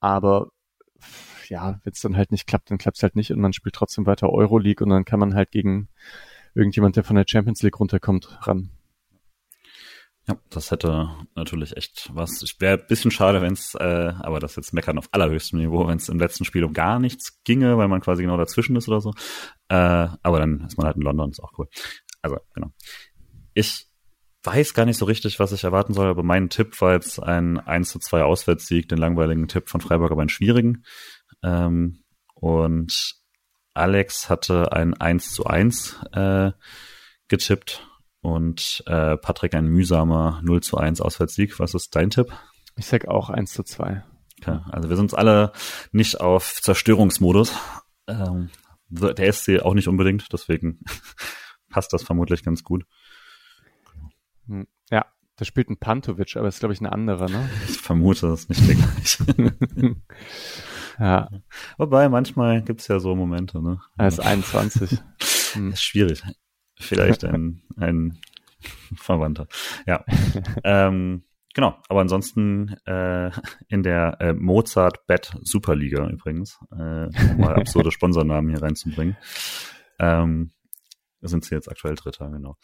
Aber ja, wenn es dann halt nicht klappt, dann klappt es halt nicht und man spielt trotzdem weiter Euroleague und dann kann man halt gegen irgendjemand, der von der Champions League runterkommt, ran. Ja, das hätte natürlich echt was. Ich wäre ein bisschen schade, wenn es, äh, aber das jetzt meckern auf allerhöchstem Niveau, wenn es im letzten Spiel um gar nichts ginge, weil man quasi genau dazwischen ist oder so. Äh, aber dann ist man halt in London, ist auch cool. Also, genau. Ich weiß gar nicht so richtig, was ich erwarten soll, aber mein Tipp war jetzt ein 1 zu 2 Auswärtssieg, den langweiligen Tipp von Freiburg, aber einen schwierigen. Ähm, und Alex hatte ein 1 zu 1 äh, getippt und äh, Patrick ein mühsamer 0 zu 1 Auswärtssieg. Was ist dein Tipp? Ich sag auch 1 zu 2. Okay, also wir sind uns alle nicht auf Zerstörungsmodus. Ähm, der SC auch nicht unbedingt, deswegen passt das vermutlich ganz gut. Hm, ja, da spielt ein Pantovic, aber ist, glaube ich, ein anderer, ne? Ich vermute, das ist nicht der gleiche. ja. Wobei, manchmal gibt's ja so Momente, ne? Er ist 21. Hm. ist schwierig. Vielleicht ein, ein Verwandter. Ja. ähm, genau, aber ansonsten äh, in der äh, Mozart Bet Superliga übrigens, äh, um mal absurde Sponsornamen hier reinzubringen. Ähm, sind sie jetzt aktuell Dritter, genau.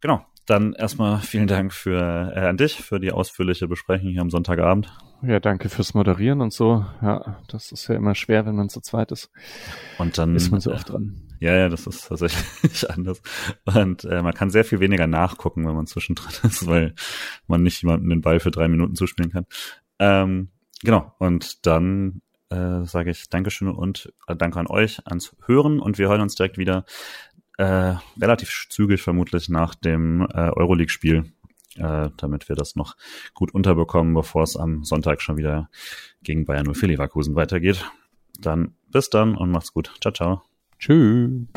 Genau, dann erstmal vielen Dank für äh, an dich für die ausführliche Besprechung hier am Sonntagabend. Ja, danke fürs Moderieren und so. Ja, das ist ja immer schwer, wenn man zu zweit ist. Und dann ist man so oft dran. Ja, ja, das ist tatsächlich anders. Und äh, man kann sehr viel weniger nachgucken, wenn man zwischendrin ist, weil man nicht jemandem den Ball für drei Minuten zuspielen kann. Ähm, genau. Und dann äh, sage ich Dankeschön und äh, danke an euch ans Hören und wir hören uns direkt wieder äh, relativ zügig vermutlich nach dem äh, Euroleague-Spiel, äh, damit wir das noch gut unterbekommen, bevor es am Sonntag schon wieder gegen Bayern 04 Leverkusen weitergeht. Dann bis dann und macht's gut. Ciao, ciao. Tschüss.